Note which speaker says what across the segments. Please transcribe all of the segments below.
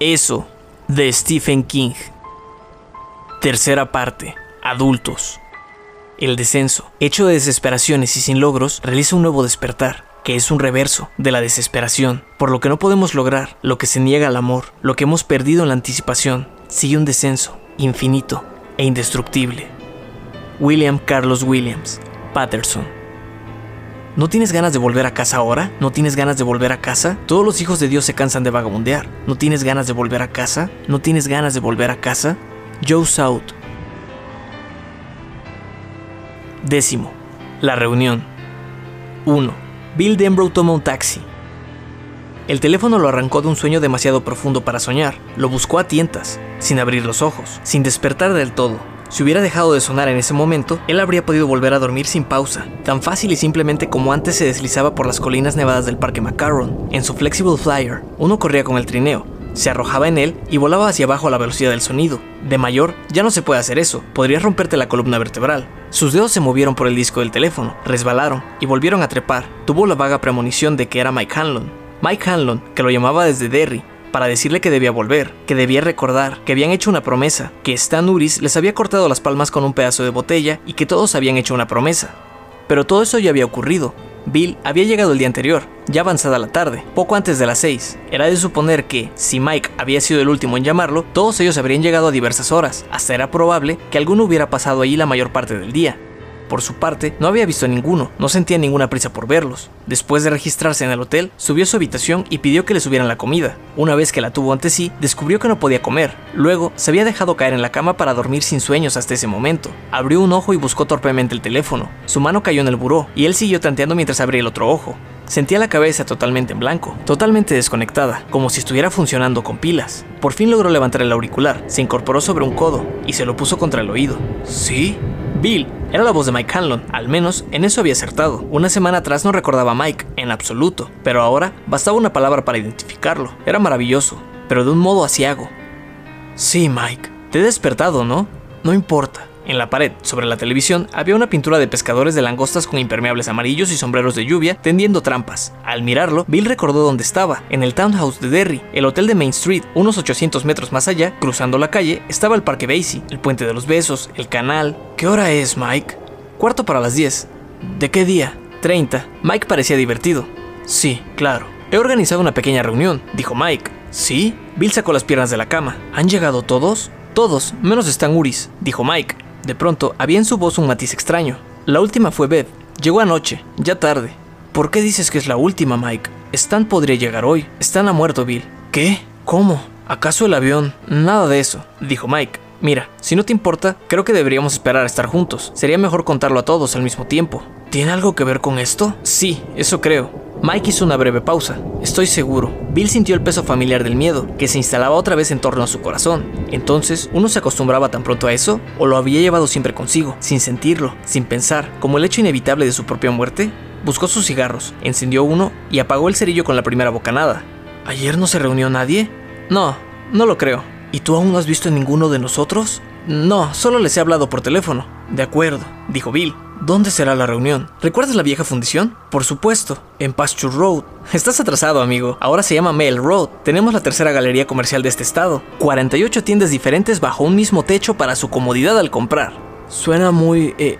Speaker 1: Eso, de Stephen King. Tercera parte. Adultos. El descenso, hecho de desesperaciones y sin logros, realiza un nuevo despertar, que es un reverso de la desesperación. Por lo que no podemos lograr, lo que se niega al amor, lo que hemos perdido en la anticipación, sigue un descenso, infinito e indestructible. William Carlos Williams, Patterson. ¿No tienes ganas de volver a casa ahora? ¿No tienes ganas de volver a casa? Todos los hijos de Dios se cansan de vagabundear. ¿No tienes ganas de volver a casa? ¿No tienes ganas de volver a casa? Joe South. Décimo. La reunión. 1. Bill Denbrough toma un taxi. El teléfono lo arrancó de un sueño demasiado profundo para soñar. Lo buscó a tientas, sin abrir los ojos, sin despertar del todo. Si hubiera dejado de sonar en ese momento, él habría podido volver a dormir sin pausa, tan fácil y simplemente como antes se deslizaba por las colinas nevadas del Parque Macaron. En su Flexible Flyer, uno corría con el trineo, se arrojaba en él y volaba hacia abajo a la velocidad del sonido. De mayor, ya no se puede hacer eso, podrías romperte la columna vertebral. Sus dedos se movieron por el disco del teléfono, resbalaron y volvieron a trepar. Tuvo la vaga premonición de que era Mike Hanlon. Mike Hanlon, que lo llamaba desde Derry, para decirle que debía volver, que debía recordar, que habían hecho una promesa, que Stan Uris les había cortado las palmas con un pedazo de botella y que todos habían hecho una promesa. Pero todo eso ya había ocurrido, Bill había llegado el día anterior, ya avanzada la tarde, poco antes de las 6. Era de suponer que, si Mike había sido el último en llamarlo, todos ellos habrían llegado a diversas horas, hasta era probable que alguno hubiera pasado allí la mayor parte del día. Por su parte, no había visto a ninguno, no sentía ninguna prisa por verlos. Después de registrarse en el hotel, subió a su habitación y pidió que le subieran la comida. Una vez que la tuvo ante sí, descubrió que no podía comer. Luego, se había dejado caer en la cama para dormir sin sueños hasta ese momento. Abrió un ojo y buscó torpemente el teléfono. Su mano cayó en el buró y él siguió tanteando mientras abría el otro ojo. Sentía la cabeza totalmente en blanco, totalmente desconectada, como si estuviera funcionando con pilas. Por fin logró levantar el auricular, se incorporó sobre un codo y se lo puso contra el oído. ¿Sí? Bill, era la voz de Mike Hanlon, al menos en eso había acertado. Una semana atrás no recordaba a Mike, en absoluto, pero ahora bastaba una palabra para identificarlo. Era maravilloso, pero de un modo asiago. Sí, Mike, te he despertado, ¿no? No importa. En la pared, sobre la televisión, había una pintura de pescadores de langostas con impermeables amarillos y sombreros de lluvia tendiendo trampas. Al mirarlo, Bill recordó dónde estaba, en el townhouse de Derry, el hotel de Main Street, unos 800 metros más allá, cruzando la calle, estaba el Parque Basie, el Puente de los Besos, el canal. ¿Qué hora es, Mike? Cuarto para las 10. ¿De qué día? 30. Mike parecía divertido. Sí, claro. He organizado una pequeña reunión, dijo Mike. ¿Sí? Bill sacó las piernas de la cama. ¿Han llegado todos? Todos, menos Stan Uris, dijo Mike. De pronto, había en su voz un matiz extraño. La última fue Beth. Llegó anoche, ya tarde. ¿Por qué dices que es la última, Mike? Stan podría llegar hoy. Stan ha muerto, Bill. ¿Qué? ¿Cómo? ¿Acaso el avión? Nada de eso, dijo Mike. Mira, si no te importa, creo que deberíamos esperar a estar juntos. Sería mejor contarlo a todos al mismo tiempo. ¿Tiene algo que ver con esto? Sí, eso creo. Mike hizo una breve pausa. Estoy seguro. Bill sintió el peso familiar del miedo, que se instalaba otra vez en torno a su corazón. Entonces, ¿uno se acostumbraba tan pronto a eso? ¿O lo había llevado siempre consigo, sin sentirlo, sin pensar, como el hecho inevitable de su propia muerte? Buscó sus cigarros, encendió uno y apagó el cerillo con la primera bocanada. ¿Ayer no se reunió nadie? No, no lo creo. ¿Y tú aún no has visto a ninguno de nosotros? No, solo les he hablado por teléfono. De acuerdo, dijo Bill. ¿Dónde será la reunión? ¿Recuerdas la vieja fundición? Por supuesto, en Pasture Road. Estás atrasado, amigo. Ahora se llama Mail Road. Tenemos la tercera galería comercial de este estado. 48 tiendas diferentes bajo un mismo techo para su comodidad al comprar. Suena muy... Eh, eh,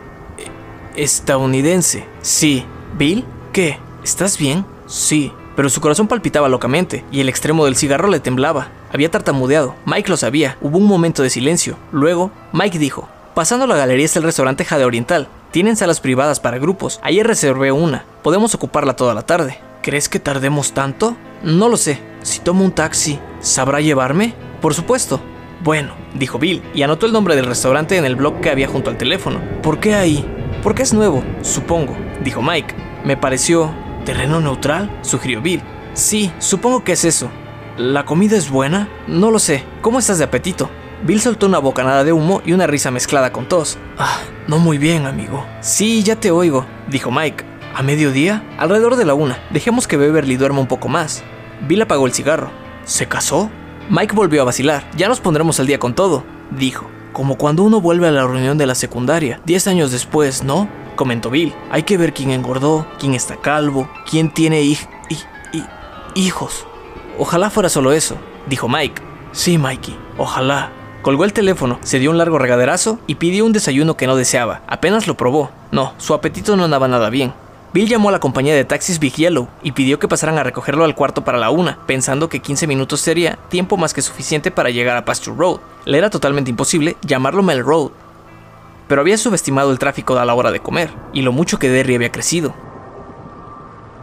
Speaker 1: estadounidense. Sí. ¿Bill? ¿Qué? ¿Estás bien? Sí. Pero su corazón palpitaba locamente y el extremo del cigarro le temblaba. Había tartamudeado. Mike lo sabía. Hubo un momento de silencio. Luego, Mike dijo, Pasando la galería está el restaurante Jade Oriental. Tienen salas privadas para grupos. Ayer reservé una. Podemos ocuparla toda la tarde. ¿Crees que tardemos tanto? No lo sé. Si tomo un taxi, ¿sabrá llevarme? Por supuesto. Bueno, dijo Bill, y anotó el nombre del restaurante en el blog que había junto al teléfono. ¿Por qué ahí? Porque es nuevo, supongo, dijo Mike. Me pareció... ¿Terreno neutral? sugirió Bill. Sí, supongo que es eso. ¿La comida es buena? No lo sé. ¿Cómo estás de apetito? Bill soltó una bocanada de humo y una risa mezclada con tos. Ah, no muy bien, amigo. Sí, ya te oigo, dijo Mike. ¿A mediodía? Alrededor de la una. Dejemos que Beverly duerma un poco más. Bill apagó el cigarro. ¿Se casó? Mike volvió a vacilar. Ya nos pondremos al día con todo, dijo. Como cuando uno vuelve a la reunión de la secundaria, diez años después, ¿no? Comentó Bill. Hay que ver quién engordó, quién está calvo, quién tiene hijos. Ojalá fuera solo eso, dijo Mike. Sí, Mikey, ojalá. Colgó el teléfono, se dio un largo regaderazo y pidió un desayuno que no deseaba. Apenas lo probó. No, su apetito no andaba nada bien. Bill llamó a la compañía de taxis Big Yellow y pidió que pasaran a recogerlo al cuarto para la una, pensando que 15 minutos sería tiempo más que suficiente para llegar a Pasture Road. Le era totalmente imposible llamarlo Mel Road, pero había subestimado el tráfico a la hora de comer y lo mucho que Derry había crecido.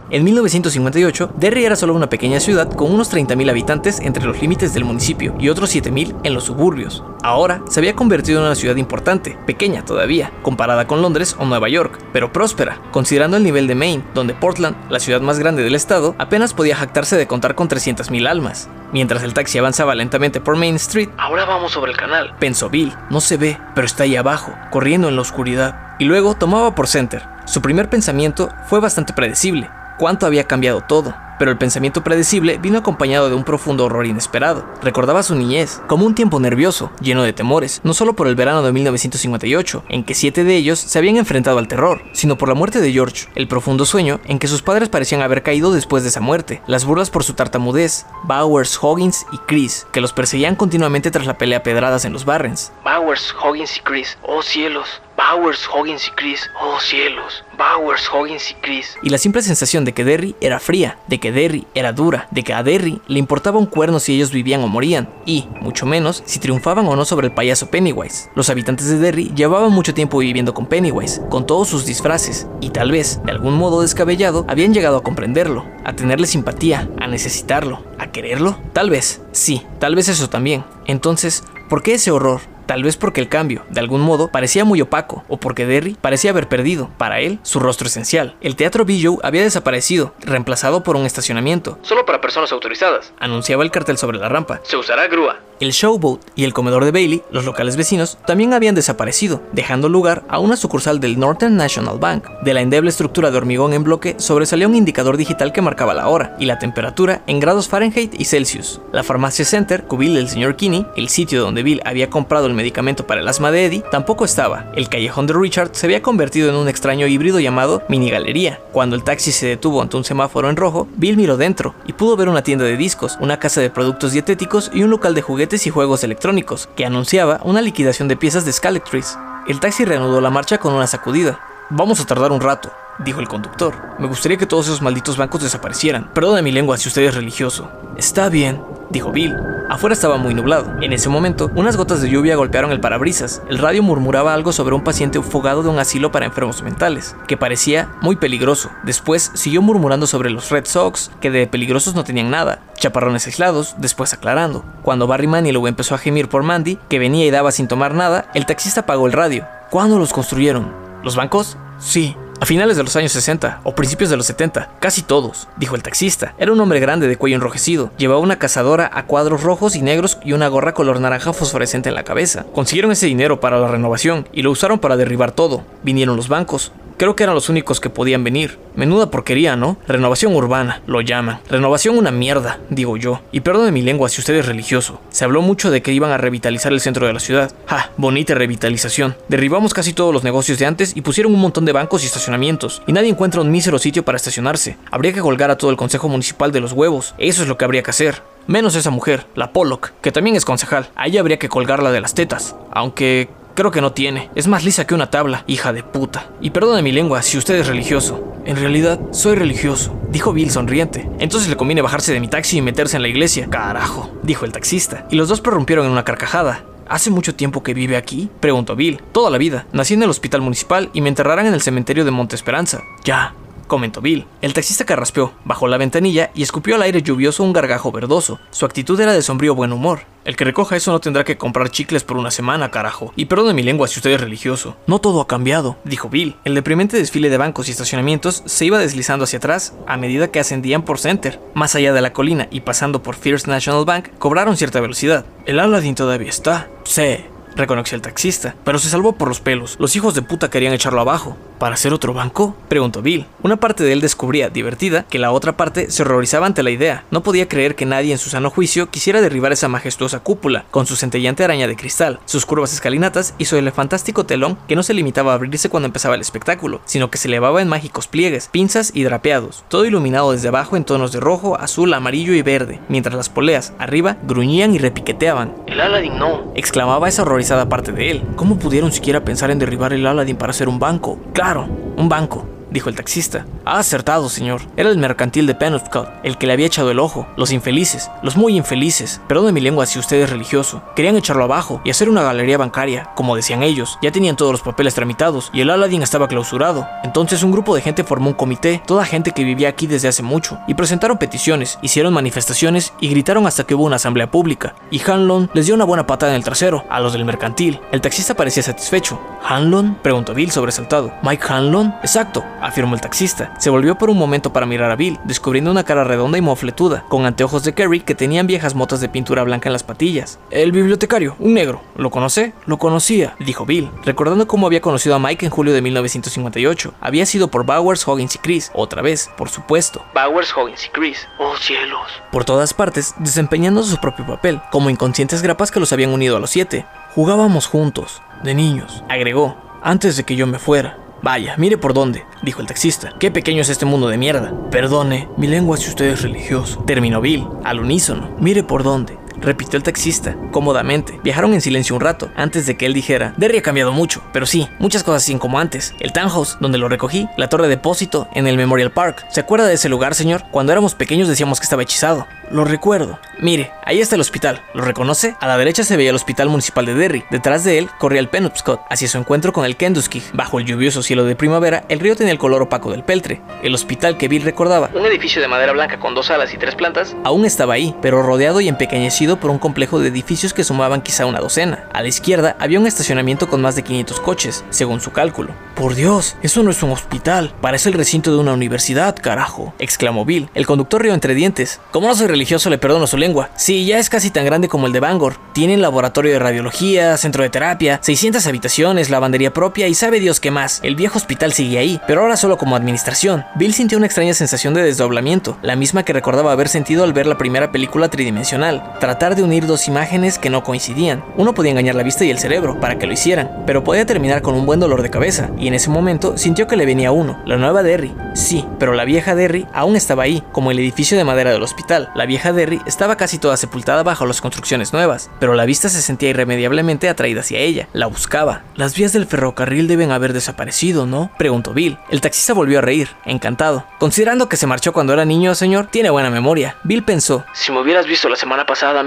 Speaker 1: En 1958, Derry era solo una pequeña ciudad con unos 30.000 habitantes entre los límites del municipio y otros 7.000 en los suburbios. Ahora se había convertido en una ciudad importante, pequeña todavía, comparada con Londres o Nueva York, pero próspera, considerando el nivel de Maine, donde Portland, la ciudad más grande del estado, apenas podía jactarse de contar con 300.000 almas. Mientras el taxi avanzaba lentamente por Main Street, ahora vamos sobre el canal, pensó Bill. No se ve, pero está ahí abajo, corriendo en la oscuridad. Y luego tomaba por Center. Su primer pensamiento fue bastante predecible cuánto había cambiado todo. Pero el pensamiento predecible vino acompañado de un profundo horror inesperado. Recordaba su niñez, como un tiempo nervioso, lleno de temores, no solo por el verano de 1958, en que siete de ellos se habían enfrentado al terror, sino por la muerte de George, el profundo sueño en que sus padres parecían haber caído después de esa muerte, las burlas por su tartamudez, Bowers, Hoggins y Chris, que los perseguían continuamente tras la pelea pedradas en los Barrens. Bowers, Hoggins y Chris, oh cielos, Bowers, Hoggins y Chris, oh cielos, Bowers, Hoggins y Chris. Y la simple sensación de que Derry era fría, de que Derry era dura, de que a Derry le importaba un cuerno si ellos vivían o morían, y, mucho menos, si triunfaban o no sobre el payaso Pennywise. Los habitantes de Derry llevaban mucho tiempo viviendo con Pennywise, con todos sus disfraces, y tal vez, de algún modo descabellado, habían llegado a comprenderlo, a tenerle simpatía, a necesitarlo, a quererlo. Tal vez, sí, tal vez eso también. Entonces, ¿por qué ese horror? Tal vez porque el cambio, de algún modo, parecía muy opaco, o porque Derry parecía haber perdido, para él, su rostro esencial. El teatro Bijou había desaparecido, reemplazado por un estacionamiento. Solo para personas autorizadas, anunciaba el cartel sobre la rampa. Se usará grúa. El Showboat y el comedor de Bailey, los locales vecinos, también habían desaparecido, dejando lugar a una sucursal del Northern National Bank. De la endeble estructura de hormigón en bloque sobresalía un indicador digital que marcaba la hora y la temperatura en grados Fahrenheit y Celsius. La farmacia Center, cubil del señor Kinney, el sitio donde Bill había comprado el medicamento para el asma de Eddie, tampoco estaba. El callejón de Richard se había convertido en un extraño híbrido llamado mini galería. Cuando el taxi se detuvo ante un semáforo en rojo, Bill miró dentro y pudo ver una tienda de discos, una casa de productos dietéticos y un local de juguetes y juegos electrónicos, que anunciaba una liquidación de piezas de Scalectris. El taxi reanudó la marcha con una sacudida. Vamos a tardar un rato, dijo el conductor. Me gustaría que todos esos malditos bancos desaparecieran. Perdone mi lengua si usted es religioso. Está bien, dijo Bill. Afuera estaba muy nublado. En ese momento, unas gotas de lluvia golpearon el parabrisas. El radio murmuraba algo sobre un paciente fogado de un asilo para enfermos mentales, que parecía muy peligroso. Después siguió murmurando sobre los Red Sox, que de peligrosos no tenían nada. Chaparrones aislados, después aclarando. Cuando Barry Manilow empezó a gemir por Mandy, que venía y daba sin tomar nada, el taxista apagó el radio. ¿Cuándo los construyeron? ¿Los bancos? Sí, a finales de los años 60 o principios de los 70, casi todos, dijo el taxista. Era un hombre grande de cuello enrojecido, llevaba una cazadora a cuadros rojos y negros y una gorra color naranja fosforescente en la cabeza. Consiguieron ese dinero para la renovación y lo usaron para derribar todo. Vinieron los bancos, Creo que eran los únicos que podían venir. Menuda porquería, ¿no? Renovación urbana, lo llaman. Renovación una mierda, digo yo. Y perdone mi lengua si usted es religioso. Se habló mucho de que iban a revitalizar el centro de la ciudad. ¡Ja! Bonita revitalización. Derribamos casi todos los negocios de antes y pusieron un montón de bancos y estacionamientos. Y nadie encuentra un mísero sitio para estacionarse. Habría que colgar a todo el consejo municipal de los huevos. Eso es lo que habría que hacer. Menos esa mujer, la Pollock, que también es concejal. A ella habría que colgarla de las tetas. Aunque Creo que no tiene. Es más lisa que una tabla, hija de puta. Y perdone mi lengua si usted es religioso. En realidad, soy religioso, dijo Bill sonriente. Entonces le conviene bajarse de mi taxi y meterse en la iglesia. Carajo, dijo el taxista. Y los dos prorrumpieron en una carcajada. ¿Hace mucho tiempo que vive aquí? Preguntó Bill. Toda la vida. Nací en el hospital municipal y me enterrarán en el cementerio de Monte Esperanza. Ya, comentó Bill. El taxista carraspeó, bajó la ventanilla y escupió al aire lluvioso un gargajo verdoso. Su actitud era de sombrío buen humor. El que recoja eso no tendrá que comprar chicles por una semana, carajo. Y perdone mi lengua si usted es religioso. No todo ha cambiado, dijo Bill. El deprimente desfile de bancos y estacionamientos se iba deslizando hacia atrás a medida que ascendían por Center. Más allá de la colina y pasando por First National Bank, cobraron cierta velocidad. El Aladdin todavía está. Sí, reconoció el taxista, pero se salvó por los pelos. Los hijos de puta querían echarlo abajo. ¿Para hacer otro banco? preguntó Bill. Una parte de él descubría, divertida, que la otra parte se horrorizaba ante la idea. No podía creer que nadie en su sano juicio quisiera derribar esa majestuosa cúpula, con su centellante araña de cristal, sus curvas escalinatas y su elefantástico telón que no se limitaba a abrirse cuando empezaba el espectáculo, sino que se elevaba en mágicos pliegues, pinzas y drapeados, todo iluminado desde abajo en tonos de rojo, azul, amarillo y verde, mientras las poleas, arriba, gruñían y repiqueteaban.
Speaker 2: El Aladdin no,
Speaker 1: exclamaba esa horrorizada parte de él. ¿Cómo pudieron siquiera pensar en derribar el Aladdin para hacer un banco? Claro, un banco dijo el taxista. Ha acertado, señor. Era el mercantil de Penobscot, el que le había echado el ojo. Los infelices, los muy infelices. Perdone mi lengua si usted es religioso. Querían echarlo abajo y hacer una galería bancaria, como decían ellos. Ya tenían todos los papeles tramitados y el Aladdin estaba clausurado. Entonces un grupo de gente formó un comité, toda gente que vivía aquí desde hace mucho, y presentaron peticiones, hicieron manifestaciones y gritaron hasta que hubo una asamblea pública. Y Hanlon les dio una buena patada en el trasero a los del mercantil. El taxista parecía satisfecho. ¿Hanlon? preguntó Bill sobresaltado. ¿Mike Hanlon? Exacto afirmó el taxista. Se volvió por un momento para mirar a Bill, descubriendo una cara redonda y mofletuda, con anteojos de Kerry que tenían viejas motas de pintura blanca en las patillas. El bibliotecario, un negro. ¿Lo conoce? Lo conocía, dijo Bill, recordando cómo había conocido a Mike en julio de 1958. Había sido por Bowers, Hoggins y Chris, otra vez, por supuesto.
Speaker 2: Bowers, Hoggins y Chris. Oh cielos.
Speaker 1: Por todas partes, desempeñando su propio papel, como inconscientes grapas que los habían unido a los siete. Jugábamos juntos, de niños, agregó, antes de que yo me fuera. Vaya, mire por dónde, dijo el taxista. Qué pequeño es este mundo de mierda. Perdone, mi lengua si usted es religioso. Terminó Bill, al unísono. Mire por dónde repitió el taxista, cómodamente. Viajaron en silencio un rato, antes de que él dijera, Derry ha cambiado mucho, pero sí, muchas cosas siguen como antes. El townhouse, donde lo recogí, la torre de depósito, en el Memorial Park. ¿Se acuerda de ese lugar, señor? Cuando éramos pequeños decíamos que estaba hechizado. Lo recuerdo. Mire, ahí está el hospital. ¿Lo reconoce? A la derecha se veía el hospital municipal de Derry. Detrás de él corría el Penobscot, hacia su encuentro con el Kentucky. Bajo el lluvioso cielo de primavera, el río tenía el color opaco del peltre. El hospital que Bill recordaba,
Speaker 2: un edificio de madera blanca con dos alas y tres plantas,
Speaker 1: aún estaba ahí, pero rodeado y empequeñecido por un complejo de edificios que sumaban quizá una docena. A la izquierda había un estacionamiento con más de 500 coches, según su cálculo. Por Dios, eso no es un hospital, parece el recinto de una universidad, carajo, exclamó Bill. El conductor rió entre dientes. Como no soy religioso, le perdono su lengua. Sí, ya es casi tan grande como el de Bangor. Tienen laboratorio de radiología, centro de terapia, 600 habitaciones, lavandería propia y sabe Dios qué más. El viejo hospital sigue ahí, pero ahora solo como administración. Bill sintió una extraña sensación de desdoblamiento, la misma que recordaba haber sentido al ver la primera película tridimensional. Tratar de unir dos imágenes que no coincidían. Uno podía engañar la vista y el cerebro para que lo hicieran, pero podía terminar con un buen dolor de cabeza, y en ese momento sintió que le venía uno, la nueva Derry. Sí, pero la vieja Derry aún estaba ahí, como el edificio de madera del hospital. La vieja Derry estaba casi toda sepultada bajo las construcciones nuevas, pero la vista se sentía irremediablemente atraída hacia ella. La buscaba. Las vías del ferrocarril deben haber desaparecido, ¿no? Preguntó Bill. El taxista volvió a reír, encantado. Considerando que se marchó cuando era niño, señor, tiene buena memoria. Bill pensó.
Speaker 2: Si me hubieras visto la semana pasada,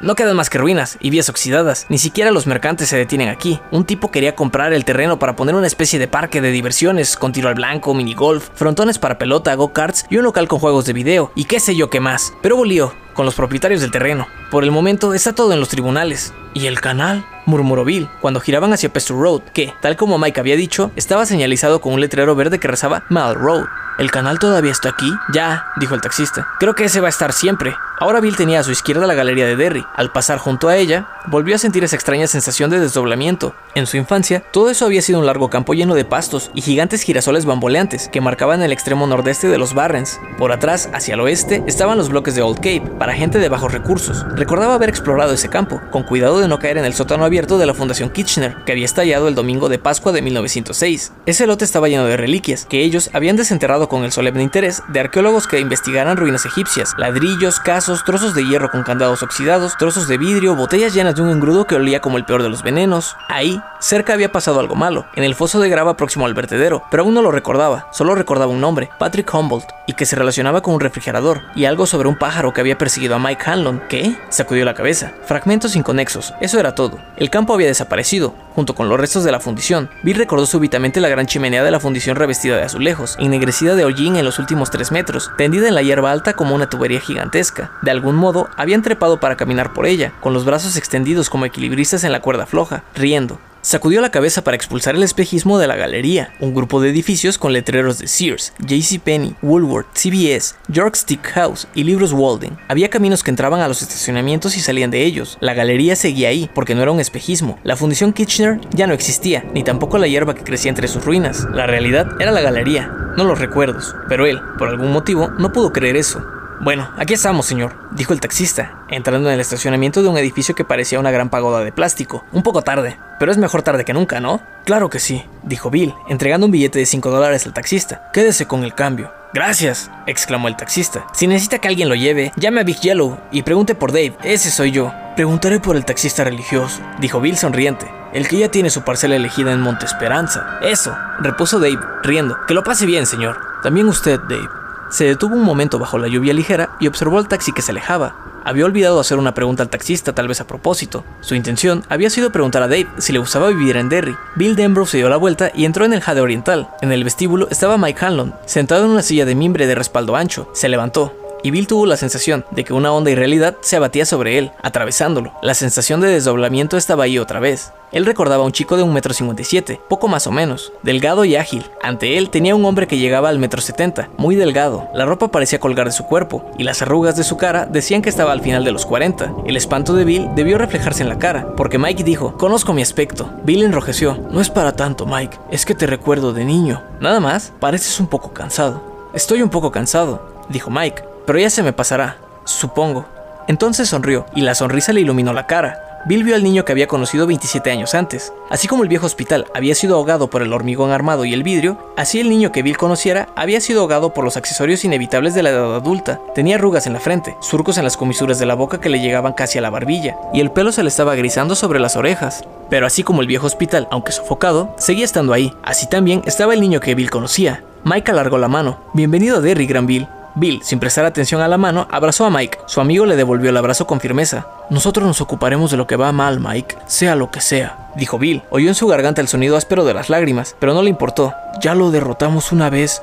Speaker 1: no quedan más que ruinas y vías oxidadas. Ni siquiera los mercantes se detienen aquí. Un tipo quería comprar el terreno para poner una especie de parque de diversiones con tiro al blanco, minigolf, frontones para pelota, go-karts y un local con juegos de video y qué sé yo qué más. Pero hubo con los propietarios del terreno. Por el momento está todo en los tribunales. ¿Y el canal? Murmuró Bill cuando giraban hacia Pestle Road, que, tal como Mike había dicho, estaba señalizado con un letrero verde que rezaba Mal Road. ¿El canal todavía está aquí? Ya, dijo el taxista. Creo que ese va a estar siempre. Ahora Bill tenía a su izquierda la galería de Derry. Al pasar junto a ella, volvió a sentir esa extraña sensación de desdoblamiento. En su infancia, todo eso había sido un largo campo lleno de pastos y gigantes girasoles bamboleantes que marcaban el extremo nordeste de los Barrens. Por atrás, hacia el oeste, estaban los bloques de Old Cape, para gente de bajos recursos. Recordaba haber explorado ese campo, con cuidado de no caer en el sótano abierto de la Fundación Kitchener, que había estallado el domingo de Pascua de 1906. Ese lote estaba lleno de reliquias, que ellos habían desenterrado con el solemne interés de arqueólogos que investigaran ruinas egipcias, ladrillos, casos, trozos de hierro con candados oxidados, trozos de vidrio, botellas llenas de un engrudo que olía como el peor de los venenos. Ahí, cerca había pasado algo malo, en el foso de grava próximo al vertedero, pero aún no lo recordaba, solo recordaba un nombre, Patrick Humboldt, y que se relacionaba con un refrigerador, y algo sobre un pájaro que había perseguido a Mike Hanlon. ¿Qué? Sacudió la cabeza. Fragmentos inconexos, eso era todo. Campo había desaparecido, junto con los restos de la fundición. Bill recordó súbitamente la gran chimenea de la fundición revestida de azulejos, ennegrecida de hollín en los últimos tres metros, tendida en la hierba alta como una tubería gigantesca. De algún modo, habían trepado para caminar por ella, con los brazos extendidos como equilibristas en la cuerda floja, riendo, Sacudió la cabeza para expulsar el espejismo de la galería, un grupo de edificios con letreros de Sears, JCPenney, Woolworth, CBS, York Stick House y libros Walden. Había caminos que entraban a los estacionamientos y salían de ellos. La galería seguía ahí, porque no era un espejismo. La fundición Kitchener ya no existía, ni tampoco la hierba que crecía entre sus ruinas. La realidad era la galería, no los recuerdos. Pero él, por algún motivo, no pudo creer eso. Bueno, aquí estamos, señor, dijo el taxista, entrando en el estacionamiento de un edificio que parecía una gran pagoda de plástico. Un poco tarde, pero es mejor tarde que nunca, ¿no? Claro que sí, dijo Bill, entregando un billete de 5 dólares al taxista. Quédese con el cambio. Gracias, exclamó el taxista. Si necesita que alguien lo lleve, llame a Big Yellow y pregunte por Dave, ese soy yo. Preguntaré por el taxista religioso, dijo Bill sonriente, el que ya tiene su parcela elegida en Monte Esperanza. Eso, repuso Dave, riendo. Que lo pase bien, señor. También usted, Dave. Se detuvo un momento bajo la lluvia ligera y observó al taxi que se alejaba. Había olvidado hacer una pregunta al taxista, tal vez a propósito. Su intención había sido preguntar a Dave si le gustaba vivir en Derry. Bill Denbrough se dio la vuelta y entró en el Jade Oriental. En el vestíbulo estaba Mike Hanlon, sentado en una silla de mimbre de respaldo ancho. Se levantó, y Bill tuvo la sensación de que una onda irrealidad se abatía sobre él, atravesándolo. La sensación de desdoblamiento estaba ahí otra vez. Él recordaba a un chico de 1,57m, poco más o menos, delgado y ágil. Ante él tenía un hombre que llegaba al 1,70m, muy delgado. La ropa parecía colgar de su cuerpo, y las arrugas de su cara decían que estaba al final de los 40. El espanto de Bill debió reflejarse en la cara, porque Mike dijo, conozco mi aspecto. Bill enrojeció, no es para tanto, Mike, es que te recuerdo de niño. Nada más, pareces un poco cansado. Estoy un poco cansado, dijo Mike. Pero ya se me pasará, supongo. Entonces sonrió, y la sonrisa le iluminó la cara. Bill vio al niño que había conocido 27 años antes. Así como el viejo hospital había sido ahogado por el hormigón armado y el vidrio, así el niño que Bill conociera había sido ahogado por los accesorios inevitables de la edad adulta. Tenía arrugas en la frente, surcos en las comisuras de la boca que le llegaban casi a la barbilla, y el pelo se le estaba grisando sobre las orejas. Pero así como el viejo hospital, aunque sofocado, seguía estando ahí. Así también estaba el niño que Bill conocía. Mike alargó la mano. Bienvenido a Derry, Gran Bill. Sin prestar atención a la mano, abrazó a Mike. Su amigo le devolvió el abrazo con firmeza. Nosotros nos ocuparemos de lo que va mal, Mike, sea lo que sea, dijo Bill. Oyó en su garganta el sonido áspero de las lágrimas, pero no le importó. Ya lo derrotamos una vez.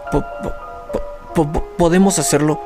Speaker 1: podemos hacerlo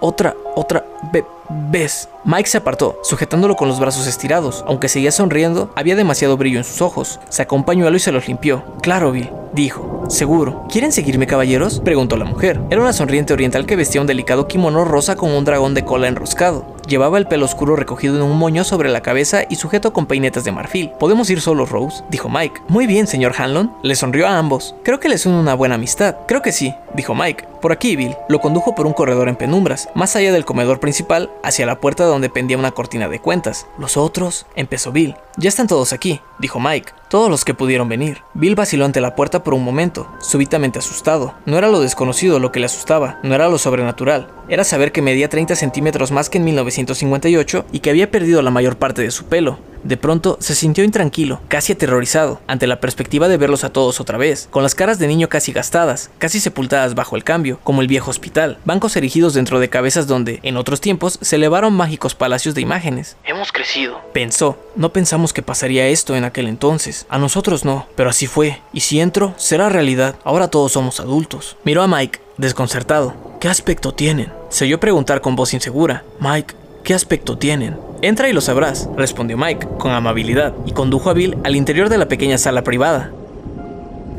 Speaker 1: otra, otra vez. Mike se apartó, sujetándolo con los brazos estirados. Aunque seguía sonriendo, había demasiado brillo en sus ojos. Sacó un pañuelo y se los limpió. Claro, Bill, dijo. ¿Seguro? ¿Quieren seguirme, caballeros? preguntó la mujer. Era una sonriente oriental que vestía un delicado kimono rosa con un dragón de cola enroscado. Llevaba el pelo oscuro recogido en un moño sobre la cabeza y sujeto con peinetas de marfil. ¿Podemos ir solos, Rose? dijo Mike. Muy bien, señor Hanlon. Le sonrió a ambos. Creo que les une una buena amistad. Creo que sí, dijo Mike. Por aquí, Bill. Lo condujo por un corredor en penumbras, más allá del comedor principal, hacia la puerta donde pendía una cortina de cuentas. Los otros, empezó Bill. Ya están todos aquí, dijo Mike. Todos los que pudieron venir. Bill vaciló ante la puerta por un momento, súbitamente asustado. No era lo desconocido lo que le asustaba, no era lo sobrenatural. Era saber que medía 30 centímetros más que en 1958 y que había perdido la mayor parte de su pelo. De pronto se sintió intranquilo, casi aterrorizado, ante la perspectiva de verlos a todos otra vez, con las caras de niño casi gastadas, casi sepultadas bajo el cambio, como el viejo hospital, bancos erigidos dentro de cabezas donde, en otros tiempos, se elevaron mágicos palacios de imágenes.
Speaker 2: Hemos crecido.
Speaker 1: Pensó, no pensamos que pasaría esto en aquel entonces, a nosotros no, pero así fue, y si entro, será realidad, ahora todos somos adultos. Miró a Mike, desconcertado. ¿Qué aspecto tienen? Se oyó preguntar con voz insegura. Mike, ¿qué aspecto tienen? Entra y lo sabrás, respondió Mike, con amabilidad, y condujo a Bill al interior de la pequeña sala privada.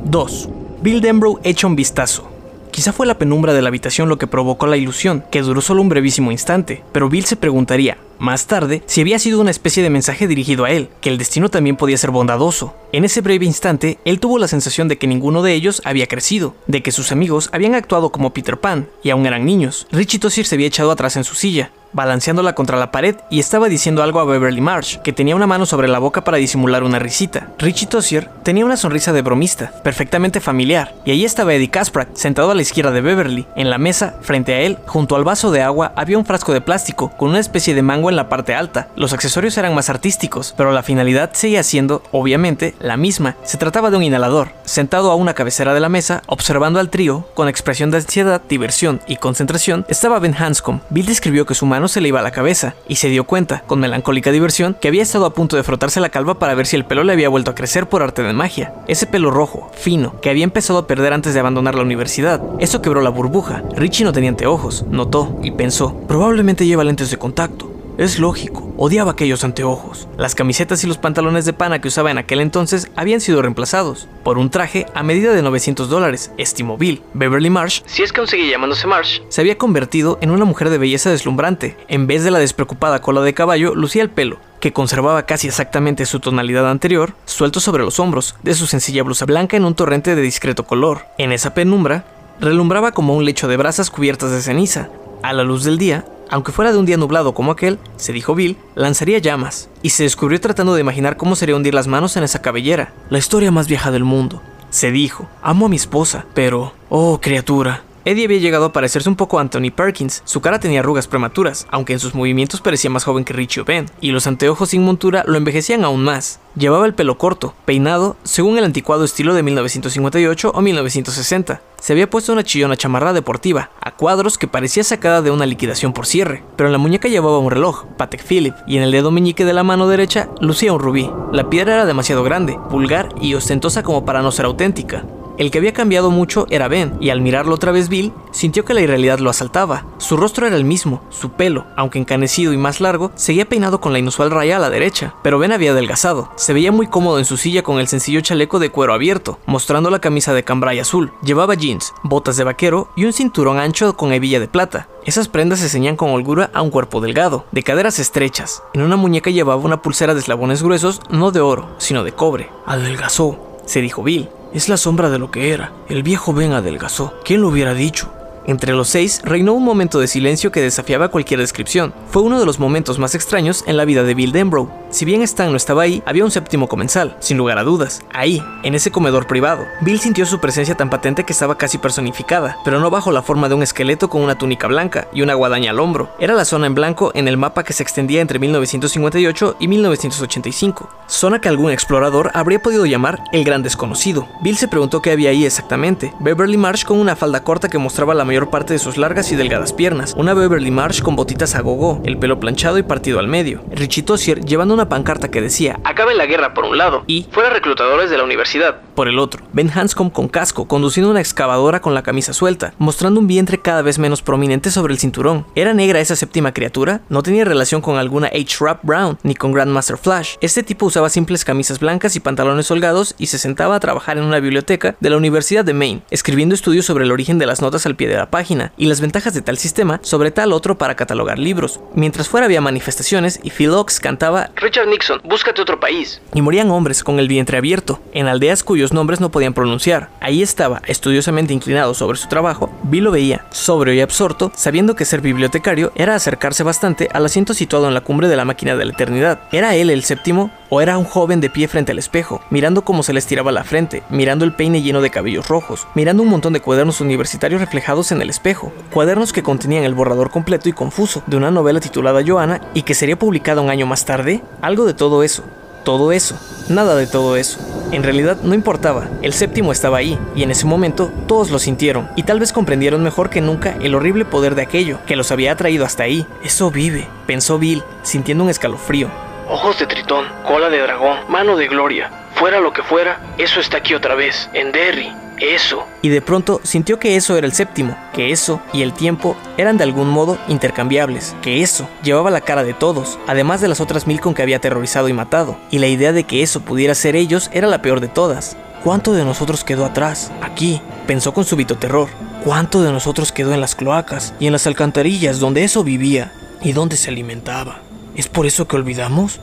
Speaker 1: 2. Bill Denbrough echa un vistazo. Quizá fue la penumbra de la habitación lo que provocó la ilusión, que duró solo un brevísimo instante, pero Bill se preguntaría, más tarde, si había sido una especie de mensaje dirigido a él, que el destino también podía ser bondadoso. En ese breve instante, él tuvo la sensación de que ninguno de ellos había crecido, de que sus amigos habían actuado como Peter Pan, y aún eran niños. Richie Tossier se había echado atrás en su silla, balanceándola contra la pared y estaba diciendo algo a Beverly Marsh, que tenía una mano sobre la boca para disimular una risita. Richie Tossier tenía una sonrisa de bromista, perfectamente familiar, y allí estaba Eddie Kasprak, sentado a la izquierda de Beverly. En la mesa, frente a él, junto al vaso de agua, había un frasco de plástico con una especie de mango en la parte alta. Los accesorios eran más artísticos, pero la finalidad seguía siendo, obviamente, la misma. Se trataba de un inhalador, sentado a una cabecera de la mesa, observando al trío, con expresión de ansiedad, diversión y concentración, estaba Ben Hanscom. Bill describió que su mano se le iba a la cabeza, y se dio cuenta, con melancólica diversión, que había estado a punto de frotarse la calva para ver si el pelo le había vuelto a crecer por arte de magia. Ese pelo rojo, fino, que había empezado a perder antes de abandonar la universidad. Eso quebró la burbuja. Richie no tenía anteojos, notó y pensó, probablemente lleva lentes de contacto. Es lógico, odiaba aquellos anteojos. Las camisetas y los pantalones de pana que usaba en aquel entonces habían sido reemplazados por un traje a medida de 900 dólares, estimó Bill. Beverly Marsh,
Speaker 2: Si es que aún llamándose Marsh.
Speaker 1: se había convertido en una mujer de belleza deslumbrante. En vez de la despreocupada cola de caballo, lucía el pelo, que conservaba casi exactamente su tonalidad anterior, suelto sobre los hombros, de su sencilla blusa blanca en un torrente de discreto color. En esa penumbra, relumbraba como un lecho de brasas cubiertas de ceniza. A la luz del día, aunque fuera de un día nublado como aquel, se dijo Bill, lanzaría llamas, y se descubrió tratando de imaginar cómo sería hundir las manos en esa cabellera. La historia más vieja del mundo. Se dijo, amo a mi esposa, pero... Oh, criatura. Eddie había llegado a parecerse un poco a Anthony Perkins. Su cara tenía arrugas prematuras, aunque en sus movimientos parecía más joven que Richie Ben, y los anteojos sin montura lo envejecían aún más. Llevaba el pelo corto, peinado, según el anticuado estilo de 1958 o 1960. Se había puesto una chillona chamarra deportiva, a cuadros que parecía sacada de una liquidación por cierre, pero en la muñeca llevaba un reloj, Patek Philippe, y en el dedo meñique de la mano derecha lucía un rubí. La piedra era demasiado grande, vulgar y ostentosa como para no ser auténtica. El que había cambiado mucho era Ben, y al mirarlo otra vez Bill, sintió que la irrealidad lo asaltaba. Su rostro era el mismo, su pelo, aunque encanecido y más largo, seguía peinado con la inusual raya a la derecha, pero Ben había adelgazado. Se veía muy cómodo en su silla con el sencillo chaleco de cuero abierto, mostrando la camisa de cambray azul. Llevaba jeans, botas de vaquero y un cinturón ancho con hebilla de plata. Esas prendas se ceñían con holgura a un cuerpo delgado, de caderas estrechas. En una muñeca llevaba una pulsera de eslabones gruesos, no de oro, sino de cobre. Adelgazó, se dijo Bill. Es la sombra de lo que era. El viejo Ben adelgazó. ¿Quién lo hubiera dicho? Entre los seis reinó un momento de silencio que desafiaba cualquier descripción. Fue uno de los momentos más extraños en la vida de Bill Denbrough. Si bien Stan no estaba ahí, había un séptimo comensal, sin lugar a dudas. Ahí, en ese comedor privado. Bill sintió su presencia tan patente que estaba casi personificada, pero no bajo la forma de un esqueleto con una túnica blanca y una guadaña al hombro. Era la zona en blanco en el mapa que se extendía entre 1958 y 1985. Zona que algún explorador habría podido llamar el Gran Desconocido. Bill se preguntó qué había ahí exactamente. Beverly Marsh con una falda corta que mostraba la mayor parte de sus largas y delgadas piernas. Una Beverly Marsh con botitas a gogo, el pelo planchado y partido al medio. Richie Tossier llevando una pancarta que decía
Speaker 2: Acaben la guerra por un lado
Speaker 1: Y-
Speaker 2: fuera reclutadores de la universidad.
Speaker 1: por el otro. Ben Hanscom con casco, conduciendo una excavadora con la camisa suelta, mostrando un vientre cada vez menos prominente sobre el cinturón. ¿Era negra esa séptima criatura? No tenía relación con alguna H. Rap Brown, ni con Grandmaster Flash. Este tipo usaba simples camisas blancas y pantalones holgados y se sentaba a trabajar en una biblioteca de la Universidad de Maine, escribiendo estudios sobre el origen de las notas al pie de la página y las ventajas de tal sistema sobre tal otro para catalogar libros. Mientras fuera había manifestaciones y Phil Ox cantaba
Speaker 2: Richard Nixon, búscate otro país.
Speaker 1: y morían hombres con el vientre abierto, en aldeas cuyos nombres no podían pronunciar. Ahí estaba, estudiosamente inclinado sobre su trabajo, Bill lo veía, sobrio y absorto, sabiendo que ser bibliotecario era acercarse bastante al asiento situado en la cumbre de la máquina de la eternidad. ¿Era él el séptimo? ¿O era un joven de pie frente al espejo, mirando cómo se le estiraba la frente, mirando el peine lleno de cabellos rojos, mirando un montón de cuadernos universitarios reflejados en el espejo? Cuadernos que contenían el borrador completo y confuso de una novela titulada Joanna y que sería publicada un año más tarde? Algo de todo eso todo eso, nada de todo eso. En realidad no importaba, el séptimo estaba ahí, y en ese momento todos lo sintieron, y tal vez comprendieron mejor que nunca el horrible poder de aquello que los había atraído hasta ahí. Eso vive, pensó Bill, sintiendo un escalofrío.
Speaker 2: Ojos de tritón, cola de dragón, mano de gloria. Fuera lo que fuera, eso está aquí otra vez, en Derry. Eso.
Speaker 1: Y de pronto sintió que eso era el séptimo, que eso y el tiempo eran de algún modo intercambiables, que eso llevaba la cara de todos, además de las otras mil con que había aterrorizado y matado, y la idea de que eso pudiera ser ellos era la peor de todas. ¿Cuánto de nosotros quedó atrás? Aquí, pensó con súbito terror. ¿Cuánto de nosotros quedó en las cloacas y en las alcantarillas donde eso vivía y donde se alimentaba? ¿Es por eso que olvidamos?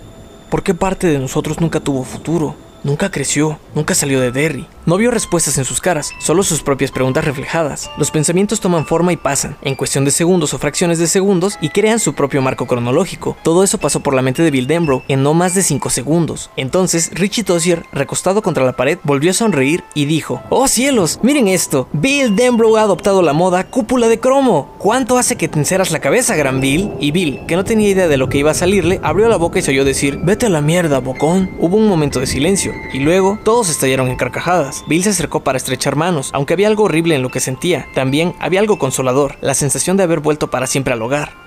Speaker 1: ¿Por qué parte de nosotros nunca tuvo futuro? Nunca creció, nunca salió de Derry. No vio respuestas en sus caras, solo sus propias preguntas reflejadas. Los pensamientos toman forma y pasan, en cuestión de segundos o fracciones de segundos, y crean su propio marco cronológico. Todo eso pasó por la mente de Bill Denbrough en no más de 5 segundos. Entonces, Richie Tozier, recostado contra la pared, volvió a sonreír y dijo: ¡Oh cielos! ¡Miren esto! Bill Denbrough ha adoptado la moda cúpula de cromo. ¿Cuánto hace que te enceras la cabeza, gran Bill? Y Bill, que no tenía idea de lo que iba a salirle, abrió la boca y se oyó decir: Vete a la mierda, bocón. Hubo un momento de silencio, y luego todos estallaron en carcajadas. Bill se acercó para estrechar manos, aunque había algo horrible en lo que sentía. También había algo consolador, la sensación de haber vuelto para siempre al hogar.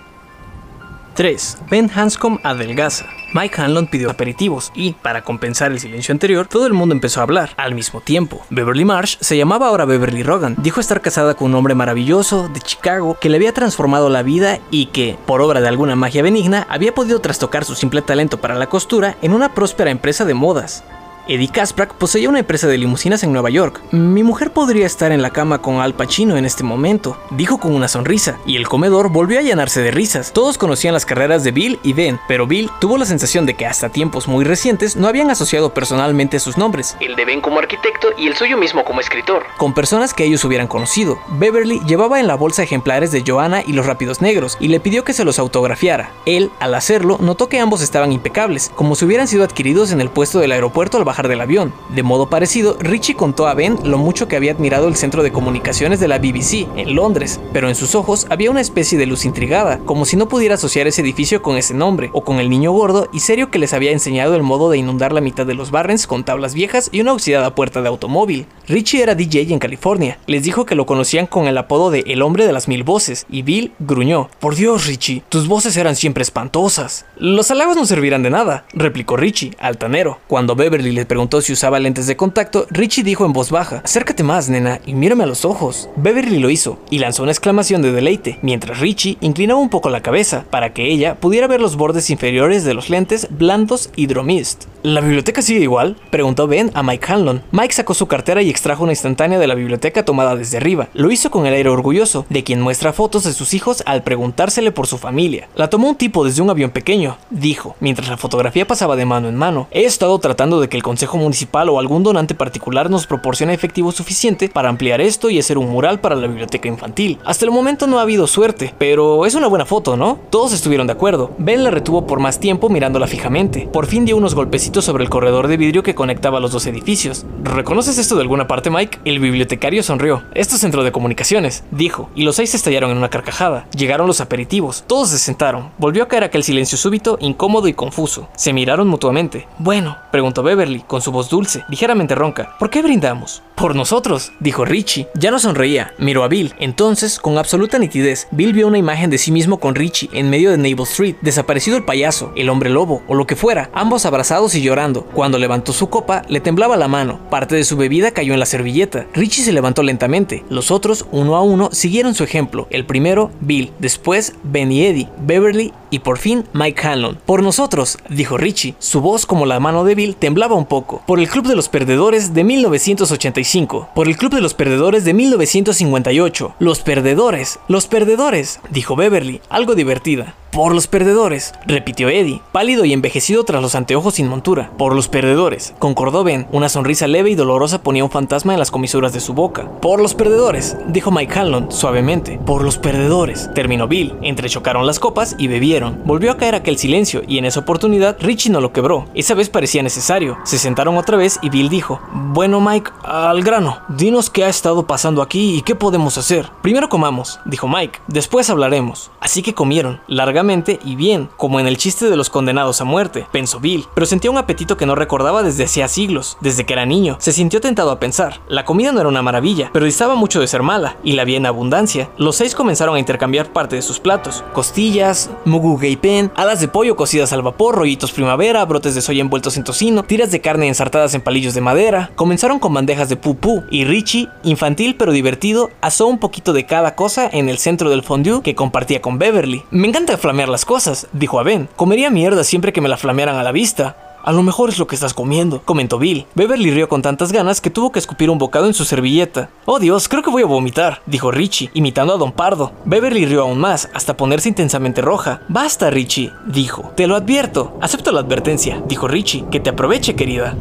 Speaker 1: 3. Ben Hanscom adelgaza. Mike Hanlon pidió aperitivos y, para compensar el silencio anterior, todo el mundo empezó a hablar al mismo tiempo. Beverly Marsh se llamaba ahora Beverly Rogan. Dijo estar casada con un hombre maravilloso de Chicago que le había transformado la vida y que, por obra de alguna magia benigna, había podido trastocar su simple talento para la costura en una próspera empresa de modas. Eddie Kasprak poseía una empresa de limusinas en Nueva York. Mi mujer podría estar en la cama con Al Pacino en este momento, dijo con una sonrisa, y el comedor volvió a llenarse de risas. Todos conocían las carreras de Bill y Ben, pero Bill tuvo la sensación de que hasta tiempos muy recientes no habían asociado personalmente sus nombres.
Speaker 2: El de Ben como arquitecto y el suyo mismo como escritor.
Speaker 1: Con personas que ellos hubieran conocido. Beverly llevaba en la bolsa ejemplares de Joanna y los Rápidos Negros y le pidió que se los autografiara. Él, al hacerlo, notó que ambos estaban impecables, como si hubieran sido adquiridos en el puesto del aeropuerto al bajar del avión. De modo parecido, Richie contó a Ben lo mucho que había admirado el centro de comunicaciones de la BBC en Londres, pero en sus ojos había una especie de luz intrigada, como si no pudiera asociar ese edificio con ese nombre, o con el niño gordo y serio que les había enseñado el modo de inundar la mitad de los Barrens con tablas viejas y una oxidada puerta de automóvil. Richie era DJ en California. Les dijo que lo conocían con el apodo de El hombre de las mil voces, y Bill gruñó. Por Dios, Richie, tus voces eran siempre espantosas. Los halagos no servirán de nada, replicó Richie, altanero. Cuando Beverly le preguntó si usaba lentes de contacto, Richie dijo en voz baja, acércate más, nena, y mírame a los ojos. Beverly lo hizo, y lanzó una exclamación de deleite, mientras Richie inclinaba un poco la cabeza, para que ella pudiera ver los bordes inferiores de los lentes blandos Hydromist. ¿La biblioteca sigue igual? Preguntó Ben a Mike Hanlon. Mike sacó su cartera y extrajo una instantánea de la biblioteca tomada desde arriba. Lo hizo con el aire orgulloso, de quien muestra fotos de sus hijos al preguntársele por su familia. La tomó un tipo desde un avión pequeño, dijo, mientras la fotografía pasaba de mano en mano. He estado tratando de que el Consejo Municipal o algún donante particular nos proporcione efectivo suficiente para ampliar esto y hacer un mural para la biblioteca infantil. Hasta el momento no ha habido suerte, pero es una buena foto, ¿no? Todos estuvieron de acuerdo. Ben la retuvo por más tiempo mirándola fijamente. Por fin dio unos golpecitos sobre el corredor de vidrio que conectaba los dos edificios. ¿Reconoces esto de alguna parte, Mike? El bibliotecario sonrió. Esto es centro de comunicaciones, dijo, y los seis estallaron en una carcajada. Llegaron los aperitivos. Todos se sentaron. Volvió a caer aquel silencio súbito, incómodo y confuso. Se miraron mutuamente. Bueno, preguntó Beverly, con su voz dulce, ligeramente ronca. ¿Por qué brindamos? Por nosotros, dijo Richie. Ya no sonreía. Miró a Bill. Entonces, con absoluta nitidez, Bill vio una imagen de sí mismo con Richie en medio de Naval Street, desaparecido el payaso, el hombre lobo o lo que fuera, ambos abrazados y llorando. Cuando levantó su copa, le temblaba la mano. Parte de su bebida cayó en la servilleta. Richie se levantó lentamente. Los otros, uno a uno, siguieron su ejemplo. El primero, Bill. Después, Ben y Eddie, Beverly y por fin Mike Hanlon. Por nosotros, dijo Richie. Su voz, como la mano de Bill, temblaba un poco. Por el Club de los Perdedores de 1985. Por el Club de los Perdedores de 1958. Los perdedores. Los perdedores, dijo Beverly, algo divertida. Por los perdedores, repitió Eddie, pálido y envejecido tras los anteojos sin montura. Por los perdedores, concordó Ben. Una sonrisa leve y dolorosa ponía un fantasma en las comisuras de su boca. Por los perdedores, dijo Mike Hanlon suavemente. Por los perdedores, terminó Bill. Entrechocaron las copas y bebieron. Volvió a caer aquel silencio y en esa oportunidad Richie no lo quebró. Esa vez parecía necesario. Se sentaron otra vez y Bill dijo: Bueno, Mike, al grano. Dinos qué ha estado pasando aquí y qué podemos hacer. Primero comamos, dijo Mike. Después hablaremos. Así que comieron. Larga y bien, como en el chiste de los condenados a muerte, pensó Bill, pero sentía un apetito que no recordaba desde hacía siglos, desde que era niño. Se sintió tentado a pensar. La comida no era una maravilla, pero distaba mucho de ser mala, y la había en abundancia. Los seis comenzaron a intercambiar parte de sus platos: costillas, mugu pen, alas de pollo cocidas al vapor, rollitos primavera, brotes de soya envueltos en tocino, tiras de carne ensartadas en palillos de madera. Comenzaron con bandejas de pupú, y Richie, infantil pero divertido, asó un poquito de cada cosa en el centro del fondue que compartía con Beverly. Me encanta flamear las cosas, dijo a Ben. Comería mierda siempre que me la flamearan a la vista. A lo mejor es lo que estás comiendo, comentó Bill. Beverly rió con tantas ganas que tuvo que escupir un bocado en su servilleta. Oh Dios, creo que voy a vomitar, dijo Richie, imitando a Don Pardo. Beverly rió aún más, hasta ponerse intensamente roja. Basta, Richie, dijo. Te lo advierto. Acepto la advertencia, dijo Richie. Que te aproveche, querida.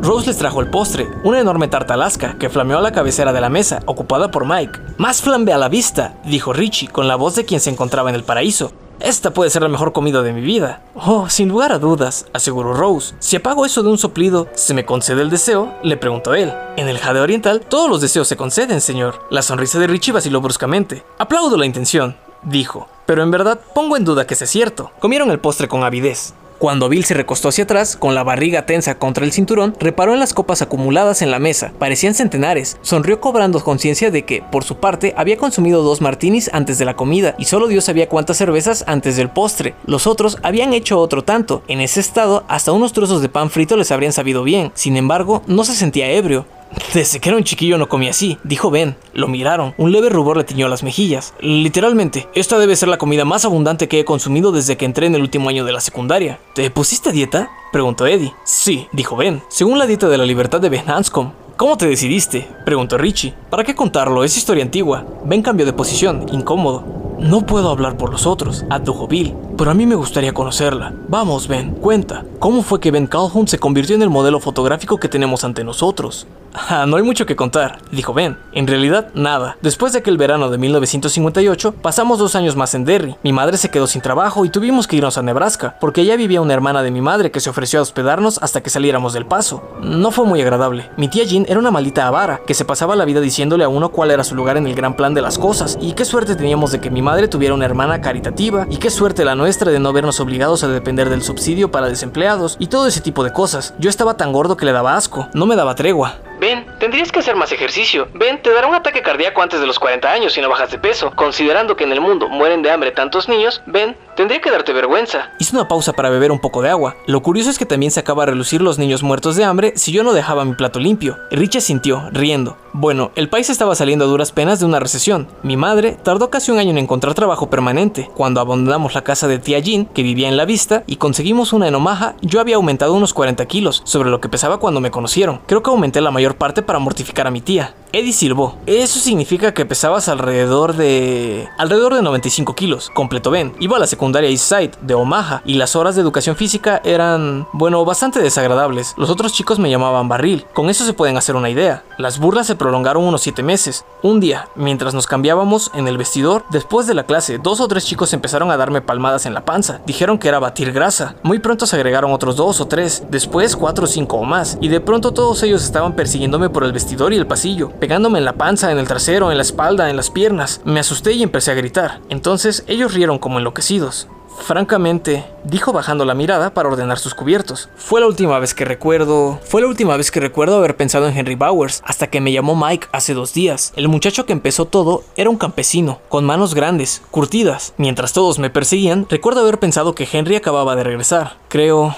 Speaker 1: Rose les trajo el postre, una enorme tarta alaska que flameó a la cabecera de la mesa, ocupada por Mike. Más flambe a la vista, dijo Richie, con la voz de quien se encontraba en el paraíso. Esta puede ser la mejor comida de mi vida. Oh, sin lugar a dudas, aseguró Rose. Si apago eso de un soplido, ¿se me concede el deseo? Le preguntó él. En el Jade Oriental, todos los deseos se conceden, señor. La sonrisa de Richie vaciló bruscamente. Aplaudo la intención, dijo. Pero en verdad pongo en duda que sea cierto. Comieron el postre con avidez. Cuando Bill se recostó hacia atrás, con la barriga tensa contra el cinturón, reparó en las copas acumuladas en la mesa. Parecían centenares. Sonrió cobrando conciencia de que, por su parte, había consumido dos martinis antes de la comida y solo Dios sabía cuántas cervezas antes del postre. Los otros habían hecho otro tanto. En ese estado, hasta unos trozos de pan frito les habrían sabido bien. Sin embargo, no se sentía ebrio. Desde que era un chiquillo no comía así, dijo Ben. Lo miraron. Un leve rubor le tiñó las mejillas. Literalmente, esta debe ser la comida más abundante que he consumido desde que entré en el último año de la secundaria. ¿Te pusiste dieta? preguntó Eddie. Sí, dijo Ben. Según la dieta de la libertad de Ben Hanscom. ¿Cómo te decidiste? preguntó Richie. ¿Para qué contarlo? Es historia antigua. Ben cambió de posición, incómodo. No puedo hablar por los otros, adujo Bill, pero a mí me gustaría conocerla. Vamos, Ben, cuenta. ¿Cómo fue que Ben Calhoun se convirtió en el modelo fotográfico que tenemos ante nosotros? Ah, no hay mucho que contar, dijo Ben. En realidad, nada. Después de aquel verano de 1958, pasamos dos años más en Derry. Mi madre se quedó sin trabajo y tuvimos que irnos a Nebraska, porque allá vivía una hermana de mi madre que se ofreció a hospedarnos hasta que saliéramos del paso. No fue muy agradable. Mi tía Jean era una maldita avara, que se pasaba la vida diciéndole a uno cuál era su lugar en el gran plan de las cosas, y qué suerte teníamos de que mi madre tuviera una hermana caritativa, y qué suerte la nuestra de no vernos obligados a depender del subsidio para desempleados, y todo ese tipo de cosas. Yo estaba tan gordo que le daba asco, no me daba tregua.
Speaker 2: Ben, tendrías que hacer más ejercicio. Ben, te dará un ataque cardíaco antes de los 40 años si no bajas de peso. Considerando que en el mundo mueren de hambre tantos niños, Ben, tendría que darte vergüenza.
Speaker 1: Hice una pausa para beber un poco de agua. Lo curioso es que también se acaba a relucir los niños muertos de hambre si yo no dejaba mi plato limpio. Richie sintió, riendo. Bueno, el país estaba saliendo a duras penas de una recesión. Mi madre tardó casi un año en encontrar trabajo permanente. Cuando abandonamos la casa de tía Jean, que vivía en la vista, y conseguimos una en Omaha, yo había aumentado unos 40 kilos, sobre lo que pesaba cuando me conocieron. Creo que aumenté la mayor parte para mortificar a mi tía. Eddie silbó. Eso significa que pesabas alrededor de... alrededor de 95 kilos, completo Ben. Iba a la secundaria Eastside de Omaha y las horas de educación física eran, bueno, bastante desagradables. Los otros chicos me llamaban barril. Con eso se pueden hacer una idea. Las burlas se prolongaron unos 7 meses. Un día, mientras nos cambiábamos en el vestidor, después de la clase, dos o tres chicos empezaron a darme palmadas en la panza. Dijeron que era batir grasa. Muy pronto se agregaron otros dos o tres, después cuatro o cinco o más, y de pronto todos ellos estaban persiguiéndome por el vestidor y el pasillo pegándome en la panza, en el trasero, en la espalda, en las piernas. Me asusté y empecé a gritar. Entonces ellos rieron como enloquecidos. Francamente, dijo bajando la mirada para ordenar sus cubiertos. Fue la última vez que recuerdo. Fue la última vez que recuerdo haber pensado en Henry Bowers, hasta que me llamó Mike hace dos días. El muchacho que empezó todo era un campesino, con manos grandes, curtidas. Mientras todos me perseguían, recuerdo haber pensado que Henry acababa de regresar. Creo.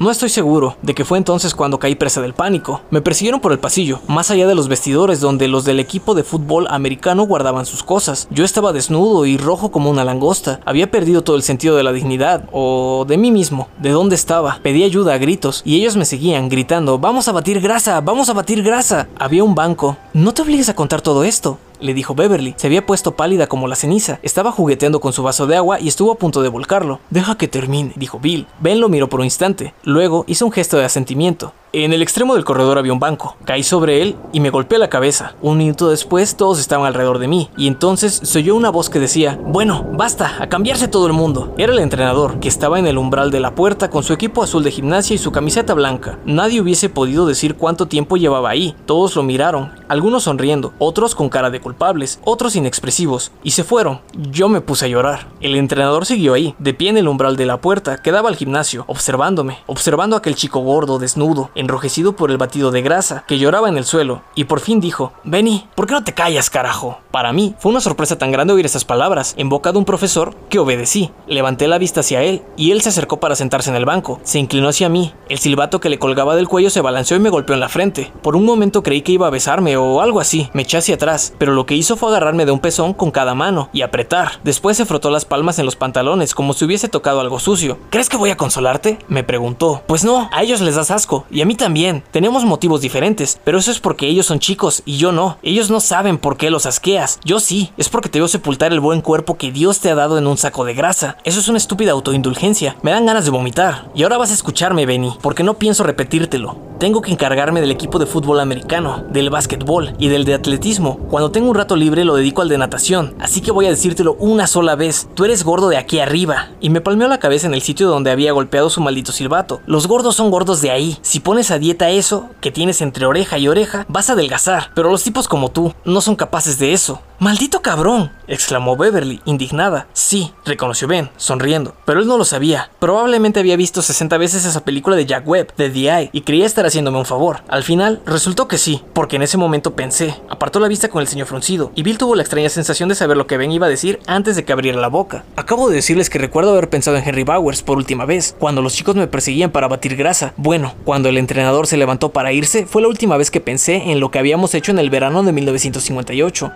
Speaker 1: No estoy seguro de que fue entonces cuando caí presa del pánico. Me persiguieron por el pasillo, más allá de los vestidores donde los del equipo de fútbol americano guardaban sus cosas. Yo estaba desnudo y rojo como una langosta. Había perdido todo el sentido de la dignidad, o de mí mismo, de dónde estaba. Pedí ayuda a gritos y ellos me seguían gritando, vamos a batir grasa, vamos a batir grasa. Había un banco. No te obligues a contar todo esto le dijo Beverly. Se había puesto pálida como la ceniza. Estaba jugueteando con su vaso de agua y estuvo a punto de volcarlo. Deja que termine, dijo Bill. Ben lo miró por un instante. Luego hizo un gesto de asentimiento. En el extremo del corredor había un banco. Caí sobre él y me golpeé la cabeza. Un minuto después todos estaban alrededor de mí y entonces se oyó una voz que decía, bueno, basta, a cambiarse todo el mundo. Era el entrenador, que estaba en el umbral de la puerta con su equipo azul de gimnasia y su camiseta blanca. Nadie hubiese podido decir cuánto tiempo llevaba ahí. Todos lo miraron, algunos sonriendo, otros con cara de culpables, otros inexpresivos, y se fueron. Yo me puse a llorar. El entrenador siguió ahí, de pie en el umbral de la puerta, que daba al gimnasio, observándome, observando a aquel chico gordo, desnudo, enrojecido por el batido de grasa, que lloraba en el suelo, y por fin dijo, Benny, ¿por qué no te callas, carajo? Para mí, fue una sorpresa tan grande oír esas palabras, en boca de un profesor, que obedecí. Levanté la vista hacia él, y él se acercó para sentarse en el banco. Se inclinó hacia mí. El silbato que le colgaba del cuello se balanceó y me golpeó en la frente. Por un momento creí que iba a besarme o algo así. Me eché hacia atrás, pero lo que hizo fue agarrarme de un pezón con cada mano y apretar. Después se frotó las palmas en los pantalones como si hubiese tocado algo sucio. ¿Crees que voy a consolarte? Me preguntó. Pues no, a ellos les das asco, y a mí también. Tenemos motivos diferentes, pero eso es porque ellos son chicos y yo no. Ellos no saben por qué los asqueas. Yo sí, es porque te veo sepultar el buen cuerpo que Dios te ha dado en un saco de grasa. Eso es una estúpida autoindulgencia. Me dan ganas de vomitar. Y ahora vas a escucharme, Benny, porque no pienso repetírtelo. tengo que encargarme del equipo de fútbol americano, del básquetbol y del de atletismo. Cuando tengo un rato libre lo dedico al de natación, así que voy a decírtelo una sola vez. Tú eres gordo de aquí arriba. Y me palmeó la cabeza en el sitio donde había golpeado su maldito silbato. Los gordos son gordos de ahí. Si pones a dieta eso, que tienes entre oreja y oreja, vas a adelgazar. Pero los tipos como tú no son capaces de eso. ¡Maldito cabrón! exclamó Beverly, indignada. Sí, reconoció Ben, sonriendo, pero él no lo sabía. Probablemente había visto 60 veces esa película de Jack Webb, de The Eye, y creía estar haciéndome un favor. Al final, resultó que sí, porque en ese momento pensé. Apartó la vista con el ceño fruncido, y Bill tuvo la extraña sensación de saber lo que Ben iba a decir antes de que abriera la boca. Acabo de decirles que recuerdo haber pensado en Henry Bowers por última vez, cuando los chicos me perseguían para batir grasa. Bueno, cuando el entrenador se levantó para irse, fue la última vez que pensé en lo que habíamos hecho en el verano de 1958.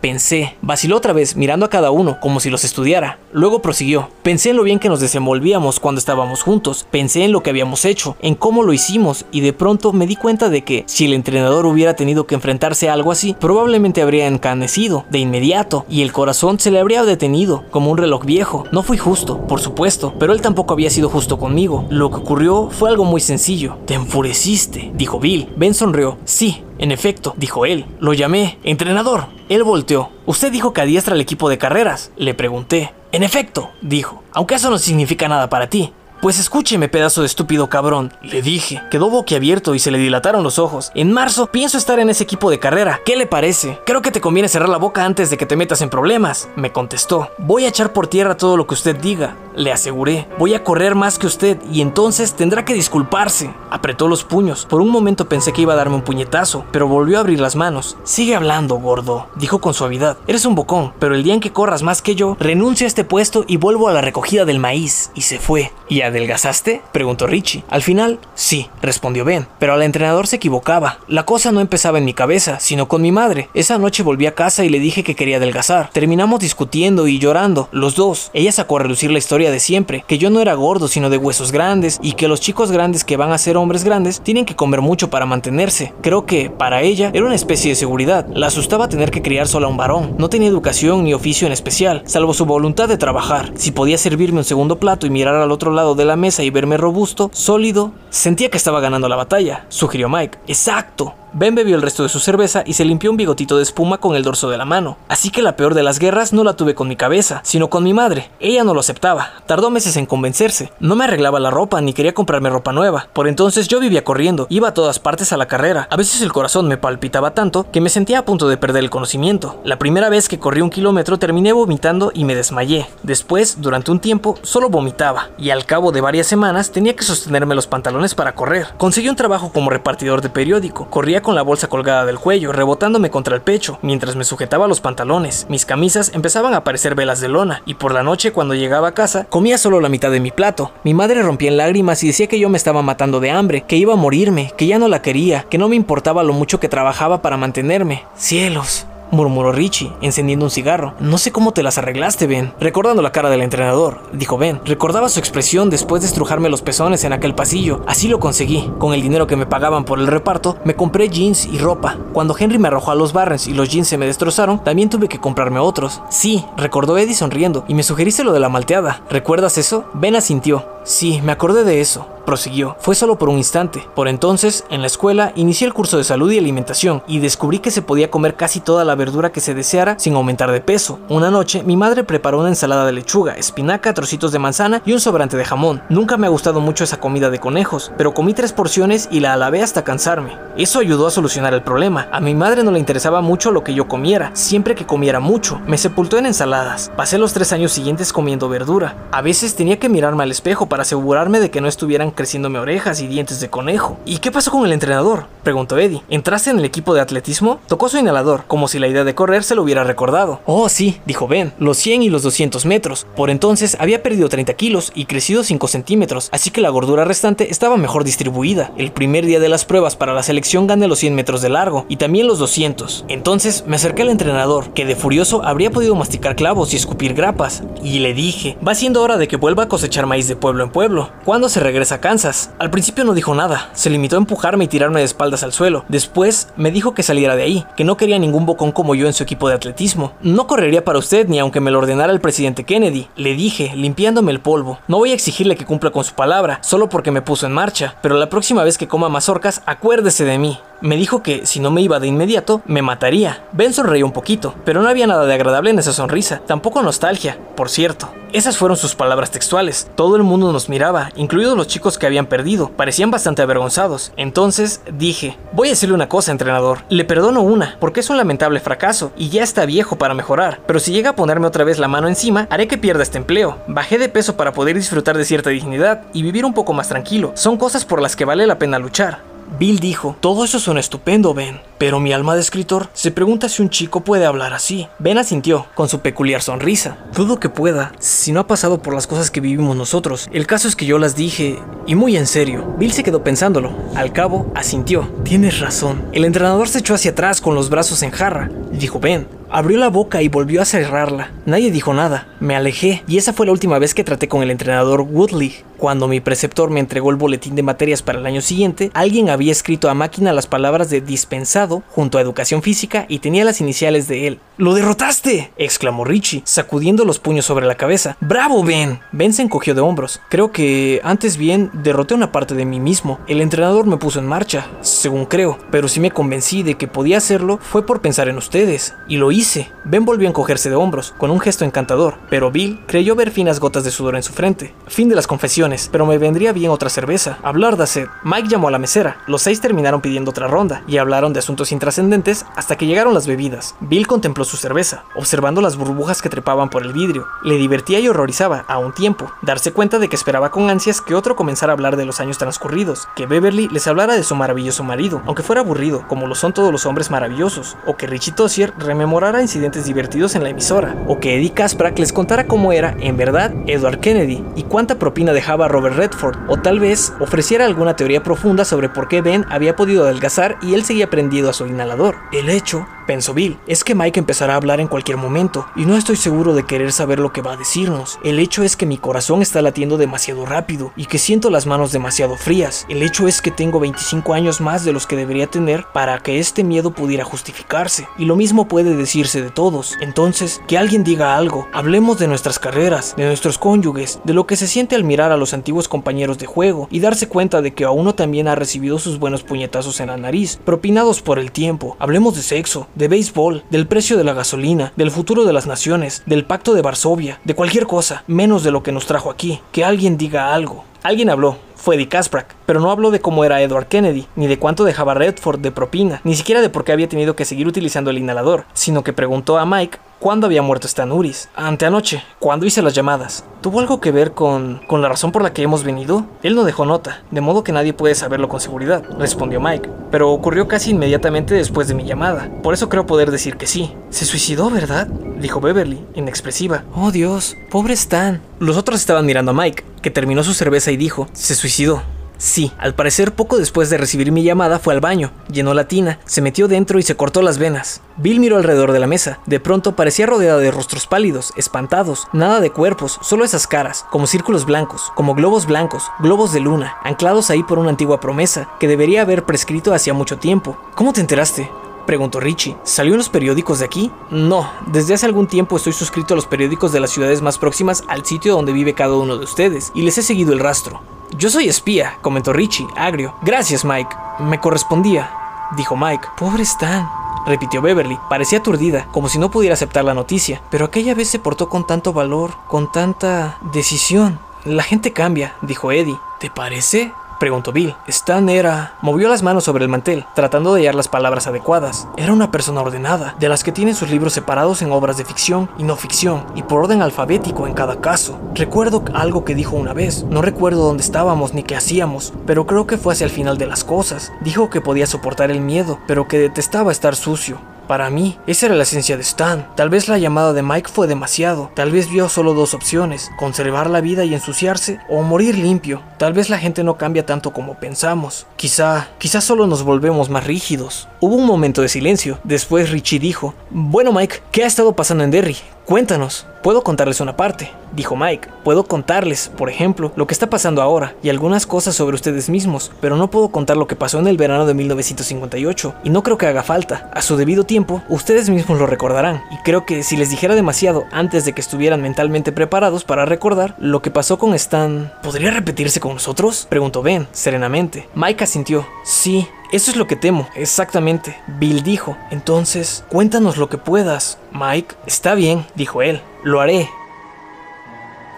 Speaker 1: Pensé, vaciló otra vez mirando a cada uno como si los estudiara. Luego prosiguió. Pensé en lo bien que nos desenvolvíamos cuando estábamos juntos. Pensé en lo que habíamos hecho, en cómo lo hicimos y de pronto me di cuenta de que si el entrenador hubiera tenido que enfrentarse a algo así, probablemente habría encanecido de inmediato y el corazón se le habría detenido como un reloj viejo. No fui justo, por supuesto, pero él tampoco había sido justo conmigo. Lo que ocurrió fue algo muy sencillo. Te enfureciste, dijo Bill. Ben sonrió. Sí, en efecto, dijo él. Lo llamé. Entrenador. Él volteó. Usted dijo que adiestra al equipo de carreras. Le pregunté. En efecto, dijo. Aunque eso no significa nada para ti. Pues escúcheme, pedazo de estúpido cabrón, le dije. Quedó boquiabierto y se le dilataron los ojos. En marzo pienso estar en ese equipo de carrera. ¿Qué le parece? Creo que te conviene cerrar la boca antes de que te metas en problemas, me contestó. Voy a echar por tierra todo lo que usted diga, le aseguré. Voy a correr más que usted y entonces tendrá que disculparse. Apretó los puños. Por un momento pensé que iba a darme un puñetazo, pero volvió a abrir las manos. Sigue hablando, gordo, dijo con suavidad. Eres un bocón, pero el día en que corras más que yo, renuncio a este puesto y vuelvo a la recogida del maíz. Y se fue. Y adelgazaste? preguntó Richie. Al final, sí, respondió Ben, pero al entrenador se equivocaba. La cosa no empezaba en mi cabeza, sino con mi madre. Esa noche volví a casa y le dije que quería adelgazar. Terminamos discutiendo y llorando, los dos. Ella sacó a relucir la historia de siempre, que yo no era gordo, sino de huesos grandes, y que los chicos grandes que van a ser hombres grandes tienen que comer mucho para mantenerse. Creo que, para ella, era una especie de seguridad. La asustaba tener que criar sola a un varón. No tenía educación ni oficio en especial, salvo su voluntad de trabajar. Si podía servirme un segundo plato y mirar al otro lado de la mesa y verme robusto, sólido, sentía que estaba ganando la batalla, sugirió Mike. Exacto. Ben bebió el resto de su cerveza y se limpió un bigotito de espuma con el dorso de la mano. Así que la peor de las guerras no la tuve con mi cabeza, sino con mi madre. Ella no lo aceptaba. Tardó meses en convencerse. No me arreglaba la ropa ni quería comprarme ropa nueva. Por entonces yo vivía corriendo, iba a todas partes a la carrera. A veces el corazón me palpitaba tanto que me sentía a punto de perder el conocimiento. La primera vez que corrí un kilómetro terminé vomitando y me desmayé. Después, durante un tiempo, solo vomitaba. Y al cabo de varias semanas tenía que sostenerme los pantalones para correr. Conseguí un trabajo como repartidor de periódico. Corría con la bolsa colgada del cuello, rebotándome contra el pecho, mientras me sujetaba los pantalones. Mis camisas empezaban a parecer velas de lona, y por la noche cuando llegaba a casa, comía solo la mitad de mi plato. Mi madre rompía en lágrimas y decía que yo me estaba matando de hambre, que iba a morirme, que ya no la quería, que no me importaba lo mucho que trabajaba para mantenerme. Cielos murmuró Richie, encendiendo un cigarro. No sé cómo te las arreglaste, Ben. Recordando la cara del entrenador, dijo Ben. Recordaba su expresión después de estrujarme los pezones en aquel pasillo. Así lo conseguí. Con el dinero que me pagaban por el reparto, me compré jeans y ropa. Cuando Henry me arrojó a los Barrens y los jeans se me destrozaron, también tuve que comprarme otros. Sí, recordó Eddie sonriendo, y me sugeriste lo de la malteada. ¿Recuerdas eso? Ben asintió. Sí, me acordé de eso prosiguió. Fue solo por un instante. Por entonces, en la escuela, inicié el curso de salud y alimentación y descubrí que se podía comer casi toda la verdura que se deseara sin aumentar de peso. Una noche, mi madre preparó una ensalada de lechuga, espinaca, trocitos de manzana y un sobrante de jamón. Nunca me ha gustado mucho esa comida de conejos, pero comí tres porciones y la alabé hasta cansarme. Eso ayudó a solucionar el problema. A mi madre no le interesaba mucho lo que yo comiera, siempre que comiera mucho. Me sepultó en ensaladas. Pasé los tres años siguientes comiendo verdura. A veces tenía que mirarme al espejo para asegurarme de que no estuvieran creciéndome orejas y dientes de conejo. ¿Y qué pasó con el entrenador? preguntó Eddie. ¿Entraste en el equipo de atletismo? Tocó su inhalador, como si la idea de correr se lo hubiera recordado. Oh, sí, dijo Ben, los 100 y los 200 metros. Por entonces había perdido 30 kilos y crecido 5 centímetros, así que la gordura restante estaba mejor distribuida. El primer día de las pruebas para la selección gané los 100 metros de largo y también los 200. Entonces me acerqué al entrenador, que de furioso habría podido masticar clavos y escupir grapas, y le dije, va siendo hora de que vuelva a cosechar maíz de pueblo buen pueblo. ¿Cuándo se regresa a Kansas? Al principio no dijo nada, se limitó a empujarme y tirarme de espaldas al suelo. Después me dijo que saliera de ahí, que no quería ningún bocón como yo en su equipo de atletismo. No correría para usted ni aunque me lo ordenara el presidente Kennedy, le dije, limpiándome el polvo. No voy a exigirle que cumpla con su palabra, solo porque me puso en marcha, pero la próxima vez que coma mazorcas, acuérdese de mí. Me dijo que si no me iba de inmediato, me mataría. Ben sonreía un poquito, pero no había nada de agradable en esa sonrisa, tampoco nostalgia, por cierto. Esas fueron sus palabras textuales. Todo el mundo nos miraba, incluidos los chicos que habían perdido. Parecían bastante avergonzados. Entonces dije, voy a decirle una cosa, entrenador. Le perdono una, porque es un lamentable fracaso y ya está viejo para mejorar. Pero si llega a ponerme otra vez la mano encima, haré que pierda este empleo. Bajé de peso para poder disfrutar de cierta dignidad y vivir un poco más tranquilo. Son cosas por las que vale la pena luchar. Bill dijo, todo eso suena estupendo, Ben, pero mi alma de escritor se pregunta si un chico puede hablar así. Ben asintió, con su peculiar sonrisa. Dudo que pueda, si no ha pasado por las cosas que vivimos nosotros. El caso es que yo las dije, y muy en serio. Bill se quedó pensándolo. Al cabo, asintió. Tienes razón. El entrenador se echó hacia atrás con los brazos en jarra. Dijo Ben, Abrió la boca y volvió a cerrarla. Nadie dijo nada. Me alejé y esa fue la última vez que traté con el entrenador Woodley. Cuando mi preceptor me entregó el boletín de materias para el año siguiente, alguien había escrito a máquina las palabras de dispensado junto a educación física y tenía las iniciales de él. ¡Lo derrotaste! exclamó Richie, sacudiendo los puños sobre la cabeza. ¡Bravo, Ben! Ben se encogió de hombros. Creo que, antes bien, derroté una parte de mí mismo. El entrenador me puso en marcha, según creo, pero si me convencí de que podía hacerlo fue por pensar en ustedes, y lo hice. Ben volvió a encogerse de hombros, con un gesto encantador, pero Bill creyó ver finas gotas de sudor en su frente. Fin de las confesiones, pero me vendría bien otra cerveza. Hablar de sed. Mike llamó a la mesera. Los seis terminaron pidiendo otra ronda, y hablaron de asuntos intrascendentes hasta que llegaron las bebidas. Bill contempló su cerveza, observando las burbujas que trepaban por el vidrio. Le divertía y horrorizaba, a un tiempo, darse cuenta de que esperaba con ansias que otro comenzara a hablar de los años transcurridos, que Beverly les hablara de su maravilloso marido, aunque fuera aburrido, como lo son todos los hombres maravillosos, o que Richie Tossier rememorara incidentes divertidos en la emisora, o que Eddie Kasprak les contara cómo era, en verdad, Edward Kennedy, y cuánta propina dejaba Robert Redford, o tal vez ofreciera alguna teoría profunda sobre por qué Ben había podido adelgazar y él seguía prendido a su inhalador. El hecho pensó Bill, es que Mike empezará a hablar en cualquier momento, y no estoy seguro de querer saber lo que va a decirnos. El hecho es que mi corazón está latiendo demasiado rápido y que siento las manos demasiado frías. El hecho es que tengo 25 años más de los que debería tener para que este miedo pudiera justificarse. Y lo mismo puede decirse de todos. Entonces, que alguien diga algo. Hablemos de nuestras carreras, de nuestros cónyuges, de lo que se siente al mirar a los antiguos compañeros de juego y darse cuenta de que a uno también ha recibido sus buenos puñetazos en la nariz, propinados por el tiempo. Hablemos de sexo, de béisbol, del precio de la gasolina, del futuro de las naciones, del pacto de Varsovia, de cualquier cosa, menos de lo que nos trajo aquí. Que alguien diga algo. Alguien habló, fue Eddie Kasprak, pero no habló de cómo era Edward Kennedy, ni de cuánto dejaba Redford de propina, ni siquiera de por qué había tenido que seguir utilizando el inhalador, sino que preguntó a Mike cuándo había muerto Stan Uris. Anteanoche, cuando hice las llamadas. ¿Tuvo algo que ver con, con la razón por la que hemos venido? Él no dejó nota, de modo que nadie puede saberlo con seguridad, respondió Mike. Pero ocurrió casi inmediatamente después de mi llamada. Por eso creo poder decir que sí. Se suicidó, ¿verdad? Dijo Beverly, inexpresiva. Oh Dios, pobre Stan. Los otros estaban mirando a Mike, que terminó su cerveza y dijo, se suicidó. Sí, al parecer poco después de recibir mi llamada fue al baño, llenó la tina, se metió dentro y se cortó las venas. Bill miró alrededor de la mesa. De pronto parecía rodeada de rostros pálidos, espantados, nada de cuerpos, solo esas caras, como círculos blancos, como globos blancos, globos de luna, anclados ahí por una antigua promesa que debería haber prescrito hacía mucho tiempo. ¿Cómo te enteraste? Preguntó Richie. ¿Salió en los periódicos de aquí? No, desde hace algún tiempo estoy suscrito a los periódicos de las ciudades más próximas al sitio donde vive cada uno de ustedes, y les he seguido el rastro. Yo soy espía, comentó Richie, agrio. Gracias, Mike. Me correspondía, dijo Mike. Pobre Stan, repitió Beverly. Parecía aturdida, como si no pudiera aceptar la noticia, pero aquella vez se portó con tanto valor, con tanta decisión. La gente cambia, dijo Eddie. ¿Te parece? Preguntó Bill. Stan era... Movió las manos sobre el mantel, tratando de hallar las palabras adecuadas. Era una persona ordenada, de las que tienen sus libros separados en obras de ficción y no ficción, y por orden alfabético en cada caso. Recuerdo algo que dijo una vez. No recuerdo dónde estábamos ni qué hacíamos, pero creo que fue hacia el final de las cosas. Dijo que podía soportar el miedo, pero que detestaba estar sucio. Para mí, esa era la esencia de Stan. Tal vez la llamada de Mike fue demasiado. Tal vez vio solo dos opciones, conservar la vida y ensuciarse o morir limpio. Tal vez la gente no cambia tanto como pensamos. Quizá, quizá solo nos volvemos más rígidos. Hubo un momento de silencio. Después Richie dijo, bueno Mike, ¿qué ha estado pasando en Derry? Cuéntanos. Puedo contarles una parte, dijo Mike. Puedo contarles, por ejemplo, lo que está pasando ahora y algunas cosas sobre ustedes mismos, pero no puedo contar lo que pasó en el verano de 1958, y no creo que haga falta. A su debido tiempo, ustedes mismos lo recordarán, y creo que si les dijera demasiado antes de que estuvieran mentalmente preparados para recordar lo que pasó con Stan... ¿Podría repetirse con nosotros? Preguntó Ben, serenamente. Mike asintió. Sí, eso es lo que temo, exactamente. Bill dijo. Entonces, cuéntanos lo que puedas. Mike, está bien, dijo él. Lo haré.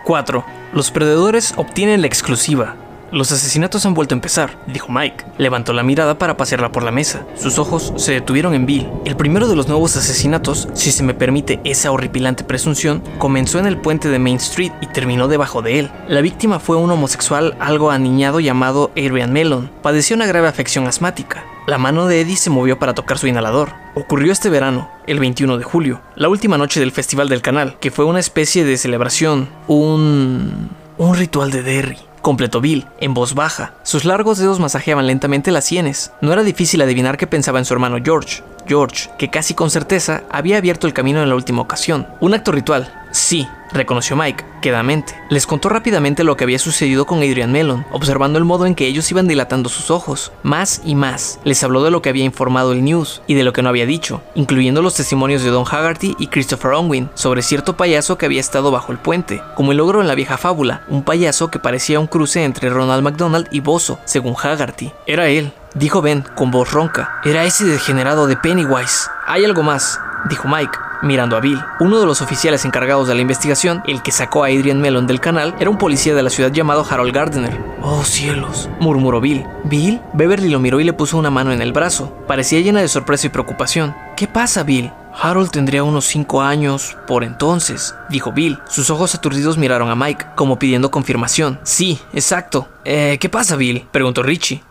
Speaker 1: 4. Los perdedores obtienen la exclusiva. Los asesinatos han vuelto a empezar, dijo Mike. Levantó la mirada para pasearla por la mesa. Sus ojos se detuvieron en Bill. El primero de los nuevos asesinatos, si se me permite esa horripilante presunción, comenzó en el puente de Main Street y terminó debajo de él. La víctima fue un homosexual algo aniñado llamado Adrian Mellon. Padeció una grave afección asmática. La mano de Eddie se movió para tocar su inhalador. Ocurrió este verano, el 21 de julio, la última noche del Festival del Canal, que fue una especie de celebración, un... un ritual de Derry completó Bill, en voz baja. Sus largos dedos masajeaban lentamente las sienes. No era difícil adivinar que pensaba en su hermano George. George, que casi con certeza había abierto el camino en la última ocasión. Un acto ritual, sí, reconoció Mike, quedamente. Les contó rápidamente lo que había sucedido con Adrian Mellon, observando el modo en que ellos iban dilatando sus ojos, más y más. Les habló de lo que había informado el news y de lo que no había dicho, incluyendo los testimonios de Don Haggerty y Christopher Unwin sobre cierto payaso que había estado bajo el puente, como el logro en la vieja fábula, un payaso que parecía un cruce entre Ronald McDonald y Bozo, según Haggerty. Era él, dijo Ben con voz ronca. Era ese degenerado de Pennywise. Hay algo más, dijo Mike, mirando a Bill. Uno de los oficiales encargados de la investigación, el que sacó a Adrian Mellon del canal, era un policía de la ciudad llamado Harold Gardner. Oh cielos, murmuró Bill. ¿Bill? Beverly lo miró y le puso una mano en el brazo. Parecía llena de sorpresa y preocupación. ¿Qué pasa, Bill? Harold tendría unos 5 años por entonces, dijo Bill. Sus ojos aturdidos miraron a Mike, como pidiendo confirmación. Sí, exacto. Eh, ¿Qué pasa, Bill? preguntó Richie.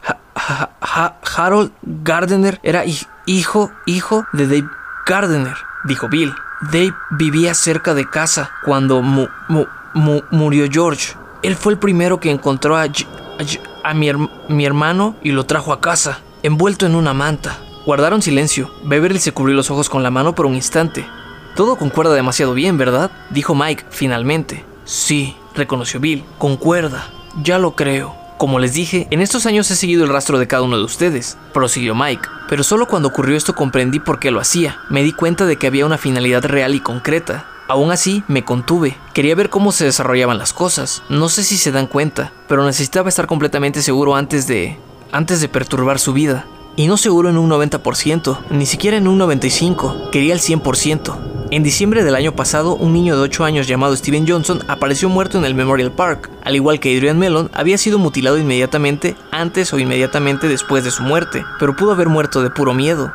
Speaker 1: Harold Gardner era hijo, hijo de Dave Gardner, dijo Bill. Dave vivía cerca de casa cuando murió George. Él fue el primero que encontró a, a mi hermano y lo trajo a casa, envuelto en una manta. Guardaron silencio. Beverly se cubrió los ojos con la mano por un instante. Todo concuerda demasiado bien, ¿verdad? Dijo Mike, finalmente. Sí, reconoció Bill. Concuerda. Ya lo creo. Como les dije, en estos años he seguido el rastro de cada uno de ustedes, prosiguió Mike, pero solo cuando ocurrió esto comprendí por qué lo hacía. Me di cuenta de que había una finalidad real y concreta. Aún así, me contuve. Quería ver cómo se desarrollaban las cosas. No sé si se dan cuenta, pero necesitaba estar completamente seguro antes de... antes de perturbar su vida. Y no seguro en un 90%, ni siquiera en un 95%, quería el 100%. En diciembre del año pasado, un niño de 8 años llamado Steven Johnson apareció muerto en el Memorial Park. Al igual que Adrian Mellon, había sido mutilado inmediatamente antes o inmediatamente después de su muerte, pero pudo haber muerto de puro miedo.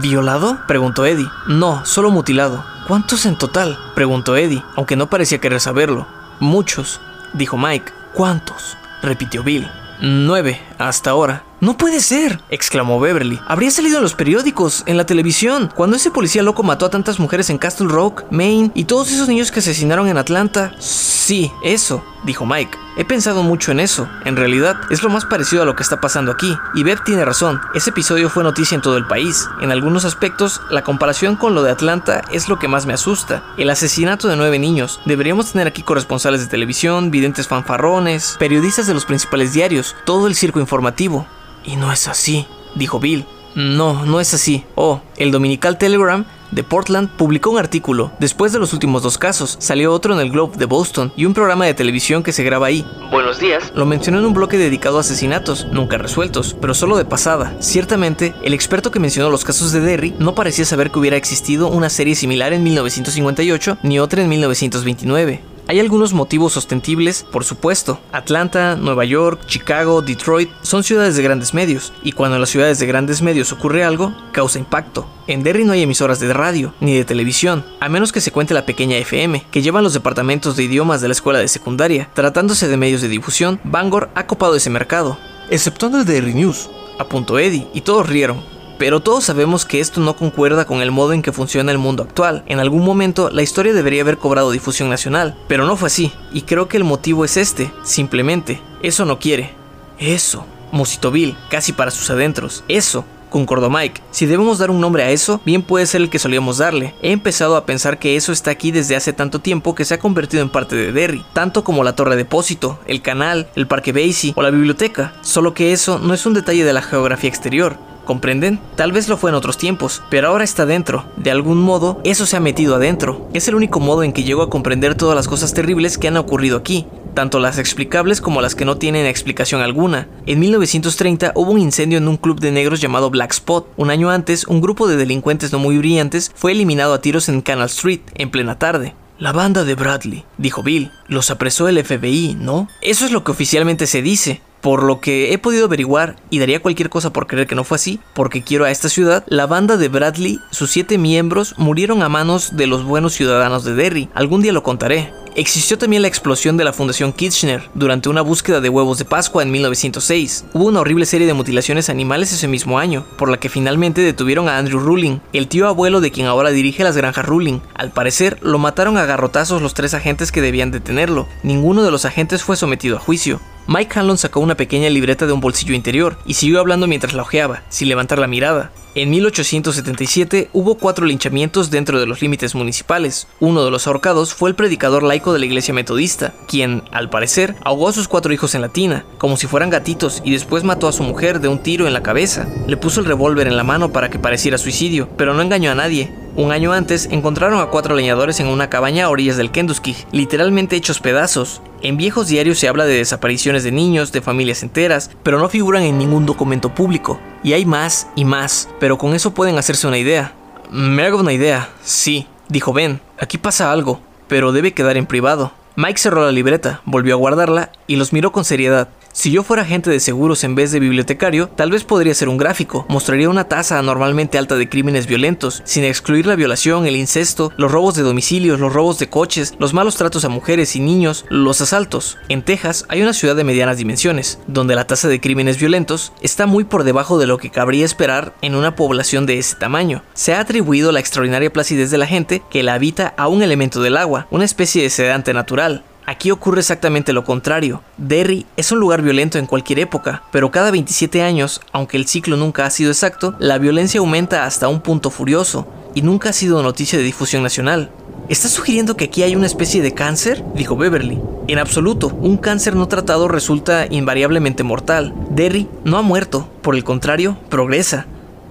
Speaker 1: ¿Violado? preguntó Eddie. No, solo mutilado. ¿Cuántos en total? preguntó Eddie, aunque no parecía querer saberlo. Muchos, dijo Mike. ¿Cuántos? repitió Bill. Nueve, hasta ahora. No puede ser, exclamó Beverly. Habría salido en los periódicos, en la televisión, cuando ese policía loco mató a tantas mujeres en Castle Rock, Maine y todos esos niños que asesinaron en Atlanta. Sí, eso, dijo Mike. He pensado mucho en eso. En realidad, es lo más parecido a lo que está pasando aquí. Y Bev tiene razón, ese episodio fue noticia en todo el país. En algunos aspectos, la comparación con lo de Atlanta es lo que más me asusta. El asesinato de nueve niños. Deberíamos tener aquí corresponsales de televisión, videntes fanfarrones, periodistas de los principales diarios, todo el circo informativo. Y no es así, dijo Bill. No, no es así. Oh, el Dominical Telegram de Portland publicó un artículo. Después de los últimos dos casos, salió otro en el Globe de Boston y un programa de televisión que se graba ahí.
Speaker 2: Buenos días.
Speaker 1: Lo mencionó en un bloque dedicado a asesinatos, nunca resueltos, pero solo de pasada. Ciertamente, el experto que mencionó los casos de Derry no parecía saber que hubiera existido una serie similar en 1958 ni otra en 1929. Hay algunos motivos sostenibles, por supuesto. Atlanta, Nueva York, Chicago, Detroit son ciudades de grandes medios, y cuando en las ciudades de grandes medios ocurre algo, causa impacto. En Derry no hay emisoras de radio ni de televisión, a menos que se cuente la pequeña FM, que llevan los departamentos de idiomas de la escuela de secundaria. Tratándose de medios de difusión, Bangor ha copado ese mercado. Exceptuando el Derry News, apuntó Eddie, y todos rieron. Pero todos sabemos que esto no concuerda con el modo en que funciona el mundo actual. En algún momento la historia debería haber cobrado difusión nacional, pero no fue así, y creo que el motivo es este, simplemente, eso no quiere. Eso, musitó Bill, casi para sus adentros, eso, concordó Mike. Si debemos dar un nombre a eso, bien puede ser el que solíamos darle. He empezado a pensar que eso está aquí desde hace tanto tiempo que se ha convertido en parte de Derry, tanto como la torre depósito, el canal, el parque Basie o la biblioteca, solo que eso no es un detalle de la geografía exterior, ¿Comprenden? Tal vez lo fue en otros tiempos, pero ahora está dentro. De algún modo, eso se ha metido adentro. Es el único modo en que llego a comprender todas las cosas terribles que han ocurrido aquí, tanto las explicables como las que no tienen explicación alguna. En 1930 hubo un incendio en un club de negros llamado Black Spot. Un año antes, un grupo de delincuentes no muy brillantes fue eliminado a tiros en Canal Street, en plena tarde. La banda de Bradley, dijo Bill, los apresó el FBI, ¿no? Eso es lo que oficialmente se dice. Por lo que he podido averiguar, y daría cualquier cosa por creer que no fue así, porque quiero a esta ciudad, la banda de Bradley, sus siete miembros, murieron a manos de los buenos ciudadanos de Derry. Algún día lo contaré. Existió también la explosión de la Fundación Kitchener durante una búsqueda de huevos de Pascua en 1906. Hubo una horrible serie de mutilaciones animales ese mismo año, por la que finalmente detuvieron a Andrew Ruling, el tío abuelo de quien ahora dirige las granjas Ruling. Al parecer, lo mataron a garrotazos los tres agentes que debían detenerlo. Ninguno de los agentes fue sometido a juicio. Mike Hanlon sacó una pequeña libreta de un bolsillo interior y siguió hablando mientras la ojeaba, sin levantar la mirada. En 1877 hubo cuatro linchamientos dentro de los límites municipales. Uno de los ahorcados fue el predicador laico de la iglesia metodista, quien, al parecer, ahogó a sus cuatro hijos en la tina, como si fueran gatitos, y después mató a su mujer de un tiro en la cabeza. Le puso el revólver en la mano para que pareciera suicidio, pero no engañó a nadie. Un año antes encontraron a cuatro leñadores en una cabaña a orillas del Kentucky, literalmente hechos pedazos. En viejos diarios se habla de desapariciones de niños, de familias enteras, pero no figuran en ningún documento público. Y hay más y más, pero con eso pueden hacerse una idea. Me hago una idea, sí, dijo Ben. Aquí pasa algo, pero debe quedar en privado. Mike cerró la libreta, volvió a guardarla y los miró con seriedad. Si yo fuera agente de seguros en vez de bibliotecario, tal vez podría ser un gráfico. Mostraría una tasa anormalmente alta de crímenes violentos, sin excluir la violación, el incesto, los robos de domicilios, los robos de coches, los malos tratos a mujeres y niños, los asaltos. En Texas hay una ciudad de medianas dimensiones, donde la tasa de crímenes violentos está muy por debajo de lo que cabría esperar en una población de ese tamaño. Se ha atribuido la extraordinaria placidez de la gente que la habita a un elemento del agua, una especie de sedante natural, Aquí ocurre exactamente lo contrario. Derry es un lugar violento en cualquier época, pero cada 27 años, aunque el ciclo nunca ha sido exacto, la violencia aumenta hasta un punto furioso, y nunca ha sido noticia de difusión nacional. ¿Estás sugiriendo que aquí hay una especie de cáncer? dijo Beverly. En absoluto, un cáncer no tratado resulta invariablemente mortal. Derry no ha muerto, por el contrario, progresa.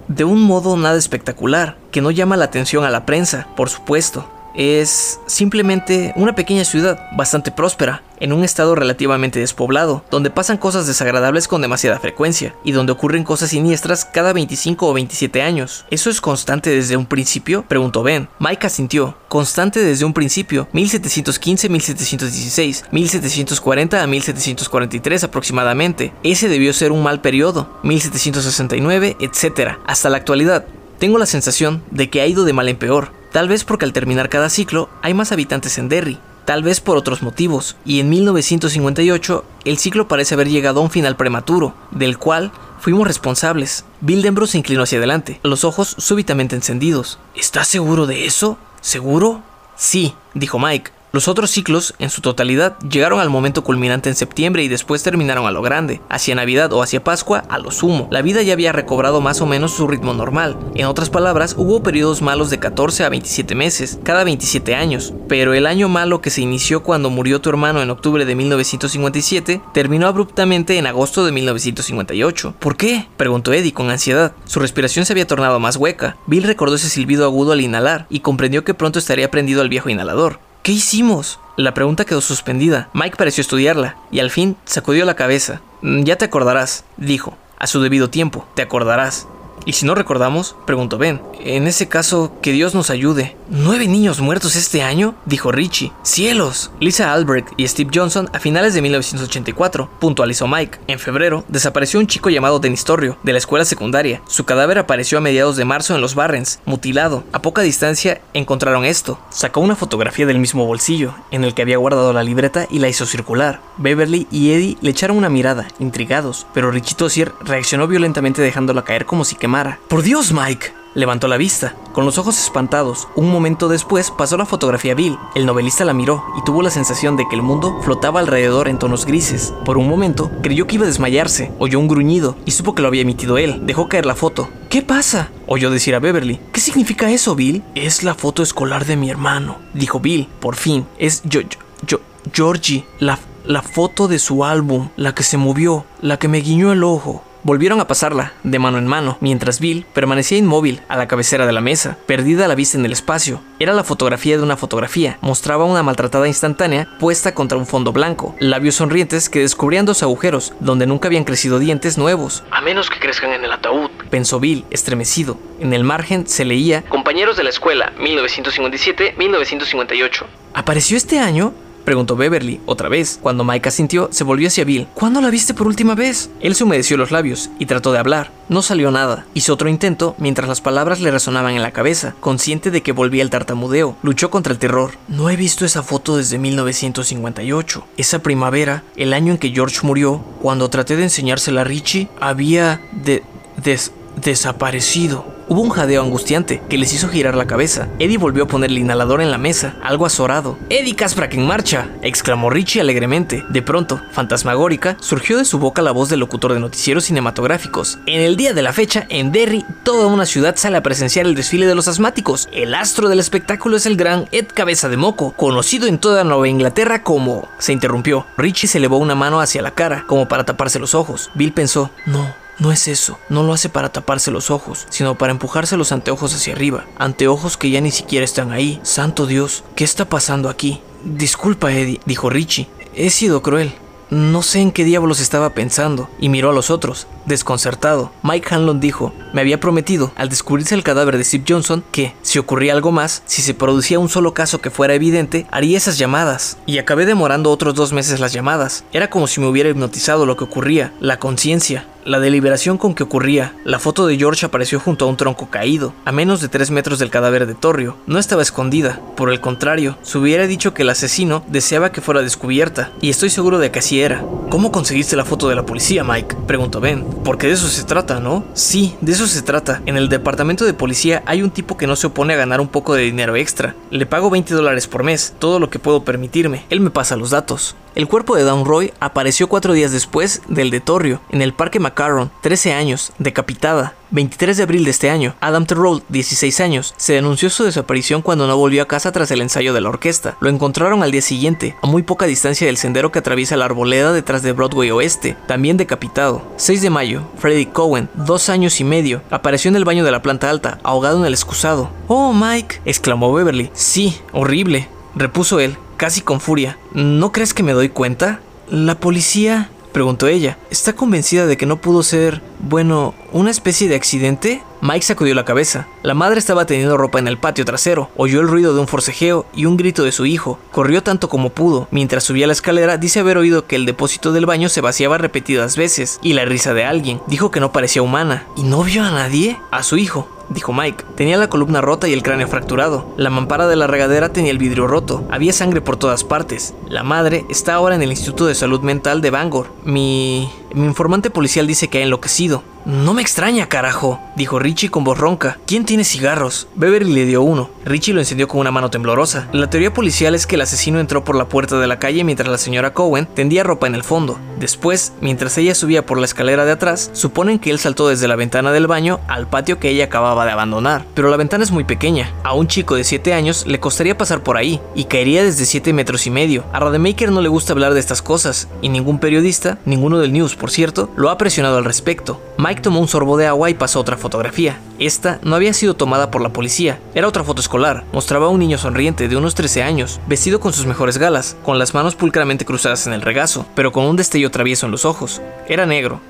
Speaker 1: De un modo nada espectacular, que no llama la atención a la prensa, por supuesto es simplemente una pequeña ciudad bastante próspera, en un estado relativamente despoblado, donde pasan cosas desagradables con demasiada frecuencia, y donde ocurren cosas siniestras cada 25 o 27 años. ¿Eso es constante desde un principio? preguntó Ben. Mike asintió. Constante desde un principio, 1715-1716, 1740 a 1743 aproximadamente. Ese debió ser un mal periodo, 1769, etc. Hasta la actualidad. Tengo la sensación de que ha ido de mal en peor. Tal vez porque al terminar cada ciclo hay más habitantes en Derry, tal vez por otros motivos, y en 1958 el ciclo parece haber llegado a un final prematuro, del cual fuimos responsables. Bill se inclinó hacia adelante, los ojos súbitamente encendidos. ¿Estás seguro de eso? ¿Seguro? Sí, dijo Mike. Los otros ciclos, en su totalidad, llegaron al momento culminante en septiembre y después terminaron a lo grande, hacia Navidad o hacia Pascua a lo sumo. La vida ya había recobrado más o menos su ritmo normal. En otras palabras, hubo periodos malos de 14 a 27 meses, cada 27 años, pero el año malo que se inició cuando murió tu hermano en octubre de 1957 terminó abruptamente en agosto de 1958. ¿Por qué? preguntó Eddie con ansiedad. Su respiración se había tornado más hueca. Bill recordó ese silbido agudo al inhalar y comprendió que pronto estaría prendido al viejo inhalador. ¿Qué hicimos? La pregunta quedó suspendida. Mike pareció estudiarla y al fin sacudió la cabeza. Mm, ya te acordarás, dijo. A su debido tiempo, te acordarás. ¿Y si no recordamos? preguntó Ben. En ese caso, que Dios nos ayude. ¿Nueve niños muertos este año? dijo Richie. ¡Cielos! Lisa Albrecht y Steve Johnson a finales de 1984, puntualizó Mike. En febrero, desapareció un chico llamado Denis Torrio, de la escuela secundaria. Su cadáver apareció a mediados de marzo en los Barrens, mutilado. A poca distancia encontraron esto. Sacó una fotografía del mismo bolsillo, en el que había guardado la libreta y la hizo circular. Beverly y Eddie le echaron una mirada, intrigados, pero Richie Tossier reaccionó violentamente dejándola caer como si quemara por Dios, Mike. Levantó la vista, con los ojos espantados. Un momento después pasó la fotografía a Bill. El novelista la miró y tuvo la sensación de que el mundo flotaba alrededor en tonos grises. Por un momento, creyó que iba a desmayarse, oyó un gruñido y supo que lo había emitido él. Dejó caer la foto, ¿Qué pasa? oyó decir a Beverly. ¿Qué significa eso, Bill? Es la foto escolar de mi hermano, dijo Bill. Por fin, es yo, yo, yo Georgie, la, la foto de su álbum, la que se movió, la que me guiñó el ojo. Volvieron a pasarla, de mano en mano, mientras Bill permanecía inmóvil a la cabecera de la mesa, perdida la vista en el espacio. Era la fotografía de una fotografía. Mostraba una maltratada instantánea puesta contra un fondo blanco, labios sonrientes que descubrían dos agujeros donde nunca habían crecido dientes nuevos.
Speaker 2: A menos que crezcan en el ataúd,
Speaker 1: pensó Bill, estremecido. En el margen se leía
Speaker 2: Compañeros de la escuela, 1957-1958.
Speaker 1: ¿Apareció este año? Preguntó Beverly, otra vez. Cuando Mike asintió, se volvió hacia Bill. ¿Cuándo la viste por última vez? Él se humedeció los labios y trató de hablar. No salió nada. Hizo otro intento mientras las palabras le resonaban en la cabeza, consciente de que volvía el tartamudeo. Luchó contra el terror. No he visto esa foto desde 1958. Esa primavera, el año en que George murió, cuando traté de enseñársela a Richie, había de... des desaparecido. Hubo un jadeo angustiante que les hizo girar la cabeza. Eddie volvió a poner el inhalador en la mesa, algo azorado. ¡Eddie Kasprak en marcha! exclamó Richie alegremente. De pronto, fantasmagórica, surgió de su boca la voz del locutor de noticieros cinematográficos. En el día de la fecha, en Derry, toda una ciudad sale a presenciar el desfile de los asmáticos. El astro del espectáculo es el gran Ed Cabeza de Moco, conocido en toda Nueva Inglaterra como... Se interrumpió. Richie se elevó una mano hacia la cara, como para taparse los ojos. Bill pensó, no, no es eso, no lo hace para taparse los ojos, sino para empujarse los anteojos hacia arriba, anteojos que ya ni siquiera están ahí. Santo Dios, ¿qué está pasando aquí? Disculpa, Eddie, dijo Richie. He sido cruel. No sé en qué diablos estaba pensando, y miró a los otros, desconcertado. Mike Hanlon dijo, me había prometido, al descubrirse el cadáver de Steve Johnson, que, si ocurría algo más, si se producía un solo caso que fuera evidente, haría esas llamadas. Y acabé demorando otros dos meses las llamadas. Era como si me hubiera hipnotizado lo que ocurría, la conciencia. La deliberación con que ocurría, la foto de George apareció junto a un tronco caído, a menos de tres metros del cadáver de Torrio. No estaba escondida, por el contrario, se hubiera dicho que el asesino deseaba que fuera descubierta, y estoy seguro de que así era. ¿Cómo conseguiste la foto de la policía, Mike? preguntó Ben. Porque de eso se trata, ¿no? Sí, de eso se trata. En el departamento de policía hay un tipo que no se opone a ganar un poco de dinero extra. Le pago 20 dólares por mes, todo lo que puedo permitirme. Él me pasa los datos. El cuerpo de Dawn Roy apareció cuatro días después del de Torrio, en el Parque Macaron, 13 años, decapitada. 23 de abril de este año, Adam Terrell, 16 años, se denunció su desaparición cuando no volvió a casa tras el ensayo de la orquesta. Lo encontraron al día siguiente, a muy poca distancia del sendero que atraviesa la arboleda detrás de Broadway Oeste, también decapitado. 6 de mayo, Freddie Cohen, dos años y medio, apareció en el baño de la planta alta, ahogado en el excusado. Oh, Mike, exclamó Beverly. Sí, horrible, repuso él, casi con furia. ¿No crees que me doy cuenta? La policía preguntó ella. ¿Está convencida de que no pudo ser, bueno, una especie de accidente? Mike sacudió la cabeza. La madre estaba teniendo ropa en el patio trasero. Oyó el ruido de un forcejeo y un grito de su hijo. Corrió tanto como pudo. Mientras subía la escalera, dice haber oído que el depósito del baño se vaciaba repetidas veces y la risa de alguien. Dijo que no parecía humana. ¿Y no vio a nadie? A su hijo dijo Mike. Tenía la columna rota y el cráneo fracturado. La mampara de la regadera tenía el vidrio roto. Había sangre por todas partes. La madre está ahora en el Instituto de Salud Mental de Bangor. Mi... Mi informante policial dice que ha enloquecido. No me extraña, carajo, dijo Richie con voz ronca. ¿Quién tiene cigarros? Beverly le dio uno. Richie lo encendió con una mano temblorosa. La teoría policial es que el asesino entró por la puerta de la calle mientras la señora Cohen tendía ropa en el fondo. Después, mientras ella subía por la escalera de atrás, suponen que él saltó desde la ventana del baño al patio que ella acababa de abandonar. Pero la ventana es muy pequeña. A un chico de 7 años le costaría pasar por ahí y caería desde 7 metros y medio. A Rademacher no le gusta hablar de estas cosas y ningún periodista, ninguno del news por cierto, lo ha presionado al respecto. Tomó un sorbo de agua y pasó otra fotografía. Esta no había sido tomada por la policía, era otra foto escolar. Mostraba a un niño sonriente de unos 13 años, vestido con sus mejores galas, con las manos pulcramente cruzadas en el regazo, pero con un destello travieso en los ojos. Era negro,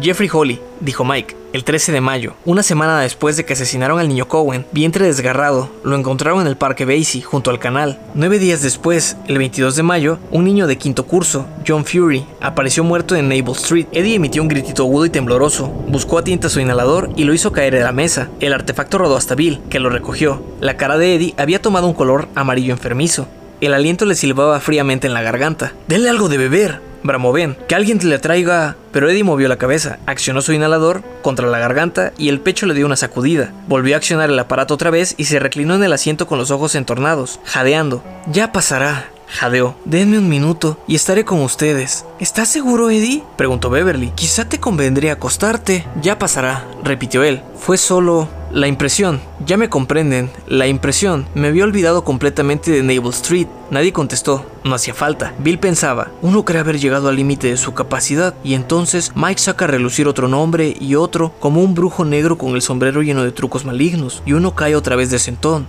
Speaker 1: Jeffrey Holly, dijo Mike, el 13 de mayo, una semana después de que asesinaron al niño Cohen, vientre desgarrado, lo encontraron en el parque Basie, junto al canal. Nueve días después, el 22 de mayo, un niño de quinto curso, John Fury, apareció muerto en Naval Street. Eddie emitió un gritito agudo y tembloroso, buscó a tinta su inhalador y lo hizo caer de la mesa. El artefacto rodó hasta Bill, que lo recogió. La cara de Eddie había tomado un color amarillo enfermizo. El aliento le silbaba fríamente en la garganta. Denle algo de beber, bramó Ben. Que alguien le traiga... Pero Eddie movió la cabeza, accionó su inhalador contra la garganta y el pecho le dio una sacudida. Volvió a accionar el aparato otra vez y se reclinó en el asiento con los ojos entornados, jadeando. Ya pasará, Jadeó. Denme un minuto y estaré con ustedes. ¿Estás seguro, Eddie? preguntó Beverly. Quizá te convendría acostarte. Ya pasará, repitió él. Fue solo la impresión, ya me comprenden, la impresión. Me había olvidado completamente de Naval Street. Nadie contestó, no hacía falta. Bill pensaba, uno cree haber llegado al límite de su capacidad, y entonces Mike saca a relucir otro nombre y otro, como un brujo negro con el sombrero lleno de trucos malignos, y uno cae otra vez de sentón.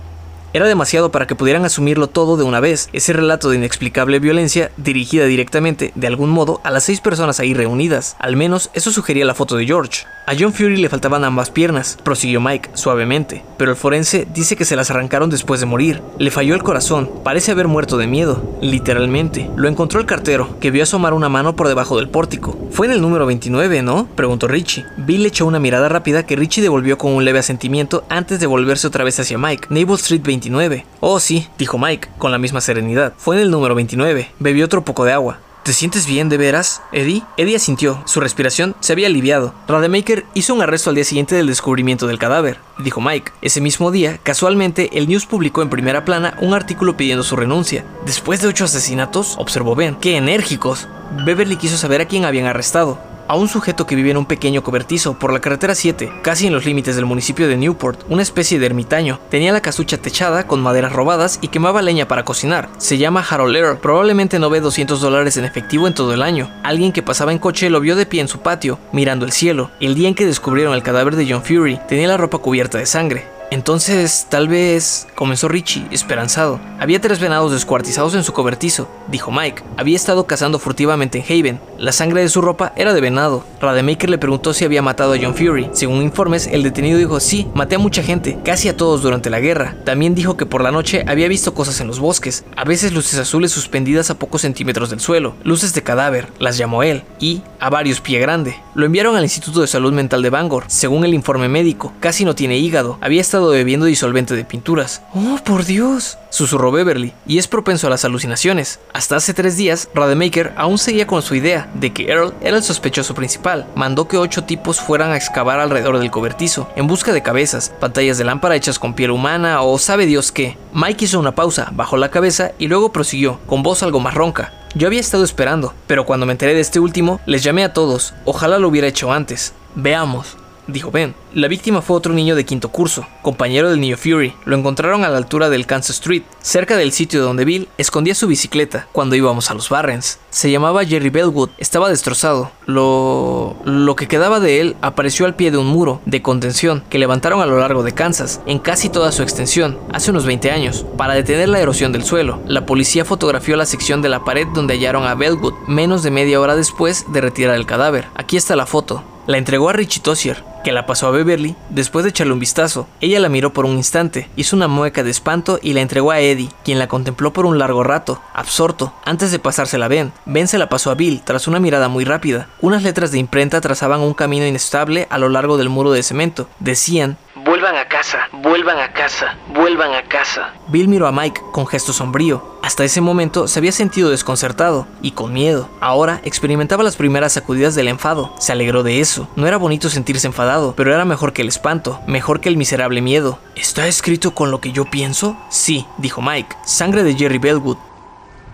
Speaker 1: Era demasiado para que pudieran asumirlo todo de una vez, ese relato de inexplicable violencia dirigida directamente, de algún modo, a las seis personas ahí reunidas. Al menos eso sugería la foto de George. A John Fury le faltaban ambas piernas, prosiguió Mike suavemente, pero el forense dice que se las arrancaron después de morir. Le falló el corazón, parece haber muerto de miedo, literalmente. Lo encontró el cartero, que vio asomar una mano por debajo del pórtico. Fue en el número 29, ¿no? preguntó Richie. Bill echó una mirada rápida que Richie devolvió con un leve asentimiento antes de volverse otra vez hacia Mike. Street 29. Oh, sí, dijo Mike, con la misma serenidad. Fue en el número 29. Bebió otro poco de agua. ¿Te sientes bien de veras, Eddie? Eddie asintió. Su respiración se había aliviado. Rademacher hizo un arresto al día siguiente del descubrimiento del cadáver, dijo Mike. Ese mismo día, casualmente, el News publicó en primera plana un artículo pidiendo su renuncia. Después de ocho asesinatos, observó Ben. ¡Qué enérgicos! Beverly quiso saber a quién habían arrestado a un sujeto que vivía en un pequeño cobertizo por la carretera 7, casi en los límites del municipio de Newport, una especie de ermitaño. Tenía la casucha techada con maderas robadas y quemaba leña para cocinar. Se llama Harold Earl. Probablemente no ve 200 dólares en efectivo en todo el año. Alguien que pasaba en coche lo vio de pie en su patio, mirando el cielo. El día en que descubrieron el cadáver de John Fury, tenía la ropa cubierta de sangre. Entonces, tal vez, comenzó Richie, esperanzado. Había tres venados descuartizados en su cobertizo, dijo Mike. Había estado cazando furtivamente en Haven. La sangre de su ropa era de venado. Rademacher le preguntó si había matado a John Fury. Según informes, el detenido dijo sí, maté a mucha gente, casi a todos durante la guerra. También dijo que por la noche había visto cosas en los bosques, a veces luces azules suspendidas a pocos centímetros del suelo, luces de cadáver, las llamó él, y a varios pie grande. Lo enviaron al Instituto de Salud Mental de Bangor. Según el informe médico, casi no tiene hígado, había estado bebiendo disolvente de pinturas. ¡Oh, por Dios! susurró Beverly, y es propenso a las alucinaciones. Hasta hace tres días, Rademacher aún seguía con su idea de que Earl era el sospechoso principal. Mandó que ocho tipos fueran a excavar alrededor del cobertizo, en busca de cabezas, pantallas de lámpara hechas con piel humana o sabe Dios qué. Mike hizo una pausa, bajó la cabeza y luego prosiguió, con voz algo más ronca. Yo había estado esperando, pero cuando me enteré de este último, les llamé a todos. Ojalá lo hubiera hecho antes. Veamos dijo Ben. La víctima fue otro niño de quinto curso, compañero del niño Fury. Lo encontraron a la altura del Kansas Street, cerca del sitio donde Bill escondía su bicicleta cuando íbamos a los Barrens. Se llamaba Jerry Bellwood, estaba destrozado. Lo... que quedaba de él apareció al pie de un muro de contención que levantaron a lo largo de Kansas, en casi toda su extensión, hace unos 20 años, para detener la erosión del suelo. La policía fotografió la sección de la pared donde hallaron a Bellwood menos de media hora después de retirar el cadáver. Aquí está la foto. La entregó a Richie Tossier, que la pasó a Beverly después de echarle un vistazo. Ella la miró por un instante, hizo una mueca de espanto y la entregó a Eddie, quien la contempló por un largo rato, absorto, antes de pasársela a Ben. Ben se la pasó a Bill tras una mirada muy rápida. Unas letras de imprenta trazaban un camino inestable a lo largo del muro de cemento. Decían
Speaker 2: Vuelvan a casa, vuelvan a casa, vuelvan a casa.
Speaker 1: Bill miró a Mike con gesto sombrío. Hasta ese momento se había sentido desconcertado y con miedo. Ahora experimentaba las primeras sacudidas del enfado. Se alegró de eso. No era bonito sentirse enfadado, pero era mejor que el espanto, mejor que el miserable miedo. ¿Está escrito con lo que yo pienso? Sí, dijo Mike. Sangre de Jerry Bellwood.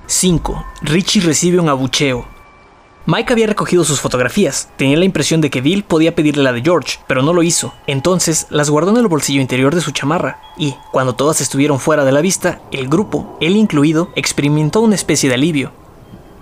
Speaker 1: 5. Richie recibe un abucheo. Mike había recogido sus fotografías. Tenía la impresión de que Bill podía pedirle la de George, pero no lo hizo. Entonces las guardó en el bolsillo interior de su chamarra. Y, cuando todas estuvieron fuera de la vista, el grupo, él incluido, experimentó una especie de alivio.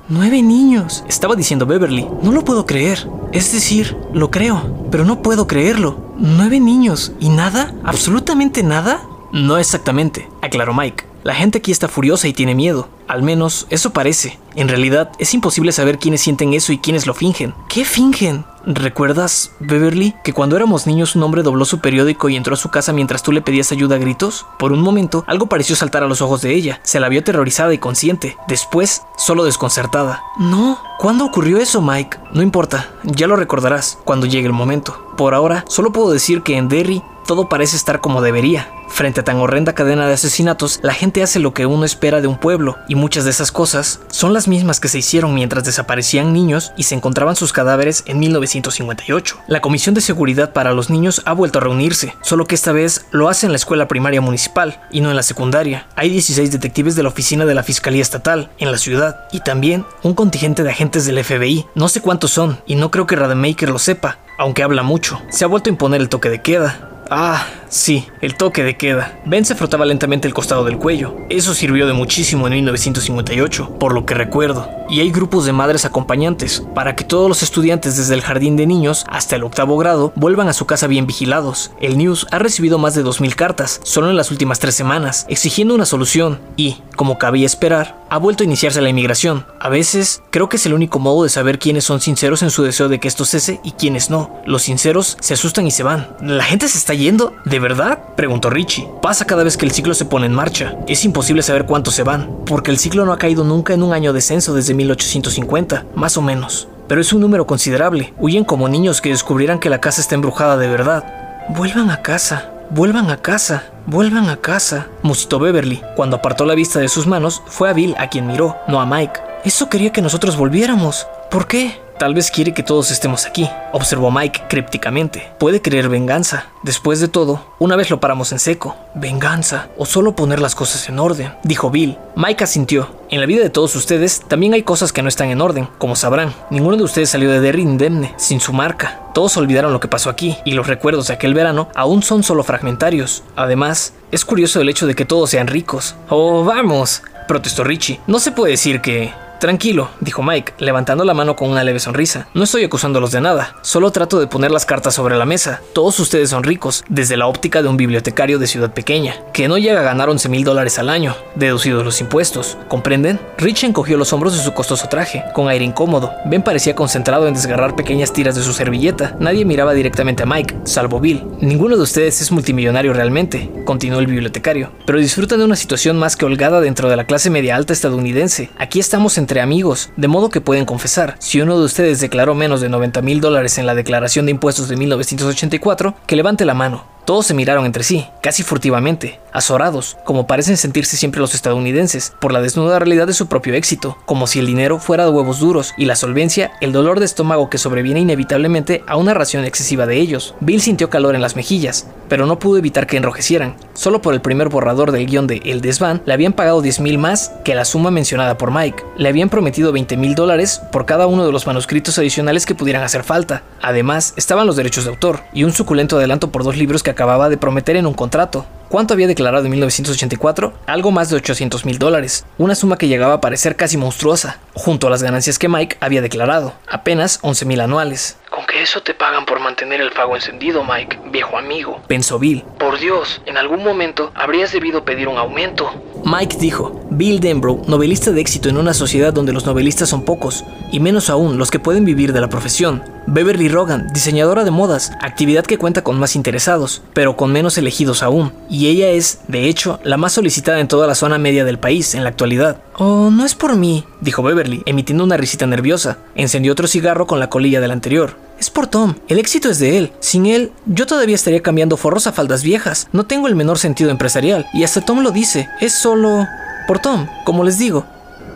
Speaker 1: Nueve niños, estaba diciendo Beverly. No lo puedo creer. Es decir, lo creo, pero no puedo creerlo. Nueve niños. ¿Y nada? ¿Absolutamente nada? No exactamente, aclaró Mike. La gente aquí está furiosa y tiene miedo. Al menos eso parece. En realidad es imposible saber quiénes sienten eso y quiénes lo fingen. ¿Qué fingen? ¿Recuerdas, Beverly, que cuando éramos niños un hombre dobló su periódico y entró a su casa mientras tú le pedías ayuda a gritos? Por un momento, algo pareció saltar a los ojos de ella. Se la vio aterrorizada y consciente. Después, solo desconcertada. No, ¿cuándo ocurrió eso, Mike? No importa, ya lo recordarás cuando llegue el momento. Por ahora, solo puedo decir que en Derry todo parece estar como debería. Frente a tan horrenda cadena de asesinatos, la gente hace lo que uno espera de un pueblo, y muchas de esas cosas son las mismas que se hicieron mientras desaparecían niños y se encontraban sus cadáveres en 1958. La Comisión de Seguridad para los Niños ha vuelto a reunirse, solo que esta vez lo hace en la escuela primaria municipal y no en la secundaria. Hay 16 detectives de la oficina de la Fiscalía Estatal en la ciudad y también un contingente de agentes del FBI. No sé cuántos son y no creo que Rademacher lo sepa, aunque habla mucho. Se ha vuelto a imponer el toque de queda. Ah, sí, el toque de queda. Ben se frotaba lentamente el costado del cuello. Eso sirvió de muchísimo en 1958, por lo que recuerdo. Y hay grupos de madres acompañantes, para que todos los estudiantes desde el jardín de niños hasta el octavo grado vuelvan a su casa bien vigilados. El News ha recibido más de 2.000 cartas, solo en las últimas tres semanas, exigiendo una solución y, como cabía esperar, ha vuelto a iniciarse la inmigración. A veces, creo que es el único modo de saber quiénes son sinceros en su deseo de que esto cese y quiénes no. Los sinceros se asustan y se van. La gente se está yendo? ¿De verdad? Preguntó Richie. Pasa cada vez que el ciclo se pone en marcha. Es imposible saber cuántos se van, porque el ciclo no ha caído nunca en un año de censo desde 1850, más o menos. Pero es un número considerable. Huyen como niños que descubrieran que la casa está embrujada de verdad. Vuelvan a casa, vuelvan a casa, vuelvan a casa, musitó Beverly. Cuando apartó la vista de sus manos, fue a Bill a quien miró, no a Mike. Eso quería que nosotros volviéramos. ¿Por qué? Tal vez quiere que todos estemos aquí, observó Mike crípticamente. Puede querer venganza. Después de todo, una vez lo paramos en seco. Venganza, o solo poner las cosas en orden, dijo Bill. Mike asintió. En la vida de todos ustedes también hay cosas que no están en orden, como sabrán. Ninguno de ustedes salió de Derry indemne, sin su marca. Todos olvidaron lo que pasó aquí, y los recuerdos de aquel verano aún son solo fragmentarios. Además, es curioso el hecho de que todos sean ricos. Oh, vamos, protestó Richie. No se puede decir que... Tranquilo, dijo Mike, levantando la mano con una leve sonrisa. No estoy acusándolos de nada, solo trato de poner las cartas sobre la mesa. Todos ustedes son ricos, desde la óptica de un bibliotecario de ciudad pequeña, que no llega a ganar 11 mil dólares al año, deducidos los impuestos. ¿Comprenden? Rich encogió los hombros de su costoso traje, con aire incómodo. Ben parecía concentrado en desgarrar pequeñas tiras de su servilleta. Nadie miraba directamente a Mike, salvo Bill. Ninguno de ustedes es multimillonario realmente, continuó el bibliotecario, pero disfrutan de una situación más que holgada dentro de la clase media alta estadounidense. Aquí estamos en entre amigos, de modo que pueden confesar. Si uno de ustedes declaró menos de 90 mil dólares en la declaración de impuestos de 1984, que levante la mano. Todos se miraron entre sí, casi furtivamente, azorados, como parecen sentirse siempre los estadounidenses, por la desnuda realidad de su propio éxito, como si el dinero fuera de huevos duros y la solvencia el dolor de estómago que sobreviene inevitablemente a una ración excesiva de ellos. Bill sintió calor en las mejillas, pero no pudo evitar que enrojecieran. Solo por el primer borrador del guion de El Desván le habían pagado 10 mil más que la suma mencionada por Mike. Le habían prometido 20 mil dólares por cada uno de los manuscritos adicionales que pudieran hacer falta. Además, estaban los derechos de autor y un suculento adelanto por dos libros que acababa de prometer en un contrato. ¿Cuánto había declarado en 1984? Algo más de 800 mil dólares, una suma que llegaba a parecer casi monstruosa, junto a las ganancias que Mike había declarado, apenas 11 mil anuales.
Speaker 2: Con que eso te pagan por mantener el fuego encendido, Mike, viejo amigo.
Speaker 1: Pensó Bill.
Speaker 2: Por Dios, en algún momento habrías debido pedir un aumento.
Speaker 1: Mike dijo, Bill Denbrough, novelista de éxito en una sociedad donde los novelistas son pocos, y menos aún los que pueden vivir de la profesión. Beverly Rogan, diseñadora de modas, actividad que cuenta con más interesados, pero con menos elegidos aún, y ella es, de hecho, la más solicitada en toda la zona media del país en la actualidad. Oh, no es por mí, dijo Beverly, emitiendo una risita nerviosa. Encendió otro cigarro con la colilla del anterior. Es por Tom, el éxito es de él. Sin él, yo todavía estaría cambiando forros a faldas viejas. No tengo el menor sentido empresarial, y hasta Tom lo dice. Es solo... por Tom, como les digo.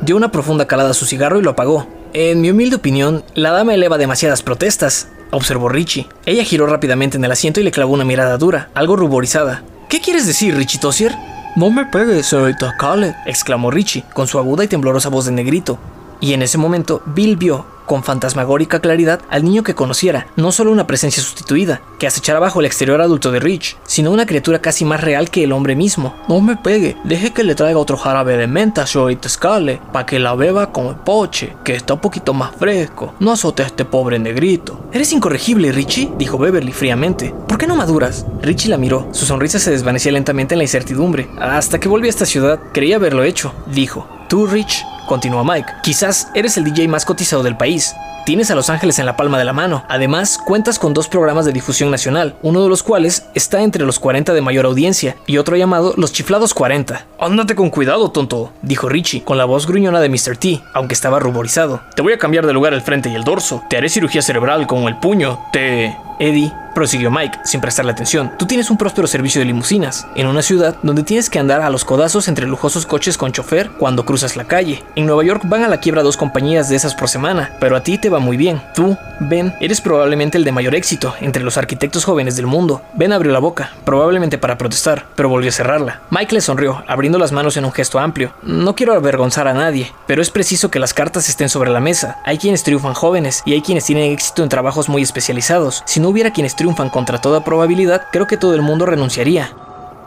Speaker 1: Dio una profunda calada a su cigarro y lo apagó. En mi humilde opinión, la dama eleva demasiadas protestas, observó Richie. Ella giró rápidamente en el asiento y le clavó una mirada dura, algo ruborizada. ¿Qué quieres decir, Richie Tossier? No me pegues, señorita Khaled, exclamó Richie, con su aguda y temblorosa voz de negrito. Y en ese momento, Bill vio, con fantasmagórica claridad, al niño que conociera, no solo una presencia sustituida, que acechara bajo el exterior adulto de Rich, sino una criatura casi más real que el hombre mismo. No me pegue, deje que le traiga otro jarabe de menta, señorita Scarlett, para que la beba con el poche, que está un poquito más fresco. No azote a este pobre negrito. Eres incorregible, Richie, dijo Beverly fríamente. ¿Por qué no maduras? Richie la miró. Su sonrisa se desvanecía lentamente en la incertidumbre. Hasta que volví a esta ciudad, creía haberlo hecho, dijo. Tú, Rich, continuó Mike, quizás eres el DJ más cotizado del país. Tienes a Los Ángeles en la palma de la mano. Además, cuentas con dos programas de difusión nacional, uno de los cuales está entre los 40 de mayor audiencia y otro llamado Los Chiflados 40. Ándate con cuidado, tonto, dijo Richie, con la voz gruñona de Mr. T, aunque estaba ruborizado. Te voy a cambiar de lugar el frente y el dorso. Te haré cirugía cerebral con el puño. Te... Eddie prosiguió Mike, sin prestarle atención. Tú tienes un próspero servicio de limusinas, en una ciudad donde tienes que andar a los codazos entre lujosos coches con chofer cuando cruzas la calle. En Nueva York van a la quiebra dos compañías de esas por semana, pero a ti te va muy bien. Tú, Ben, eres probablemente el de mayor éxito entre los arquitectos jóvenes del mundo. Ben abrió la boca, probablemente para protestar, pero volvió a cerrarla. Mike le sonrió, abriendo las manos en un gesto amplio. No quiero avergonzar a nadie, pero es preciso que las cartas estén sobre la mesa. Hay quienes triunfan jóvenes y hay quienes tienen éxito en trabajos muy especializados. Si no hubiera quienes triunfan contra toda probabilidad, creo que todo el mundo renunciaría.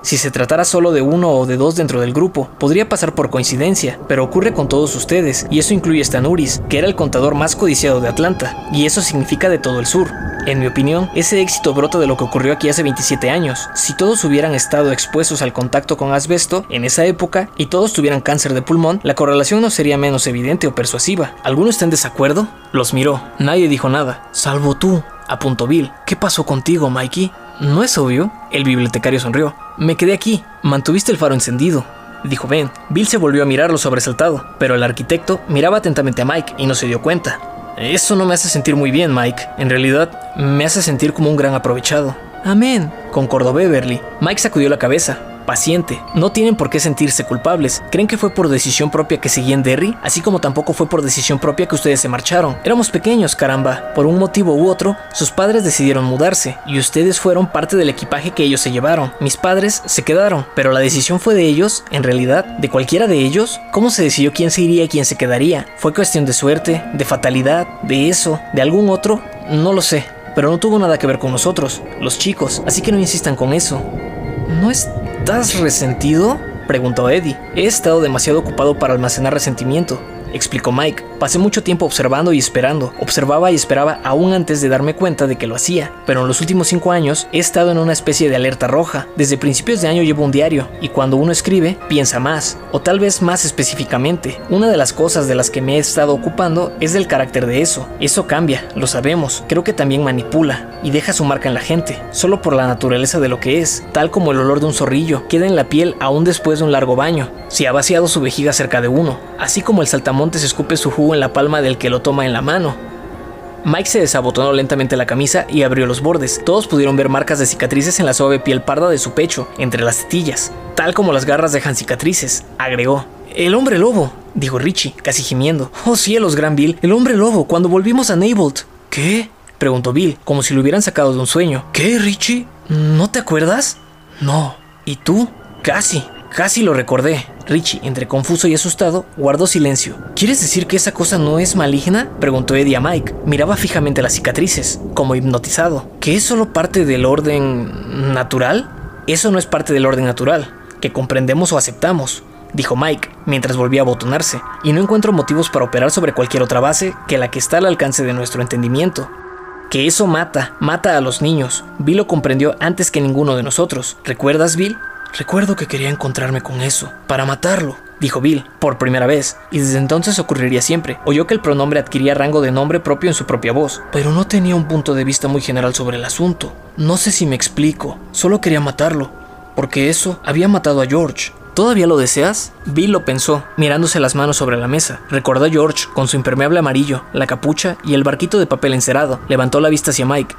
Speaker 1: Si se tratara solo de uno o de dos dentro del grupo, podría pasar por coincidencia, pero ocurre con todos ustedes, y eso incluye a Stanuris, que era el contador más codiciado de Atlanta, y eso significa de todo el sur. En mi opinión, ese éxito brota de lo que ocurrió aquí hace 27 años. Si todos hubieran estado expuestos al contacto con asbesto en esa época y todos tuvieran cáncer de pulmón, la correlación no sería menos evidente o persuasiva. ¿Alguno está en desacuerdo? Los miró. Nadie dijo nada, salvo tú, apuntó Bill. ¿Qué pasó contigo, Mikey? ¿No es obvio? El bibliotecario sonrió. Me quedé aquí. Mantuviste el faro encendido. Dijo Ben. Bill se volvió a mirarlo sobresaltado, pero el arquitecto miraba atentamente a Mike y no se dio cuenta. Eso no me hace sentir muy bien, Mike. En realidad, me hace sentir como un gran aprovechado. Amén, concordó Beverly. Mike sacudió la cabeza paciente. No tienen por qué sentirse culpables. ¿Creen que fue por decisión propia que seguían Derry? Así como tampoco fue por decisión propia que ustedes se marcharon. Éramos pequeños, caramba. Por un motivo u otro, sus padres decidieron mudarse y ustedes fueron parte del equipaje que ellos se llevaron. Mis padres se quedaron, pero la decisión fue de ellos, en realidad, de cualquiera de ellos. ¿Cómo se decidió quién se iría y quién se quedaría? ¿Fue cuestión de suerte, de fatalidad, de eso, de algún otro? No lo sé pero no tuvo nada que ver con nosotros, los chicos, así que no insistan con eso. No es ¿Estás resentido? preguntó Eddie. He estado demasiado ocupado para almacenar resentimiento explicó Mike. Pasé mucho tiempo observando y esperando. Observaba y esperaba aún antes de darme cuenta de que lo hacía. Pero en los últimos cinco años he estado en una especie de alerta roja. Desde principios de año llevo un diario y cuando uno escribe, piensa más. O tal vez más específicamente. Una de las cosas de las que me he estado ocupando es del carácter de eso. Eso cambia, lo sabemos. Creo que también manipula y deja su marca en la gente. Solo por la naturaleza de lo que es. Tal como el olor de un zorrillo. Queda en la piel aún después de un largo baño. Si ha vaciado su vejiga cerca de uno. Así como el saltamontes se escupe su jugo en la palma del que lo toma en la mano. Mike se desabotonó lentamente la camisa y abrió los bordes. Todos pudieron ver marcas de cicatrices en la suave piel parda de su pecho, entre las tetillas, tal como las garras dejan cicatrices, agregó. El hombre lobo, dijo Richie, casi gimiendo. Oh cielos, gran Bill, el hombre lobo, cuando volvimos a Neibolt. ¿Qué? preguntó Bill, como si lo hubieran sacado de un sueño. ¿Qué, Richie? ¿No te acuerdas? No. ¿Y tú? Casi. Casi lo recordé. Richie, entre confuso y asustado, guardó silencio. ¿Quieres decir que esa cosa no es maligna? preguntó Eddie a Mike. Miraba fijamente las cicatrices, como hipnotizado. ¿Que es solo parte del orden natural? Eso no es parte del orden natural, que comprendemos o aceptamos, dijo Mike, mientras volvía a abotonarse, y no encuentro motivos para operar sobre cualquier otra base que la que está al alcance de nuestro entendimiento. Que eso mata, mata a los niños. Bill lo comprendió antes que ninguno de nosotros. ¿Recuerdas, Bill? Recuerdo que quería encontrarme con eso, para matarlo, dijo Bill, por primera vez, y desde entonces ocurriría siempre. Oyó que el pronombre adquiría rango de nombre propio en su propia voz, pero no tenía un punto de vista muy general sobre el asunto. No sé si me explico, solo quería matarlo, porque eso había matado a George. ¿Todavía lo deseas? Bill lo pensó, mirándose las manos sobre la mesa. Recordó a George con su impermeable amarillo, la capucha y el barquito de papel encerado. Levantó la vista hacia Mike.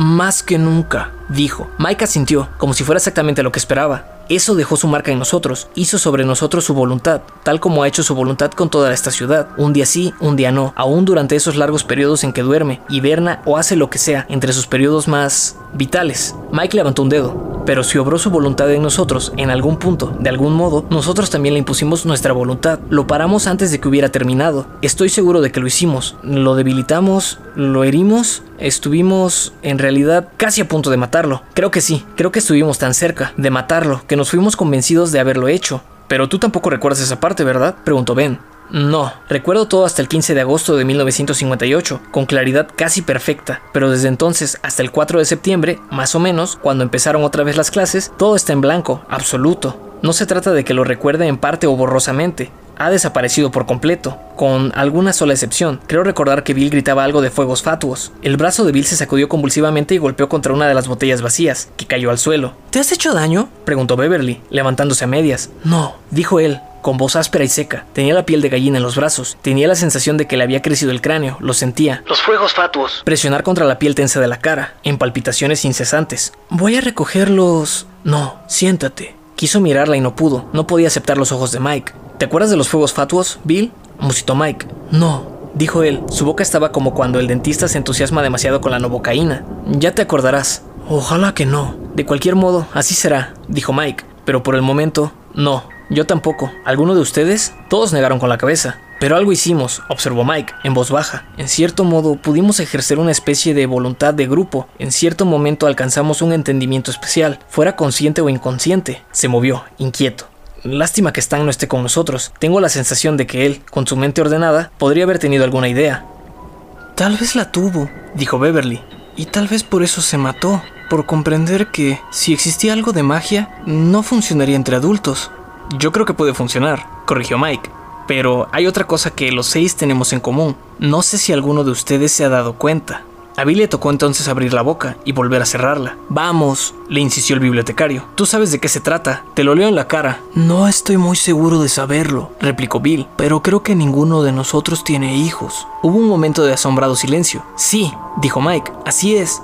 Speaker 1: Más que nunca dijo. Mike asintió, como si fuera exactamente lo que esperaba. Eso dejó su marca en nosotros, hizo sobre nosotros su voluntad, tal como ha hecho su voluntad con toda esta ciudad. Un día sí, un día no, aún durante esos largos periodos en que duerme, hiberna o hace lo que sea, entre sus periodos más vitales. Mike levantó un dedo, pero si obró su voluntad en nosotros, en algún punto, de algún modo, nosotros también le impusimos nuestra voluntad. Lo paramos antes de que hubiera terminado. Estoy seguro de que lo hicimos. Lo debilitamos, lo herimos, estuvimos en realidad casi a punto de matarlo. Creo que sí, creo que estuvimos tan cerca de matarlo que nos fuimos convencidos de haberlo hecho. Pero tú tampoco recuerdas esa parte, ¿verdad? preguntó Ben. No, recuerdo todo hasta el 15 de agosto de 1958, con claridad casi perfecta, pero desde entonces hasta el 4 de septiembre, más o menos, cuando empezaron otra vez las clases, todo está en blanco, absoluto. No se trata de que lo recuerde en parte o borrosamente, ha desaparecido por completo, con alguna sola excepción. Creo recordar que Bill gritaba algo de fuegos fatuos. El brazo de Bill se sacudió convulsivamente y golpeó contra una de las botellas vacías, que cayó al suelo. ¿Te has hecho daño? preguntó Beverly, levantándose a medias. No, dijo él, con voz áspera y seca. Tenía la piel de gallina en los brazos. Tenía la sensación de que le había crecido el cráneo. Lo sentía.
Speaker 2: Los fuegos fatuos.
Speaker 1: Presionar contra la piel tensa de la cara, en palpitaciones incesantes. Voy a recogerlos. No, siéntate. Quiso mirarla y no pudo. No podía aceptar los ojos de Mike. ¿Te acuerdas de los fuegos fatuos, Bill? Musitó Mike. No, dijo él. Su boca estaba como cuando el dentista se entusiasma demasiado con la novocaína. Ya te acordarás. Ojalá que no. De cualquier modo, así será, dijo Mike. Pero por el momento, no. Yo tampoco. ¿Alguno de ustedes? Todos negaron con la cabeza. Pero algo hicimos, observó Mike, en voz baja. En cierto modo, pudimos ejercer una especie de voluntad de grupo. En cierto momento alcanzamos un entendimiento especial, fuera consciente o inconsciente. Se movió, inquieto. Lástima que Stan no esté con nosotros. Tengo la sensación de que él, con su mente ordenada, podría haber tenido alguna idea. Tal vez la tuvo, dijo Beverly. Y tal vez por eso se mató, por comprender que, si existía algo de magia, no funcionaría entre adultos. Yo creo que puede funcionar, corrigió Mike. Pero hay otra cosa que los seis tenemos en común. No sé si alguno de ustedes se ha dado cuenta. A Bill le tocó entonces abrir la boca y volver a cerrarla. Vamos, le insistió el bibliotecario. Tú sabes de qué se trata. Te lo leo en la cara. No estoy muy seguro de saberlo, replicó Bill, pero creo que ninguno de nosotros tiene hijos. Hubo un momento de asombrado silencio. Sí, dijo Mike, así es.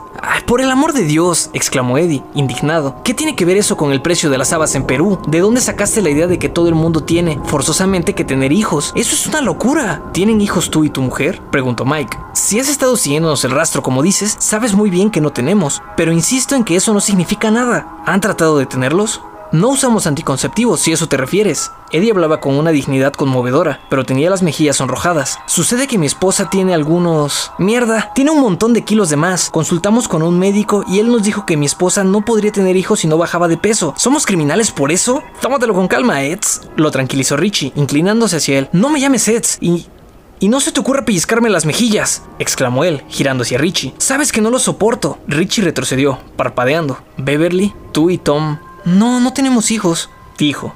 Speaker 1: Por el amor de Dios, exclamó Eddie, indignado. ¿Qué tiene que ver eso con el precio de las habas en Perú? ¿De dónde sacaste la idea de que todo el mundo tiene forzosamente que tener hijos? Eso es una locura. ¿Tienen hijos tú y tu mujer? preguntó Mike. Si has estado siguiéndonos el rastro como dices, sabes muy bien que no tenemos, pero insisto en que eso no significa nada. ¿Han tratado de tenerlos? No usamos anticonceptivos, si eso te refieres. Eddie hablaba con una dignidad conmovedora, pero tenía las mejillas sonrojadas. Sucede que mi esposa tiene algunos... Mierda, tiene un montón de kilos de más. Consultamos con un médico y él nos dijo que mi esposa no podría tener hijos si no bajaba de peso. ¿Somos criminales por eso? Tómatelo con calma, Eds. Lo tranquilizó Richie, inclinándose hacia él. No me llames Eds y... Y no se te ocurra pellizcarme las mejillas, exclamó él, girando hacia Richie. Sabes que no lo soporto. Richie retrocedió, parpadeando. Beverly, tú y Tom no, no tenemos hijos, dijo.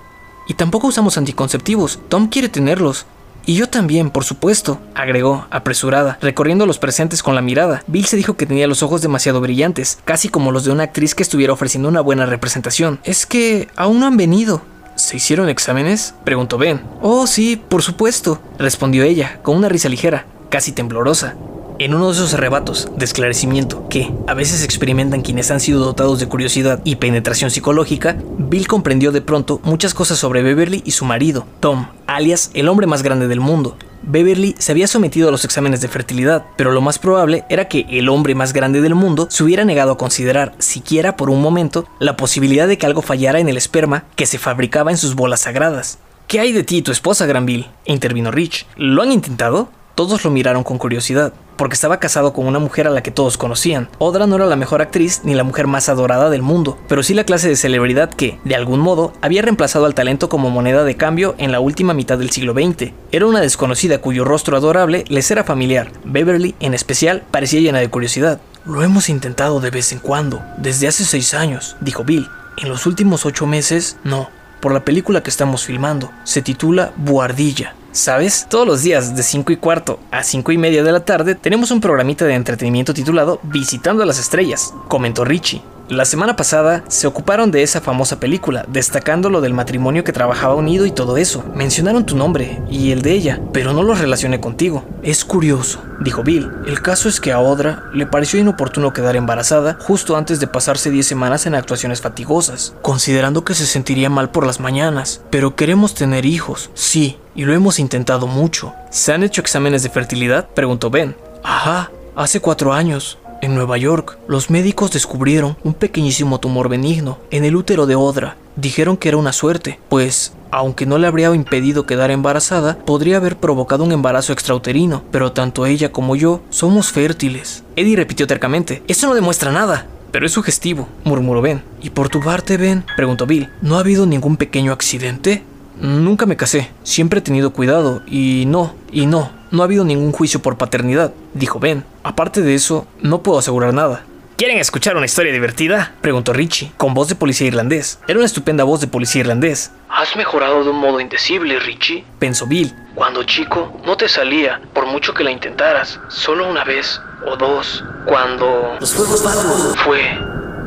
Speaker 1: Y tampoco usamos anticonceptivos. Tom quiere tenerlos. Y yo también, por supuesto, agregó, apresurada, recorriendo los presentes con la mirada. Bill se dijo que tenía los ojos demasiado brillantes, casi como los de una actriz que estuviera ofreciendo una buena representación. Es que aún no han venido. ¿Se hicieron exámenes? preguntó Ben. Oh, sí, por supuesto, respondió ella, con una risa ligera, casi temblorosa. En uno de esos arrebatos de esclarecimiento que a veces experimentan quienes han sido dotados de curiosidad y penetración psicológica, Bill comprendió de pronto muchas cosas sobre Beverly y su marido, Tom, alias el hombre más grande del mundo. Beverly se había sometido a los exámenes de fertilidad, pero lo más probable era que el hombre más grande del mundo se hubiera negado a considerar, siquiera por un momento, la posibilidad de que algo fallara en el esperma que se fabricaba en sus bolas sagradas. ¿Qué hay de ti y tu esposa, Granville? intervino Rich. ¿Lo han intentado? Todos lo miraron con curiosidad, porque estaba casado con una mujer a la que todos conocían. Odra no era la mejor actriz ni la mujer más adorada del mundo, pero sí la clase de celebridad que, de algún modo, había reemplazado al talento como moneda de cambio en la última mitad del siglo XX. Era una desconocida cuyo rostro adorable les era familiar. Beverly, en especial, parecía llena de curiosidad. Lo hemos intentado de vez en cuando, desde hace seis años, dijo Bill. En los últimos ocho meses, no, por la película que estamos filmando. Se titula Buardilla. ¿Sabes? Todos los días de 5 y cuarto a 5 y media de la tarde tenemos un programita de entretenimiento titulado Visitando a las Estrellas, comentó Richie. La semana pasada se ocuparon de esa famosa película, destacando lo del matrimonio que trabajaba unido y todo eso. Mencionaron tu nombre y el de ella, pero no los relacioné contigo. Es curioso, dijo Bill. El caso es que a Odra le pareció inoportuno quedar embarazada justo antes de pasarse 10 semanas en actuaciones fatigosas, considerando que se sentiría mal por las mañanas. Pero queremos tener hijos, sí, y lo hemos intentado mucho. ¿Se han hecho exámenes de fertilidad? preguntó Ben. Ajá, hace cuatro años. En Nueva York, los médicos descubrieron un pequeñísimo tumor benigno en el útero de Odra. Dijeron que era una suerte, pues, aunque no le habría impedido quedar embarazada, podría haber provocado un embarazo extrauterino, pero tanto ella como yo somos fértiles. Eddie repitió tercamente, eso no demuestra nada. Pero es sugestivo, murmuró Ben. ¿Y por tu parte, Ben? preguntó Bill. ¿No ha habido ningún pequeño accidente? Nunca me casé, siempre he tenido cuidado, y no, y no, no ha habido ningún juicio por paternidad, dijo Ben. Aparte de eso, no puedo asegurar nada. ¿Quieren escuchar una historia divertida? preguntó Richie, con voz de policía irlandés. Era una estupenda voz de policía irlandés.
Speaker 2: Has mejorado de un modo indecible, Richie.
Speaker 1: Pensó Bill.
Speaker 2: Cuando chico, no te salía, por mucho que la intentaras. Solo una vez o dos. Cuando...
Speaker 1: Los fuegos
Speaker 2: Fue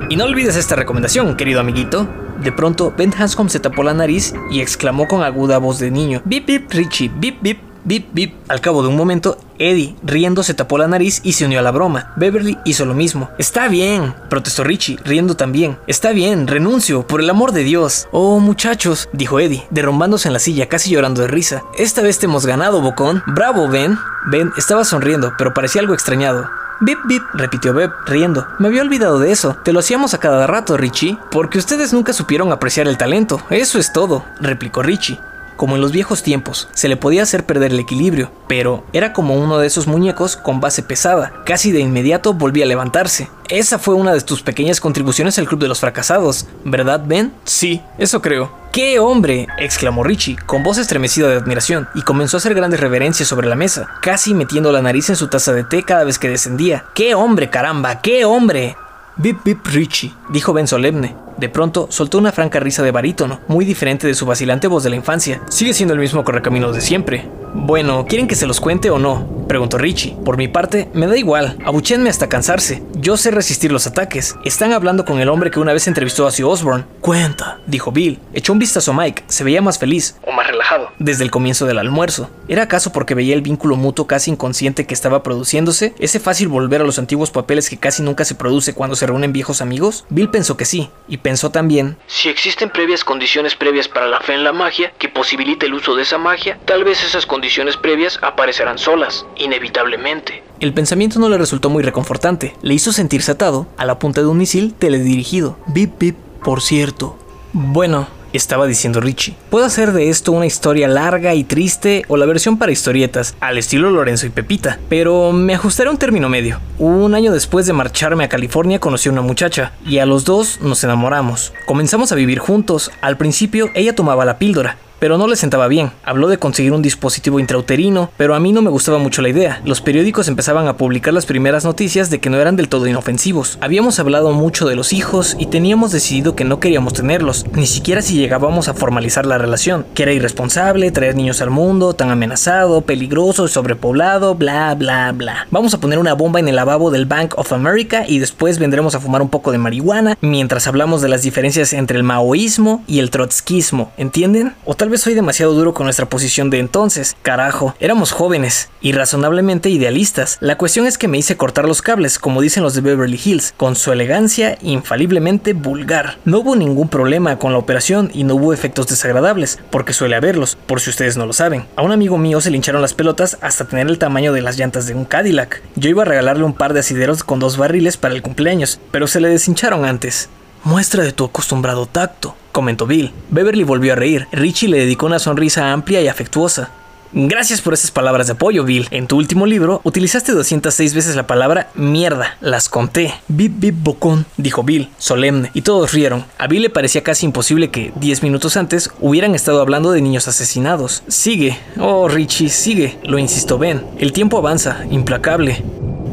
Speaker 1: Y no olvides esta recomendación, querido amiguito. De pronto, Ben Hanscom se tapó la nariz y exclamó con aguda voz de niño: Bip, bip, Richie, bip, bip. Bip, bip. Al cabo de un momento, Eddie, riendo, se tapó la nariz y se unió a la broma. Beverly hizo lo mismo. Está bien, protestó Richie, riendo también. Está bien, renuncio, por el amor de Dios. Oh, muchachos, dijo Eddie, derrumbándose en la silla, casi llorando de risa. Esta vez te hemos ganado, Bocón. Bravo, Ben. Ben estaba sonriendo, pero parecía algo extrañado. Bip, bip, repitió Beb, riendo. Me había olvidado de eso. Te lo hacíamos a cada rato, Richie. Porque ustedes nunca supieron apreciar el talento. Eso es todo, replicó Richie como en los viejos tiempos, se le podía hacer perder el equilibrio, pero era como uno de esos muñecos con base pesada, casi de inmediato volvía a levantarse. Esa fue una de tus pequeñas contribuciones al Club de los Fracasados, ¿verdad, Ben? Sí, eso creo. ¡Qué hombre! exclamó Richie, con voz estremecida de admiración, y comenzó a hacer grandes reverencias sobre la mesa, casi metiendo la nariz en su taza de té cada vez que descendía. ¡Qué hombre, caramba! ¡Qué hombre! Bip Bip Richie, dijo Ben solemne. De pronto soltó una franca risa de barítono, muy diferente de su vacilante voz de la infancia. Sigue siendo el mismo correcamino de siempre. Bueno, ¿quieren que se los cuente o no? Preguntó Richie. Por mi parte, me da igual, abuchenme hasta cansarse. Yo sé resistir los ataques. Están hablando con el hombre que una vez entrevistó a Ozzy Osbourne. Cuenta, dijo Bill. Echó un vistazo a Mike, se veía más feliz.
Speaker 2: O más relajado.
Speaker 1: Desde el comienzo del almuerzo. ¿Era acaso porque veía el vínculo mutuo casi inconsciente que estaba produciéndose? ¿Ese fácil volver a los antiguos papeles que casi nunca se produce cuando se reúnen viejos amigos? Bill pensó que sí, y pensó también...
Speaker 2: Si existen previas condiciones previas para la fe en la magia que posibilite el uso de esa magia, tal vez esas condiciones previas aparecerán solas, inevitablemente.
Speaker 1: El pensamiento no le resultó muy reconfortante. Le hizo sentirse atado a la punta de un misil teledirigido. Bip, bip, por cierto. Bueno, estaba diciendo Richie. Puedo hacer de esto una historia larga y triste o la versión para historietas, al estilo Lorenzo y Pepita, pero me ajustaré a un término medio. Un año después de marcharme a California conocí a una muchacha y a los dos nos enamoramos. Comenzamos a vivir juntos. Al principio ella tomaba la píldora, pero no le sentaba bien. Habló de conseguir un dispositivo intrauterino, pero a mí no me gustaba mucho la idea. Los periódicos empezaban a publicar las primeras noticias de que no eran del todo inofensivos. Habíamos hablado mucho de los hijos y teníamos decidido que no queríamos tenerlos, ni siquiera si llegábamos a formalizar la relación, que era irresponsable traer niños al mundo, tan amenazado, peligroso, sobrepoblado, bla bla bla. Vamos a poner una bomba en el lavabo del Bank of America y después vendremos a fumar un poco de marihuana mientras hablamos de las diferencias entre el maoísmo y el trotskismo, ¿entienden? O tal soy demasiado duro con nuestra posición de entonces. Carajo, éramos jóvenes y razonablemente idealistas. La cuestión es que me hice cortar los cables, como dicen los de Beverly Hills, con su elegancia infaliblemente vulgar. No hubo ningún problema con la operación y no hubo efectos desagradables, porque suele haberlos, por si ustedes no lo saben. A un amigo mío se le hincharon las pelotas hasta tener el tamaño de las llantas de un Cadillac. Yo iba a regalarle un par de asideros con dos barriles para el cumpleaños, pero se le deshincharon antes. Muestra de tu acostumbrado tacto, comentó Bill. Beverly volvió a reír. Richie le dedicó una sonrisa amplia y afectuosa. Gracias por esas palabras de apoyo, Bill. En tu último libro utilizaste 206 veces la palabra mierda. Las conté. Bip bip bocón, dijo Bill, solemne, y todos rieron. A Bill le parecía casi imposible que, 10 minutos antes, hubieran estado hablando de niños asesinados. Sigue. Oh, Richie, sigue, lo insistió Ben. El tiempo avanza, implacable.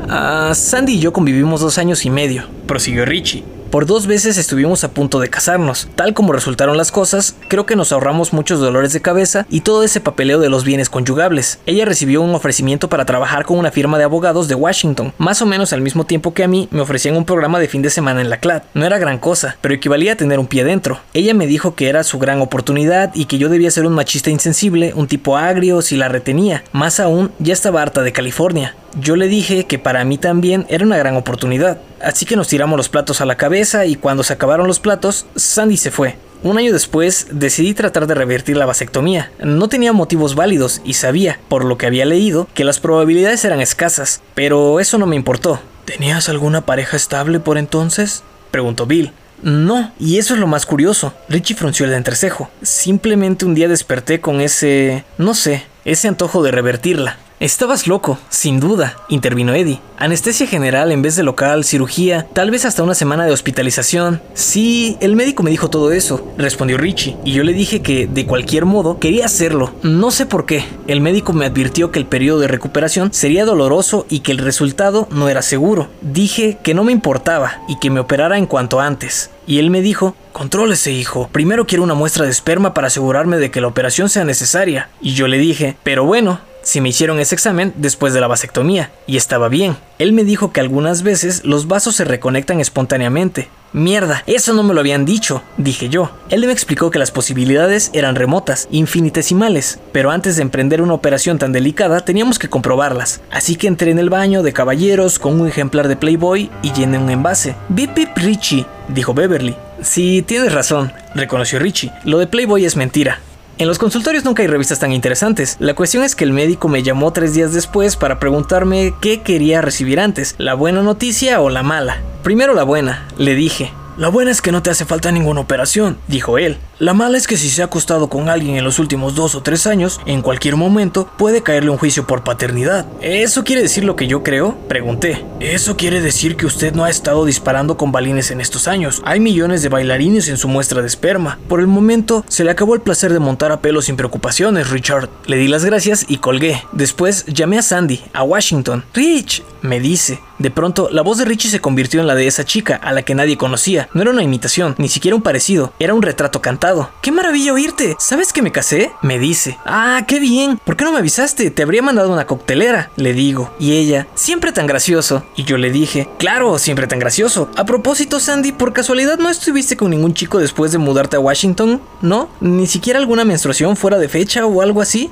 Speaker 1: Ah, Sandy y yo convivimos dos años y medio, prosiguió Richie. Por dos veces estuvimos a punto de casarnos. Tal como resultaron las cosas, creo que nos ahorramos muchos dolores de cabeza y todo ese papeleo de los bienes conyugables. Ella recibió un ofrecimiento para trabajar con una firma de abogados de Washington. Más o menos al mismo tiempo que a mí, me ofrecían un programa de fin de semana en la CLAD. No era gran cosa, pero equivalía a tener un pie dentro. Ella me dijo que era su gran oportunidad y que yo debía ser un machista insensible, un tipo agrio si la retenía. Más aún, ya estaba harta de California. Yo le dije que para mí también era una gran oportunidad, así que nos tiramos los platos a la cabeza y cuando se acabaron los platos, Sandy se fue. Un año después decidí tratar de revertir la vasectomía. No tenía motivos válidos y sabía, por lo que había leído, que las probabilidades eran escasas, pero eso no me importó. ¿Tenías alguna pareja estable por entonces? preguntó Bill. No, y eso es lo más curioso. Richie frunció el entrecejo. Simplemente un día desperté con ese... no sé, ese antojo de revertirla. Estabas loco, sin duda, intervino Eddie. Anestesia general en vez de local, cirugía, tal vez hasta una semana de hospitalización. Sí, el médico me dijo todo eso, respondió Richie, y yo le dije que, de cualquier modo, quería hacerlo. No sé por qué. El médico me advirtió que el periodo de recuperación sería doloroso y que el resultado no era seguro. Dije que no me importaba y que me operara en cuanto antes. Y él me dijo, contrólese hijo, primero quiero una muestra de esperma para asegurarme de que la operación sea necesaria. Y yo le dije, pero bueno, si me hicieron ese examen después de la vasectomía, y estaba bien. Él me dijo que algunas veces los vasos se reconectan espontáneamente, Mierda, eso no me lo habían dicho, dije yo. Él me explicó que las posibilidades eran remotas, infinitesimales, pero antes de emprender una operación tan delicada teníamos que comprobarlas. Así que entré en el baño de caballeros con un ejemplar de Playboy y llené un envase. Bip bip Richie, dijo Beverly. Sí, tienes razón, reconoció Richie. Lo de Playboy es mentira. En los consultorios nunca hay revistas tan interesantes. La cuestión es que el médico me llamó tres días después para preguntarme qué quería recibir antes, la buena noticia o la mala. Primero la buena, le dije. La buena es que no te hace falta ninguna operación, dijo él. La mala es que si se ha acostado con alguien en los últimos dos o tres años, en cualquier momento puede caerle un juicio por paternidad. ¿Eso quiere decir lo que yo creo? Pregunté. Eso quiere decir que usted no ha estado disparando con balines en estos años. Hay millones de bailarines en su muestra de esperma. Por el momento, se le acabó el placer de montar a pelo sin preocupaciones, Richard. Le di las gracias y colgué. Después llamé a Sandy, a Washington. Rich, me dice. De pronto, la voz de Richie se convirtió en la de esa chica, a la que nadie conocía. No era una imitación, ni siquiera un parecido, era un retrato cantado. ¡Qué maravilla oírte! ¿Sabes que me casé? Me dice. ¡Ah, qué bien! ¿Por qué no me avisaste? Te habría mandado una coctelera, le digo. Y ella, siempre tan gracioso. Y yo le dije, claro, siempre tan gracioso. A propósito, Sandy, ¿por casualidad no estuviste con ningún chico después de mudarte a Washington? ¿No? ¿Ni siquiera alguna menstruación fuera de fecha o algo así?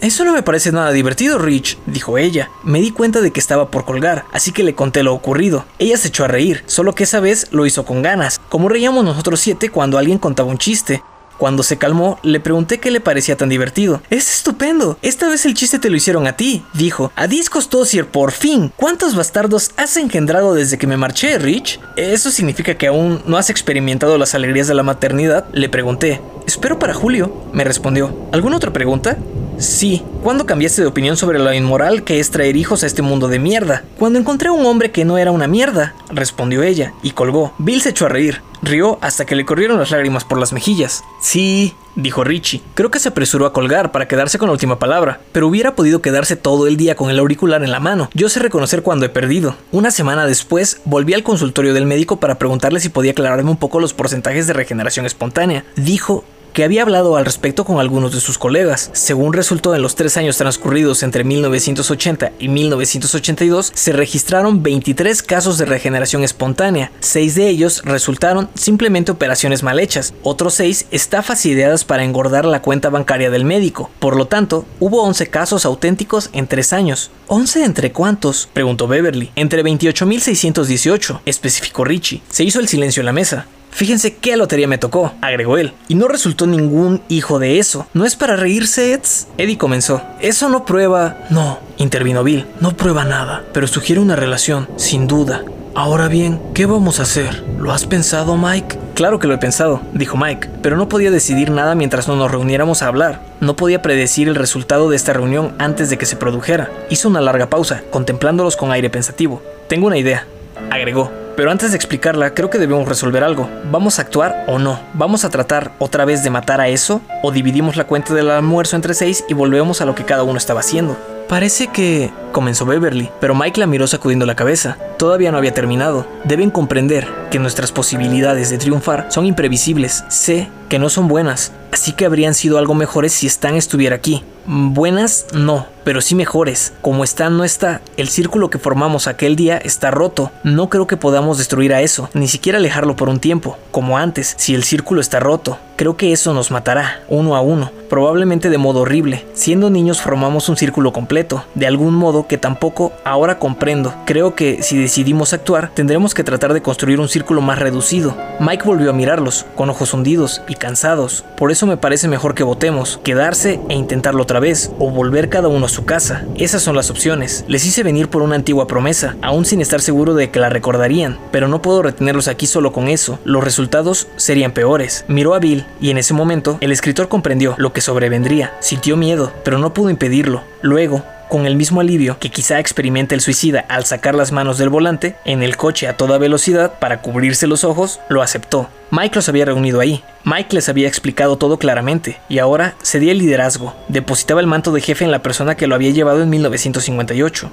Speaker 1: Eso no me parece nada divertido, Rich, dijo ella. Me di cuenta de que estaba por colgar, así que le conté lo ocurrido. Ella se echó a reír, solo que esa vez lo hizo con ganas, como reíamos nosotros siete cuando alguien contaba un chiste. Cuando se calmó, le pregunté qué le parecía tan divertido. Es estupendo. Esta vez el chiste te lo hicieron a ti, dijo. A discos Tosier, por fin. ¿Cuántos bastardos has engendrado desde que me marché, Rich? ¿Eso significa que aún no has experimentado las alegrías de la maternidad? Le pregunté. Espero para Julio, me respondió. ¿Alguna otra pregunta? Sí, ¿cuándo cambiaste de opinión sobre lo inmoral que es traer hijos a este mundo de mierda? Cuando encontré a un hombre que no era una mierda, respondió ella, y colgó. Bill se echó a reír. Rió hasta que le corrieron las lágrimas por las mejillas. Sí, dijo Richie. Creo que se apresuró a colgar para quedarse con la última palabra, pero hubiera podido quedarse todo el día con el auricular en la mano. Yo sé reconocer cuando he perdido. Una semana después, volví al consultorio del médico para preguntarle si podía aclararme un poco los porcentajes de regeneración espontánea. Dijo que había hablado al respecto con algunos de sus colegas. Según resultó en los tres años transcurridos entre 1980 y 1982, se registraron 23 casos de regeneración espontánea. Seis de ellos resultaron simplemente operaciones mal hechas. Otros seis estafas ideadas para engordar la cuenta bancaria del médico. Por lo tanto, hubo 11 casos auténticos en tres años. ¿11 entre cuántos? preguntó Beverly. Entre 28.618, especificó Richie. Se hizo el silencio en la mesa. Fíjense qué lotería me tocó, agregó él. Y no resultó ningún hijo de eso. ¿No es para reírse, Eds? Eddie comenzó. Eso no prueba... No, intervino Bill. No prueba nada, pero sugiere una relación, sin duda. Ahora bien, ¿qué vamos a hacer? ¿Lo has pensado, Mike? Claro que lo he pensado, dijo Mike, pero no podía decidir nada mientras no nos reuniéramos a hablar. No podía predecir el resultado de esta reunión antes de que se produjera. Hizo una larga pausa, contemplándolos con aire pensativo. Tengo una idea, agregó. Pero antes de explicarla, creo que debemos resolver algo. ¿Vamos a actuar o no? ¿Vamos a tratar otra vez de matar a eso? ¿O dividimos la cuenta del almuerzo entre seis y volvemos a lo que cada uno estaba haciendo? Parece que... comenzó Beverly, pero Mike la miró sacudiendo la cabeza. Todavía no había terminado. Deben comprender que nuestras posibilidades de triunfar son imprevisibles. Sé que no son buenas, así que habrían sido algo mejores si Stan estuviera aquí. Buenas no, pero sí mejores. Como Stan no está, el círculo que formamos aquel día está roto. No creo que podamos destruir a eso, ni siquiera alejarlo por un tiempo, como antes, si el círculo está roto. Creo que eso nos matará, uno a uno, probablemente de modo horrible. Siendo niños formamos un círculo completo, de algún modo que tampoco ahora comprendo. Creo que si decidimos actuar, tendremos que tratar de construir un círculo más reducido. Mike volvió a mirarlos, con ojos hundidos y cansados. Por eso me parece mejor que votemos, quedarse e intentarlo otra vez, o volver cada uno a su casa. Esas son las opciones. Les hice venir por una antigua promesa, aún sin estar seguro de que la recordarían, pero no puedo retenerlos aquí solo con eso. Los resultados serían peores. Miró a Bill y en ese momento el escritor comprendió lo que sobrevendría. Sintió miedo, pero no pudo impedirlo. Luego, con el mismo alivio que quizá experimenta el suicida al sacar las manos del volante, en el coche a toda velocidad para cubrirse los ojos, lo aceptó. Mike los había reunido ahí. Mike les había explicado todo claramente, y ahora cedía el liderazgo. Depositaba el manto de jefe en la persona que lo había llevado en 1958.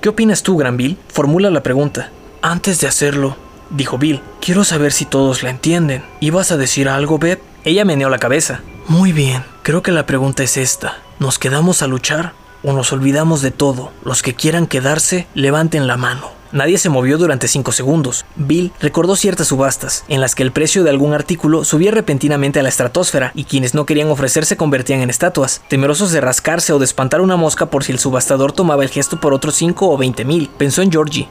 Speaker 1: ¿Qué opinas tú, Gran Bill? Formula la pregunta. Antes de hacerlo, dijo Bill, quiero saber si todos la entienden. ¿Ibas a decir algo, Beth? Ella meneó la cabeza. Muy bien, creo que la pregunta es esta. ¿Nos quedamos a luchar o nos olvidamos de todo? Los que quieran quedarse, levanten la mano. Nadie se movió durante cinco segundos. Bill recordó ciertas subastas, en las que el precio de algún artículo subía repentinamente a la estratosfera y quienes no querían ofrecer se convertían en estatuas, temerosos de rascarse o de espantar una mosca por si el subastador tomaba el gesto por otros 5 o 20 mil. Pensó en Georgie,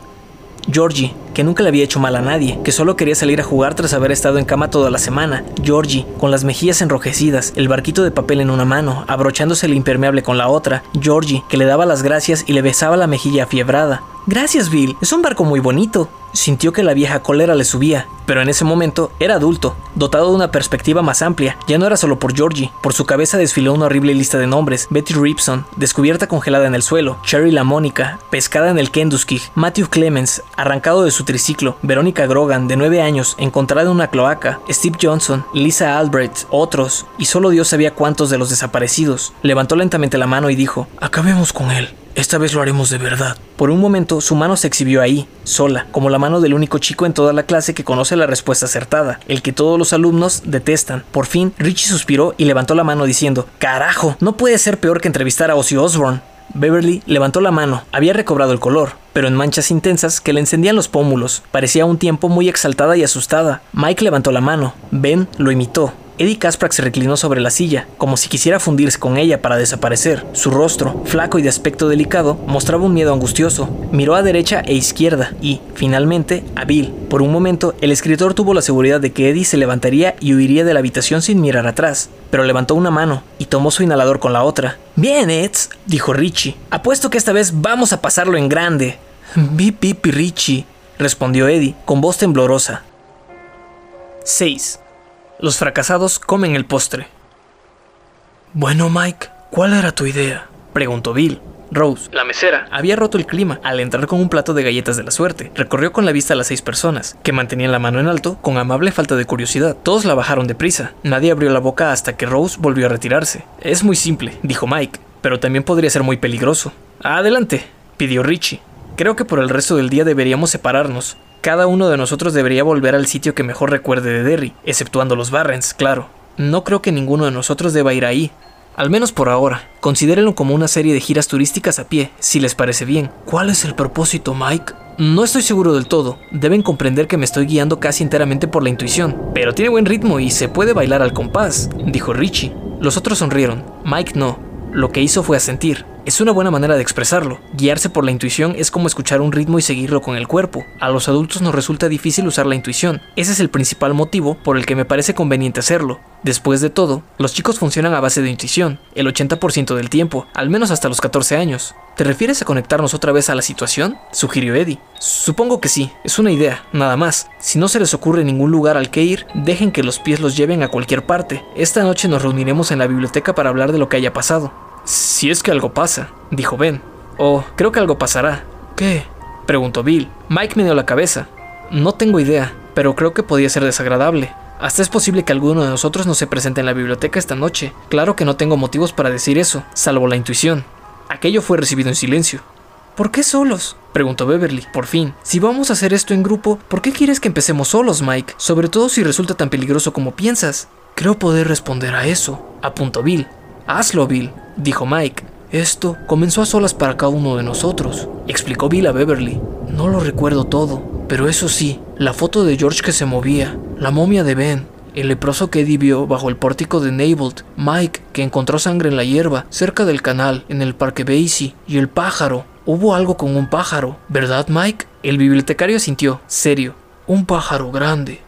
Speaker 1: Georgie, que nunca le había hecho mal a nadie, que solo quería salir a jugar tras haber estado en cama toda la semana. Georgie, con las mejillas enrojecidas, el barquito de papel en una mano, abrochándose el impermeable con la otra. Georgie, que le daba las gracias y le besaba la mejilla afiebrada. Gracias, Bill. Es un barco muy bonito. Sintió que la vieja cólera le subía, pero en ese momento era adulto, dotado de una perspectiva más amplia. Ya no era solo por Georgie. Por su cabeza desfiló una horrible lista de nombres. Betty Ripson, descubierta congelada en el suelo. Cherry la Mónica, pescada en el Kenduskig. Matthew Clemens, arrancado de su triciclo. Verónica Grogan, de 9 años, encontrada en una cloaca. Steve Johnson, Lisa Albrecht, otros. Y solo Dios sabía cuántos de los desaparecidos. Levantó lentamente la mano y dijo, Acabemos con él. Esta vez lo haremos de verdad. Por un momento, su mano se exhibió ahí, sola, como la mano del único chico en toda la clase que conoce la respuesta acertada, el que todos los alumnos detestan. Por fin, Richie suspiró y levantó la mano diciendo, Carajo, no puede ser peor que entrevistar a Ozzy Osbourne. Beverly levantó la mano, había recobrado el color, pero en manchas intensas que le encendían los pómulos. Parecía un tiempo muy exaltada y asustada. Mike levantó la mano. Ben lo imitó. Eddie Kasprak se reclinó sobre la silla, como si quisiera fundirse con ella para desaparecer. Su rostro, flaco y de aspecto delicado, mostraba un miedo angustioso. Miró a derecha e izquierda y, finalmente, a Bill. Por un momento, el escritor tuvo la seguridad de que Eddie se levantaría y huiría de la habitación sin mirar atrás, pero levantó una mano y tomó su inhalador con la otra. Bien, Eds, dijo Richie. Apuesto que esta vez vamos a pasarlo en grande. Bip, bip, Richie, respondió Eddie, con voz temblorosa. 6. Los fracasados comen el postre. Bueno, Mike, ¿cuál era tu idea? preguntó Bill. Rose, la mesera, había roto el clima al entrar con un plato de galletas de la suerte. Recorrió con la vista a las seis personas, que mantenían la mano en alto con amable falta de curiosidad. Todos la bajaron deprisa. Nadie abrió la boca hasta que Rose volvió a retirarse. Es muy simple, dijo Mike, pero también podría ser muy peligroso. Adelante, pidió Richie. Creo que por el resto del día deberíamos separarnos. Cada uno de nosotros debería volver al sitio que mejor recuerde de Derry, exceptuando los Barrens, claro. No creo que ninguno de nosotros deba ir ahí. Al menos por ahora. Considérenlo como una serie de giras turísticas a pie, si les parece bien. ¿Cuál es el propósito, Mike? No estoy seguro del todo. Deben comprender que me estoy guiando casi enteramente por la intuición. Pero tiene buen ritmo y se puede bailar al compás, dijo Richie. Los otros sonrieron. Mike no. Lo que hizo fue asentir. Es una buena manera de expresarlo. Guiarse por la intuición es como escuchar un ritmo y seguirlo con el cuerpo. A los adultos nos resulta difícil usar la intuición. Ese es el principal motivo por el que me parece conveniente hacerlo. Después de todo, los chicos funcionan a base de intuición, el 80% del tiempo, al menos hasta los 14 años. ¿Te refieres a conectarnos otra vez a la situación? sugirió Eddie. Supongo que sí, es una idea, nada más. Si no se les ocurre ningún lugar al que ir, dejen que los pies los lleven a cualquier parte. Esta noche nos reuniremos en la biblioteca para hablar de lo que haya pasado. Si es que algo pasa, dijo Ben. Oh, creo que algo pasará. ¿Qué? preguntó Bill. Mike me dio la cabeza. No tengo idea, pero creo que podía ser desagradable. Hasta es posible que alguno de nosotros no se presente en la biblioteca esta noche. Claro que no tengo motivos para decir eso, salvo la intuición. Aquello fue recibido en silencio. ¿Por qué solos? preguntó Beverly, por fin. Si vamos a hacer esto en grupo, ¿por qué quieres que empecemos solos, Mike? Sobre todo si resulta tan peligroso como piensas. Creo poder responder a eso, apuntó Bill. Hazlo, Bill, dijo Mike. Esto comenzó a solas para cada uno de nosotros, explicó Bill a Beverly. No lo recuerdo todo, pero eso sí, la foto de George que se movía, la momia de Ben, el leproso que Eddie vio bajo el pórtico de Neibold, Mike que encontró sangre en la hierba cerca del canal en el parque Basie y el pájaro. Hubo algo con un pájaro, ¿verdad Mike? El bibliotecario sintió, serio. Un pájaro grande,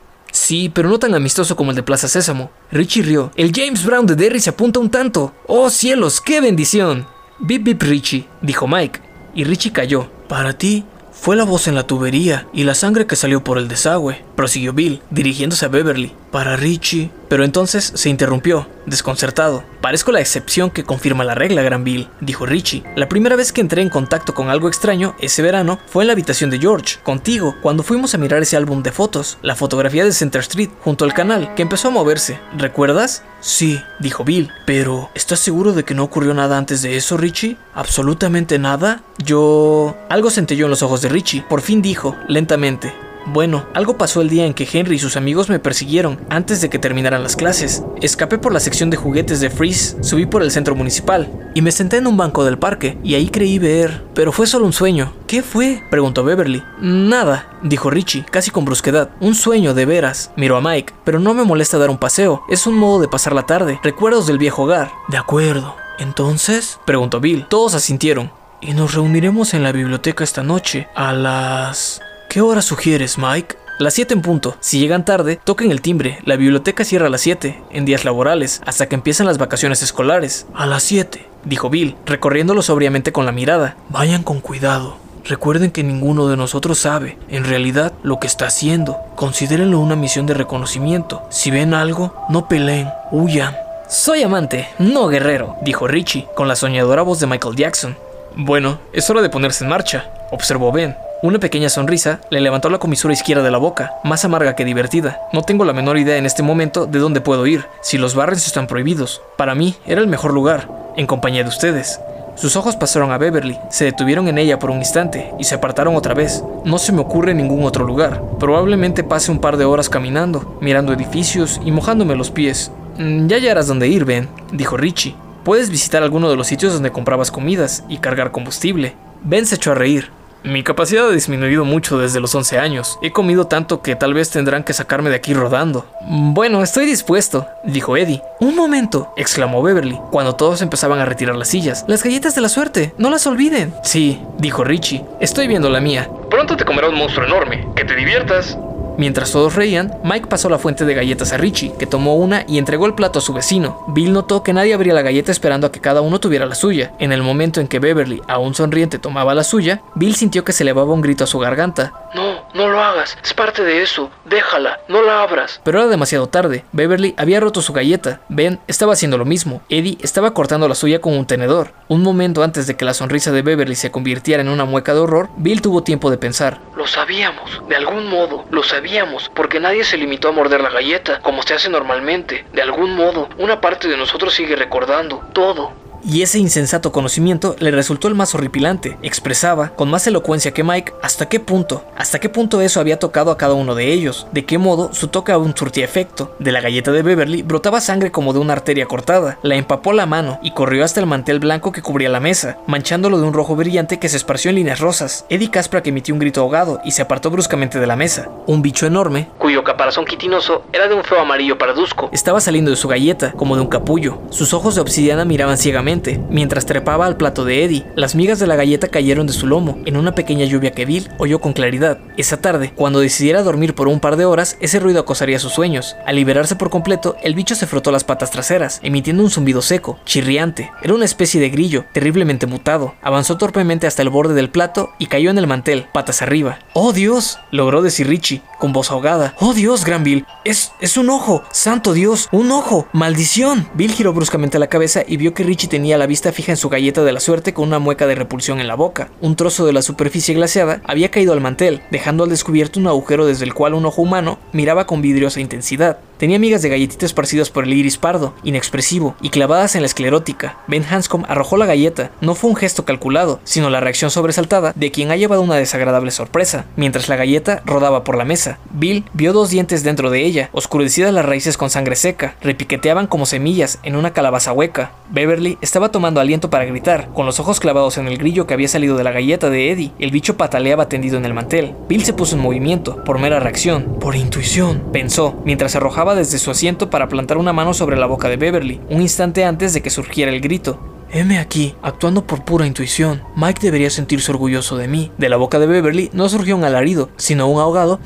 Speaker 1: Sí, pero no tan amistoso como el de Plaza Sésamo. Richie rió. El James Brown de Derry se apunta un tanto. ¡Oh cielos, qué bendición! Bip bip Richie, dijo Mike. Y Richie cayó. Para ti, fue la voz en la tubería y la sangre que salió por el desagüe, prosiguió Bill, dirigiéndose a Beverly. Para Richie. Pero entonces se interrumpió, desconcertado. Parezco la excepción que confirma la regla, Gran Bill, dijo Richie. La primera vez que entré en contacto con algo extraño ese verano fue en la habitación de George, contigo, cuando fuimos a mirar ese álbum de fotos, la fotografía de Center Street, junto al canal, que empezó a moverse. ¿Recuerdas? Sí, dijo Bill. Pero, ¿estás seguro de que no ocurrió nada antes de eso, Richie? ¿Absolutamente nada? Yo... Algo centelló en los ojos de Richie. Por fin dijo, lentamente. Bueno, algo pasó el día en que Henry y sus amigos me persiguieron antes de que terminaran las clases. Escapé por la sección de juguetes de Freeze, subí por el centro municipal y me senté en un banco del parque y ahí creí ver... Pero fue solo un sueño. ¿Qué fue? preguntó Beverly. Nada, dijo Richie, casi con brusquedad. Un sueño, de veras. Miró a Mike, pero no me molesta dar un paseo. Es un modo de pasar la tarde. Recuerdos del viejo hogar. De acuerdo. Entonces, preguntó Bill. Todos asintieron. Y nos reuniremos en la biblioteca esta noche a las... ¿Qué hora sugieres, Mike? Las 7 en punto. Si llegan tarde, toquen el timbre. La biblioteca cierra a las 7, en días laborales, hasta que empiezan las vacaciones escolares. A las 7, dijo Bill, recorriéndolo sobriamente con la mirada. Vayan con cuidado. Recuerden que ninguno de nosotros sabe, en realidad, lo que está haciendo. Considérenlo una misión de reconocimiento. Si ven algo, no peleen, huyan. Soy amante, no guerrero, dijo Richie, con la soñadora voz de Michael Jackson. Bueno, es hora de ponerse en marcha, observó Ben. Una pequeña sonrisa le levantó la comisura izquierda de la boca, más amarga que divertida. No tengo la menor idea en este momento de dónde puedo ir, si los barrios están prohibidos. Para mí, era el mejor lugar, en compañía de ustedes. Sus ojos pasaron a Beverly, se detuvieron en ella por un instante y se apartaron otra vez. No se me ocurre ningún otro lugar. Probablemente pase un par de horas caminando, mirando edificios y mojándome los pies. Mm, ya hallarás dónde ir, Ben, dijo Richie. Puedes visitar alguno de los sitios donde comprabas comidas y cargar combustible. Ben se echó a reír. Mi capacidad ha disminuido mucho desde los 11 años. He comido tanto que tal vez tendrán que sacarme de aquí rodando. Bueno, estoy dispuesto, dijo Eddie. Un momento, exclamó Beverly, cuando todos empezaban a retirar las sillas. Las galletas de la suerte, no las olviden. Sí, dijo Richie. Estoy viendo la mía.
Speaker 2: Pronto te comerá un monstruo enorme. Que te diviertas.
Speaker 1: Mientras todos reían, Mike pasó la fuente de galletas a Richie, que tomó una y entregó el plato a su vecino. Bill notó que nadie abría la galleta esperando a que cada uno tuviera la suya. En el momento en que Beverly, aún sonriente, tomaba la suya, Bill sintió que se elevaba un grito a su garganta.
Speaker 2: No, no lo hagas, es parte de eso. Déjala, no la abras.
Speaker 1: Pero era demasiado tarde. Beverly había roto su galleta. Ben estaba haciendo lo mismo. Eddie estaba cortando la suya con un tenedor. Un momento antes de que la sonrisa de Beverly se convirtiera en una mueca de horror, Bill tuvo tiempo de pensar.
Speaker 2: Lo sabíamos, de algún modo, lo sabíamos, porque nadie se limitó a morder la galleta, como se hace normalmente. De algún modo, una parte de nosotros sigue recordando todo.
Speaker 1: Y ese insensato conocimiento le resultó el más horripilante. Expresaba, con más elocuencia que Mike, hasta qué punto, hasta qué punto eso había tocado a cada uno de ellos, de qué modo su toque aún surtía efecto. De la galleta de Beverly brotaba sangre como de una arteria cortada, la empapó la mano y corrió hasta el mantel blanco que cubría la mesa, manchándolo de un rojo brillante que se esparció en líneas rosas. Eddie Kasprak emitió un grito ahogado y se apartó bruscamente de la mesa. Un bicho enorme,
Speaker 2: cuyo caparazón quitinoso era de un feo amarillo parduzco,
Speaker 1: estaba saliendo de su galleta, como de un capullo. Sus ojos de obsidiana miraban ciegamente mientras trepaba al plato de Eddie. Las migas de la galleta cayeron de su lomo en una pequeña lluvia que Bill oyó con claridad. Esa tarde, cuando decidiera dormir por un par de horas, ese ruido acosaría sus sueños. Al liberarse por completo, el bicho se frotó las patas traseras, emitiendo un zumbido seco, chirriante. Era una especie de grillo, terriblemente mutado. Avanzó torpemente hasta el borde del plato y cayó en el mantel, patas arriba. ¡Oh Dios! logró decir Richie, con voz ahogada. ¡Oh Dios, Gran Bill! Es, es un ojo. ¡Santo Dios! ¡Un ojo! ¡Maldición! Bill giró bruscamente la cabeza y vio que Richie tenía la vista fija en su galleta de la suerte con una mueca de repulsión en la boca. Un trozo de la superficie glaseada había caído al mantel, dejando al descubierto un agujero desde el cual un ojo humano miraba con vidriosa intensidad. Tenía migas de galletita esparcidas por el iris pardo, inexpresivo, y clavadas en la esclerótica. Ben Hanscom arrojó la galleta. No fue un gesto calculado, sino la reacción sobresaltada de quien ha llevado una desagradable sorpresa. Mientras la galleta rodaba por la mesa, Bill vio dos dientes dentro de ella, oscurecidas las raíces con sangre seca, repiqueteaban como semillas en una calabaza hueca. Beverly estaba tomando aliento para gritar, con los ojos clavados en el grillo que había salido de la galleta de Eddie. El bicho pataleaba tendido en el mantel. Bill se puso en movimiento, por mera reacción, por intuición, pensó, mientras arrojaba desde su asiento para plantar una mano sobre la boca de Beverly, un instante antes de que surgiera el grito. Heme aquí, actuando por pura intuición. Mike debería sentirse orgulloso de mí. De la boca de Beverly no surgió un alarido, sino un ahogado.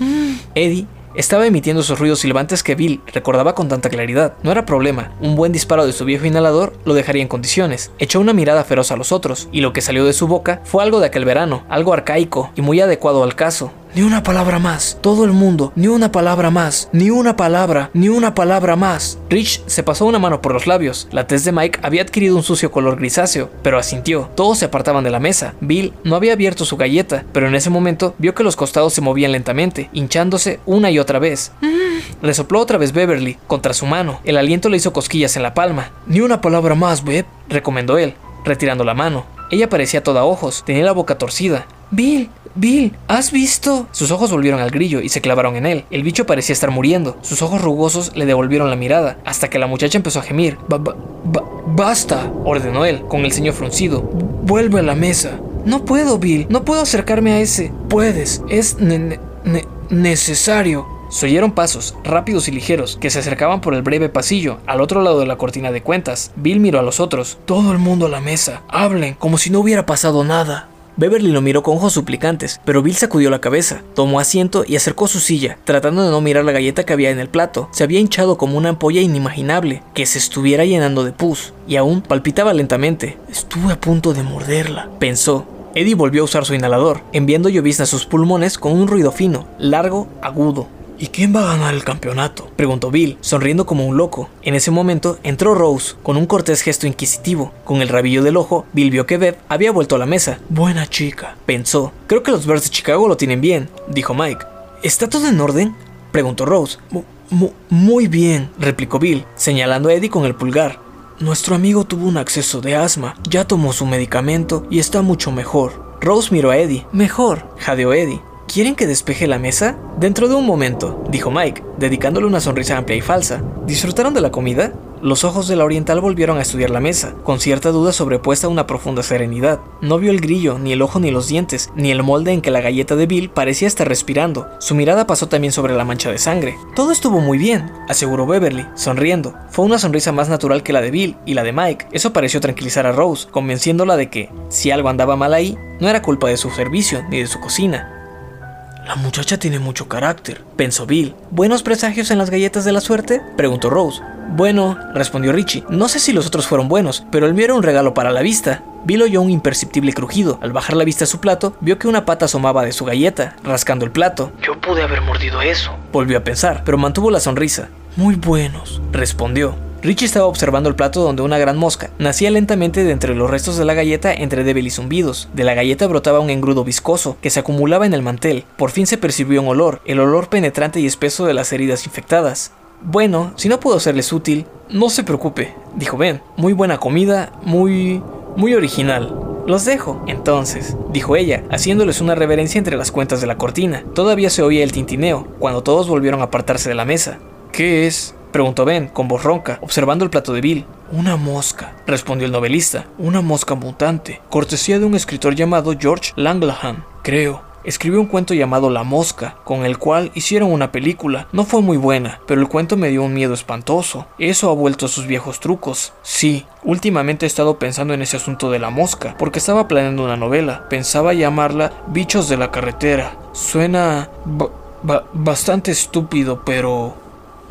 Speaker 1: Eddie estaba emitiendo esos ruidos silbantes que Bill recordaba con tanta claridad. No era problema, un buen disparo de su viejo inhalador lo dejaría en condiciones. Echó una mirada feroz a los otros, y lo que salió de su boca fue algo de aquel verano, algo arcaico y muy adecuado al caso. Ni una palabra más. Todo el mundo. Ni una palabra más. Ni una palabra. Ni una palabra más. Rich se pasó una mano por los labios. La tez de Mike había adquirido un sucio color grisáceo, pero asintió. Todos se apartaban de la mesa. Bill no había abierto su galleta, pero en ese momento vio que los costados se movían lentamente, hinchándose una y otra vez. Le sopló otra vez Beverly contra su mano. El aliento le hizo cosquillas en la palma. Ni una palabra más, Webb, recomendó él, retirando la mano. Ella parecía toda ojos, tenía la boca torcida. Bill, Bill, ¿has visto? Sus ojos volvieron al grillo y se clavaron en él. El bicho parecía estar muriendo. Sus ojos rugosos le devolvieron la mirada, hasta que la muchacha empezó a gemir. basta, ordenó él, con el ceño fruncido. Vuelve a la mesa. No puedo, Bill. No puedo acercarme a ese. Puedes. Es necesario. Se oyeron pasos, rápidos y ligeros, que se acercaban por el breve pasillo, al otro lado de la cortina de cuentas. Bill miró a los otros. Todo el mundo a la mesa. Hablen, como si no hubiera pasado nada. Beverly lo miró con ojos suplicantes, pero Bill sacudió la cabeza, tomó asiento y acercó su silla, tratando de no mirar la galleta que había en el plato. Se había hinchado como una ampolla inimaginable, que se estuviera llenando de pus, y aún palpitaba lentamente. Estuve a punto de morderla, pensó. Eddie volvió a usar su inhalador, enviando llovizna a sus pulmones con un ruido fino, largo, agudo. ¿Y quién va a ganar el campeonato? preguntó Bill, sonriendo como un loco. En ese momento entró Rose, con un cortés gesto inquisitivo. Con el rabillo del ojo, Bill vio que Bev había vuelto a la mesa. Buena chica, pensó. Creo que los Bears de Chicago lo tienen bien, dijo Mike. ¿Está todo en orden? preguntó Rose. muy bien, replicó Bill, señalando a Eddie con el pulgar. Nuestro amigo tuvo un acceso de asma, ya tomó su medicamento y está mucho mejor. Rose miró a Eddie. Mejor, jadeó Eddie. ¿Quieren que despeje la mesa? Dentro de un momento, dijo Mike, dedicándole una sonrisa amplia y falsa. ¿Disfrutaron de la comida? Los ojos de la oriental volvieron a estudiar la mesa, con cierta duda sobrepuesta a una profunda serenidad. No vio el grillo, ni el ojo ni los dientes, ni el molde en que la galleta de Bill parecía estar respirando. Su mirada pasó también sobre la mancha de sangre. Todo estuvo muy bien, aseguró Beverly, sonriendo. Fue una sonrisa más natural que la de Bill y la de Mike. Eso pareció tranquilizar a Rose, convenciéndola de que, si algo andaba mal ahí, no era culpa de su servicio ni de su cocina, la muchacha tiene mucho carácter, pensó Bill. ¿Buenos presagios en las galletas de la suerte? preguntó Rose. Bueno, respondió Richie. No sé si los otros fueron buenos, pero el mío era un regalo para la vista. Bill oyó un imperceptible crujido. Al bajar la vista a su plato, vio que una pata asomaba de su galleta, rascando el plato.
Speaker 2: Yo pude haber mordido eso.
Speaker 1: Volvió a pensar, pero mantuvo la sonrisa. Muy buenos, respondió. Richie estaba observando el plato donde una gran mosca nacía lentamente de entre los restos de la galleta entre débiles zumbidos. De la galleta brotaba un engrudo viscoso que se acumulaba en el mantel. Por fin se percibió un olor, el olor penetrante y espeso de las heridas infectadas. Bueno, si no puedo serles útil, no se preocupe, dijo Ben. Muy buena comida, muy... muy original. Los dejo, entonces, dijo ella, haciéndoles una reverencia entre las cuentas de la cortina. Todavía se oía el tintineo, cuando todos volvieron a apartarse de la mesa. ¿Qué es? Preguntó Ben, con voz ronca, observando el plato de Bill. Una mosca, respondió el novelista. Una mosca mutante. Cortesía de un escritor llamado George Langlahan, creo. Escribió un cuento llamado La Mosca, con el cual hicieron una película. No fue muy buena, pero el cuento me dio un miedo espantoso. Eso ha vuelto a sus viejos trucos. Sí, últimamente he estado pensando en ese asunto de la mosca, porque estaba planeando una novela. Pensaba llamarla Bichos de la carretera. Suena bastante estúpido, pero...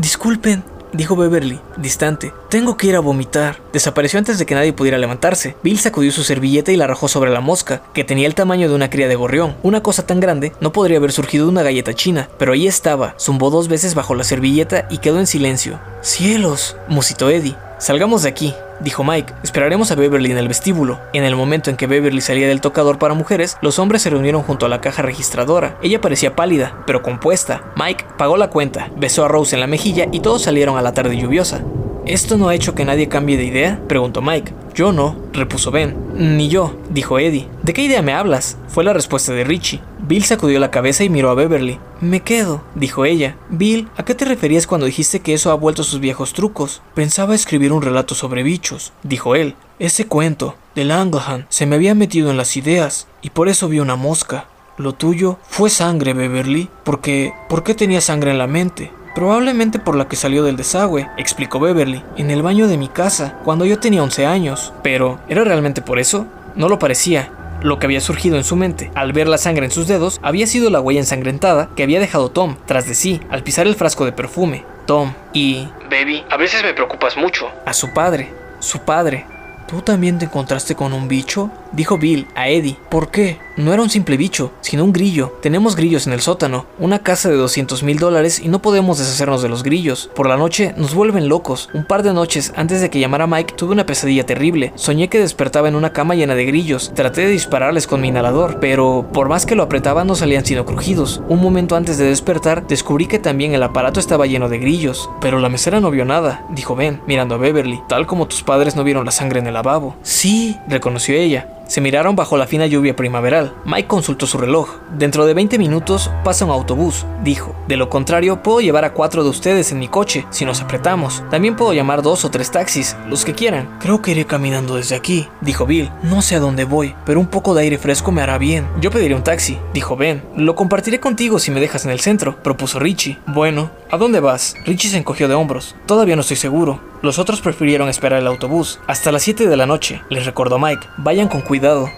Speaker 1: Disculpen, dijo Beverly, distante. Tengo que ir a vomitar. Desapareció antes de que nadie pudiera levantarse. Bill sacudió su servilleta y la arrojó sobre la mosca, que tenía el tamaño de una cría de gorrión. Una cosa tan grande no podría haber surgido de una galleta china, pero ahí estaba. Zumbó dos veces bajo la servilleta y quedó en silencio. ¡Cielos! musitó Eddie. Salgamos de aquí, dijo Mike. Esperaremos a Beverly en el vestíbulo. En el momento en que Beverly salía del tocador para mujeres, los hombres se reunieron junto a la caja registradora. Ella parecía pálida, pero compuesta. Mike pagó la cuenta, besó a Rose en la mejilla y todos salieron a la tarde lluviosa. ¿Esto no ha hecho que nadie cambie de idea? preguntó Mike. Yo no, repuso Ben. Ni yo, dijo Eddie. ¿De qué idea me hablas? Fue la respuesta de Richie. Bill sacudió la cabeza y miró a Beverly. Me quedo, dijo ella. Bill, ¿a qué te referías cuando dijiste que eso ha vuelto a sus viejos trucos? Pensaba escribir un relato sobre bichos, dijo él. Ese cuento, de Langlehan, se me había metido en las ideas, y por eso vi una mosca. Lo tuyo fue sangre, Beverly, porque... ¿Por qué tenía sangre en la mente? Probablemente por la que salió del desagüe, explicó Beverly, en el baño de mi casa, cuando yo tenía 11 años. Pero, ¿era realmente por eso? No lo parecía. Lo que había surgido en su mente, al ver la sangre en sus dedos, había sido la huella ensangrentada que había dejado Tom tras de sí al pisar el frasco de perfume. Tom y...
Speaker 2: Baby, a veces me preocupas mucho.
Speaker 1: A su padre. Su padre. ¿Tú también te encontraste con un bicho? Dijo Bill a Eddie. ¿Por qué? No era un simple bicho, sino un grillo. Tenemos grillos en el sótano, una casa de 200 mil dólares y no podemos deshacernos de los grillos. Por la noche nos vuelven locos. Un par de noches antes de que llamara Mike tuve una pesadilla terrible. Soñé que despertaba en una cama llena de grillos. Traté de dispararles con mi inhalador, pero por más que lo apretaba no salían sino crujidos. Un momento antes de despertar descubrí que también el aparato estaba lleno de grillos. Pero la mesera no vio nada, dijo Ben, mirando a Beverly, tal como tus padres no vieron la sangre en el lavabo. Sí, reconoció ella. Se miraron bajo la fina lluvia primaveral. Mike consultó su reloj. Dentro de 20 minutos pasa un autobús, dijo. De lo contrario, puedo llevar a cuatro de ustedes en mi coche, si nos apretamos. También puedo llamar dos o tres taxis, los que quieran. Creo que iré caminando desde aquí, dijo Bill. No sé a dónde voy, pero un poco de aire fresco me hará bien. Yo pediré un taxi, dijo Ben. Lo compartiré contigo si me dejas en el centro, propuso Richie. Bueno, ¿a dónde vas? Richie se encogió de hombros. Todavía no estoy seguro. Los otros prefirieron esperar el autobús. Hasta las 7 de la noche, les recordó Mike. Vayan con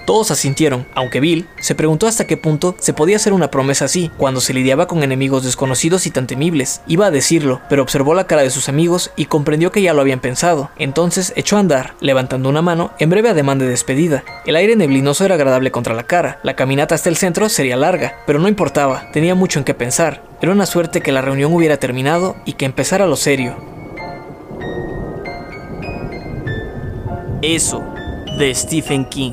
Speaker 1: Todos asintieron, aunque Bill se preguntó hasta qué punto se podía hacer una promesa así, cuando se lidiaba con enemigos desconocidos y tan temibles. Iba a decirlo, pero observó la cara de sus amigos y comprendió que ya lo habían pensado. Entonces echó a andar, levantando una mano en breve ademán de despedida. El aire neblinoso era agradable contra la cara. La caminata hasta el centro sería larga, pero no importaba, tenía mucho en qué pensar. Era una suerte que la reunión hubiera terminado y que empezara lo serio. Eso, de Stephen King.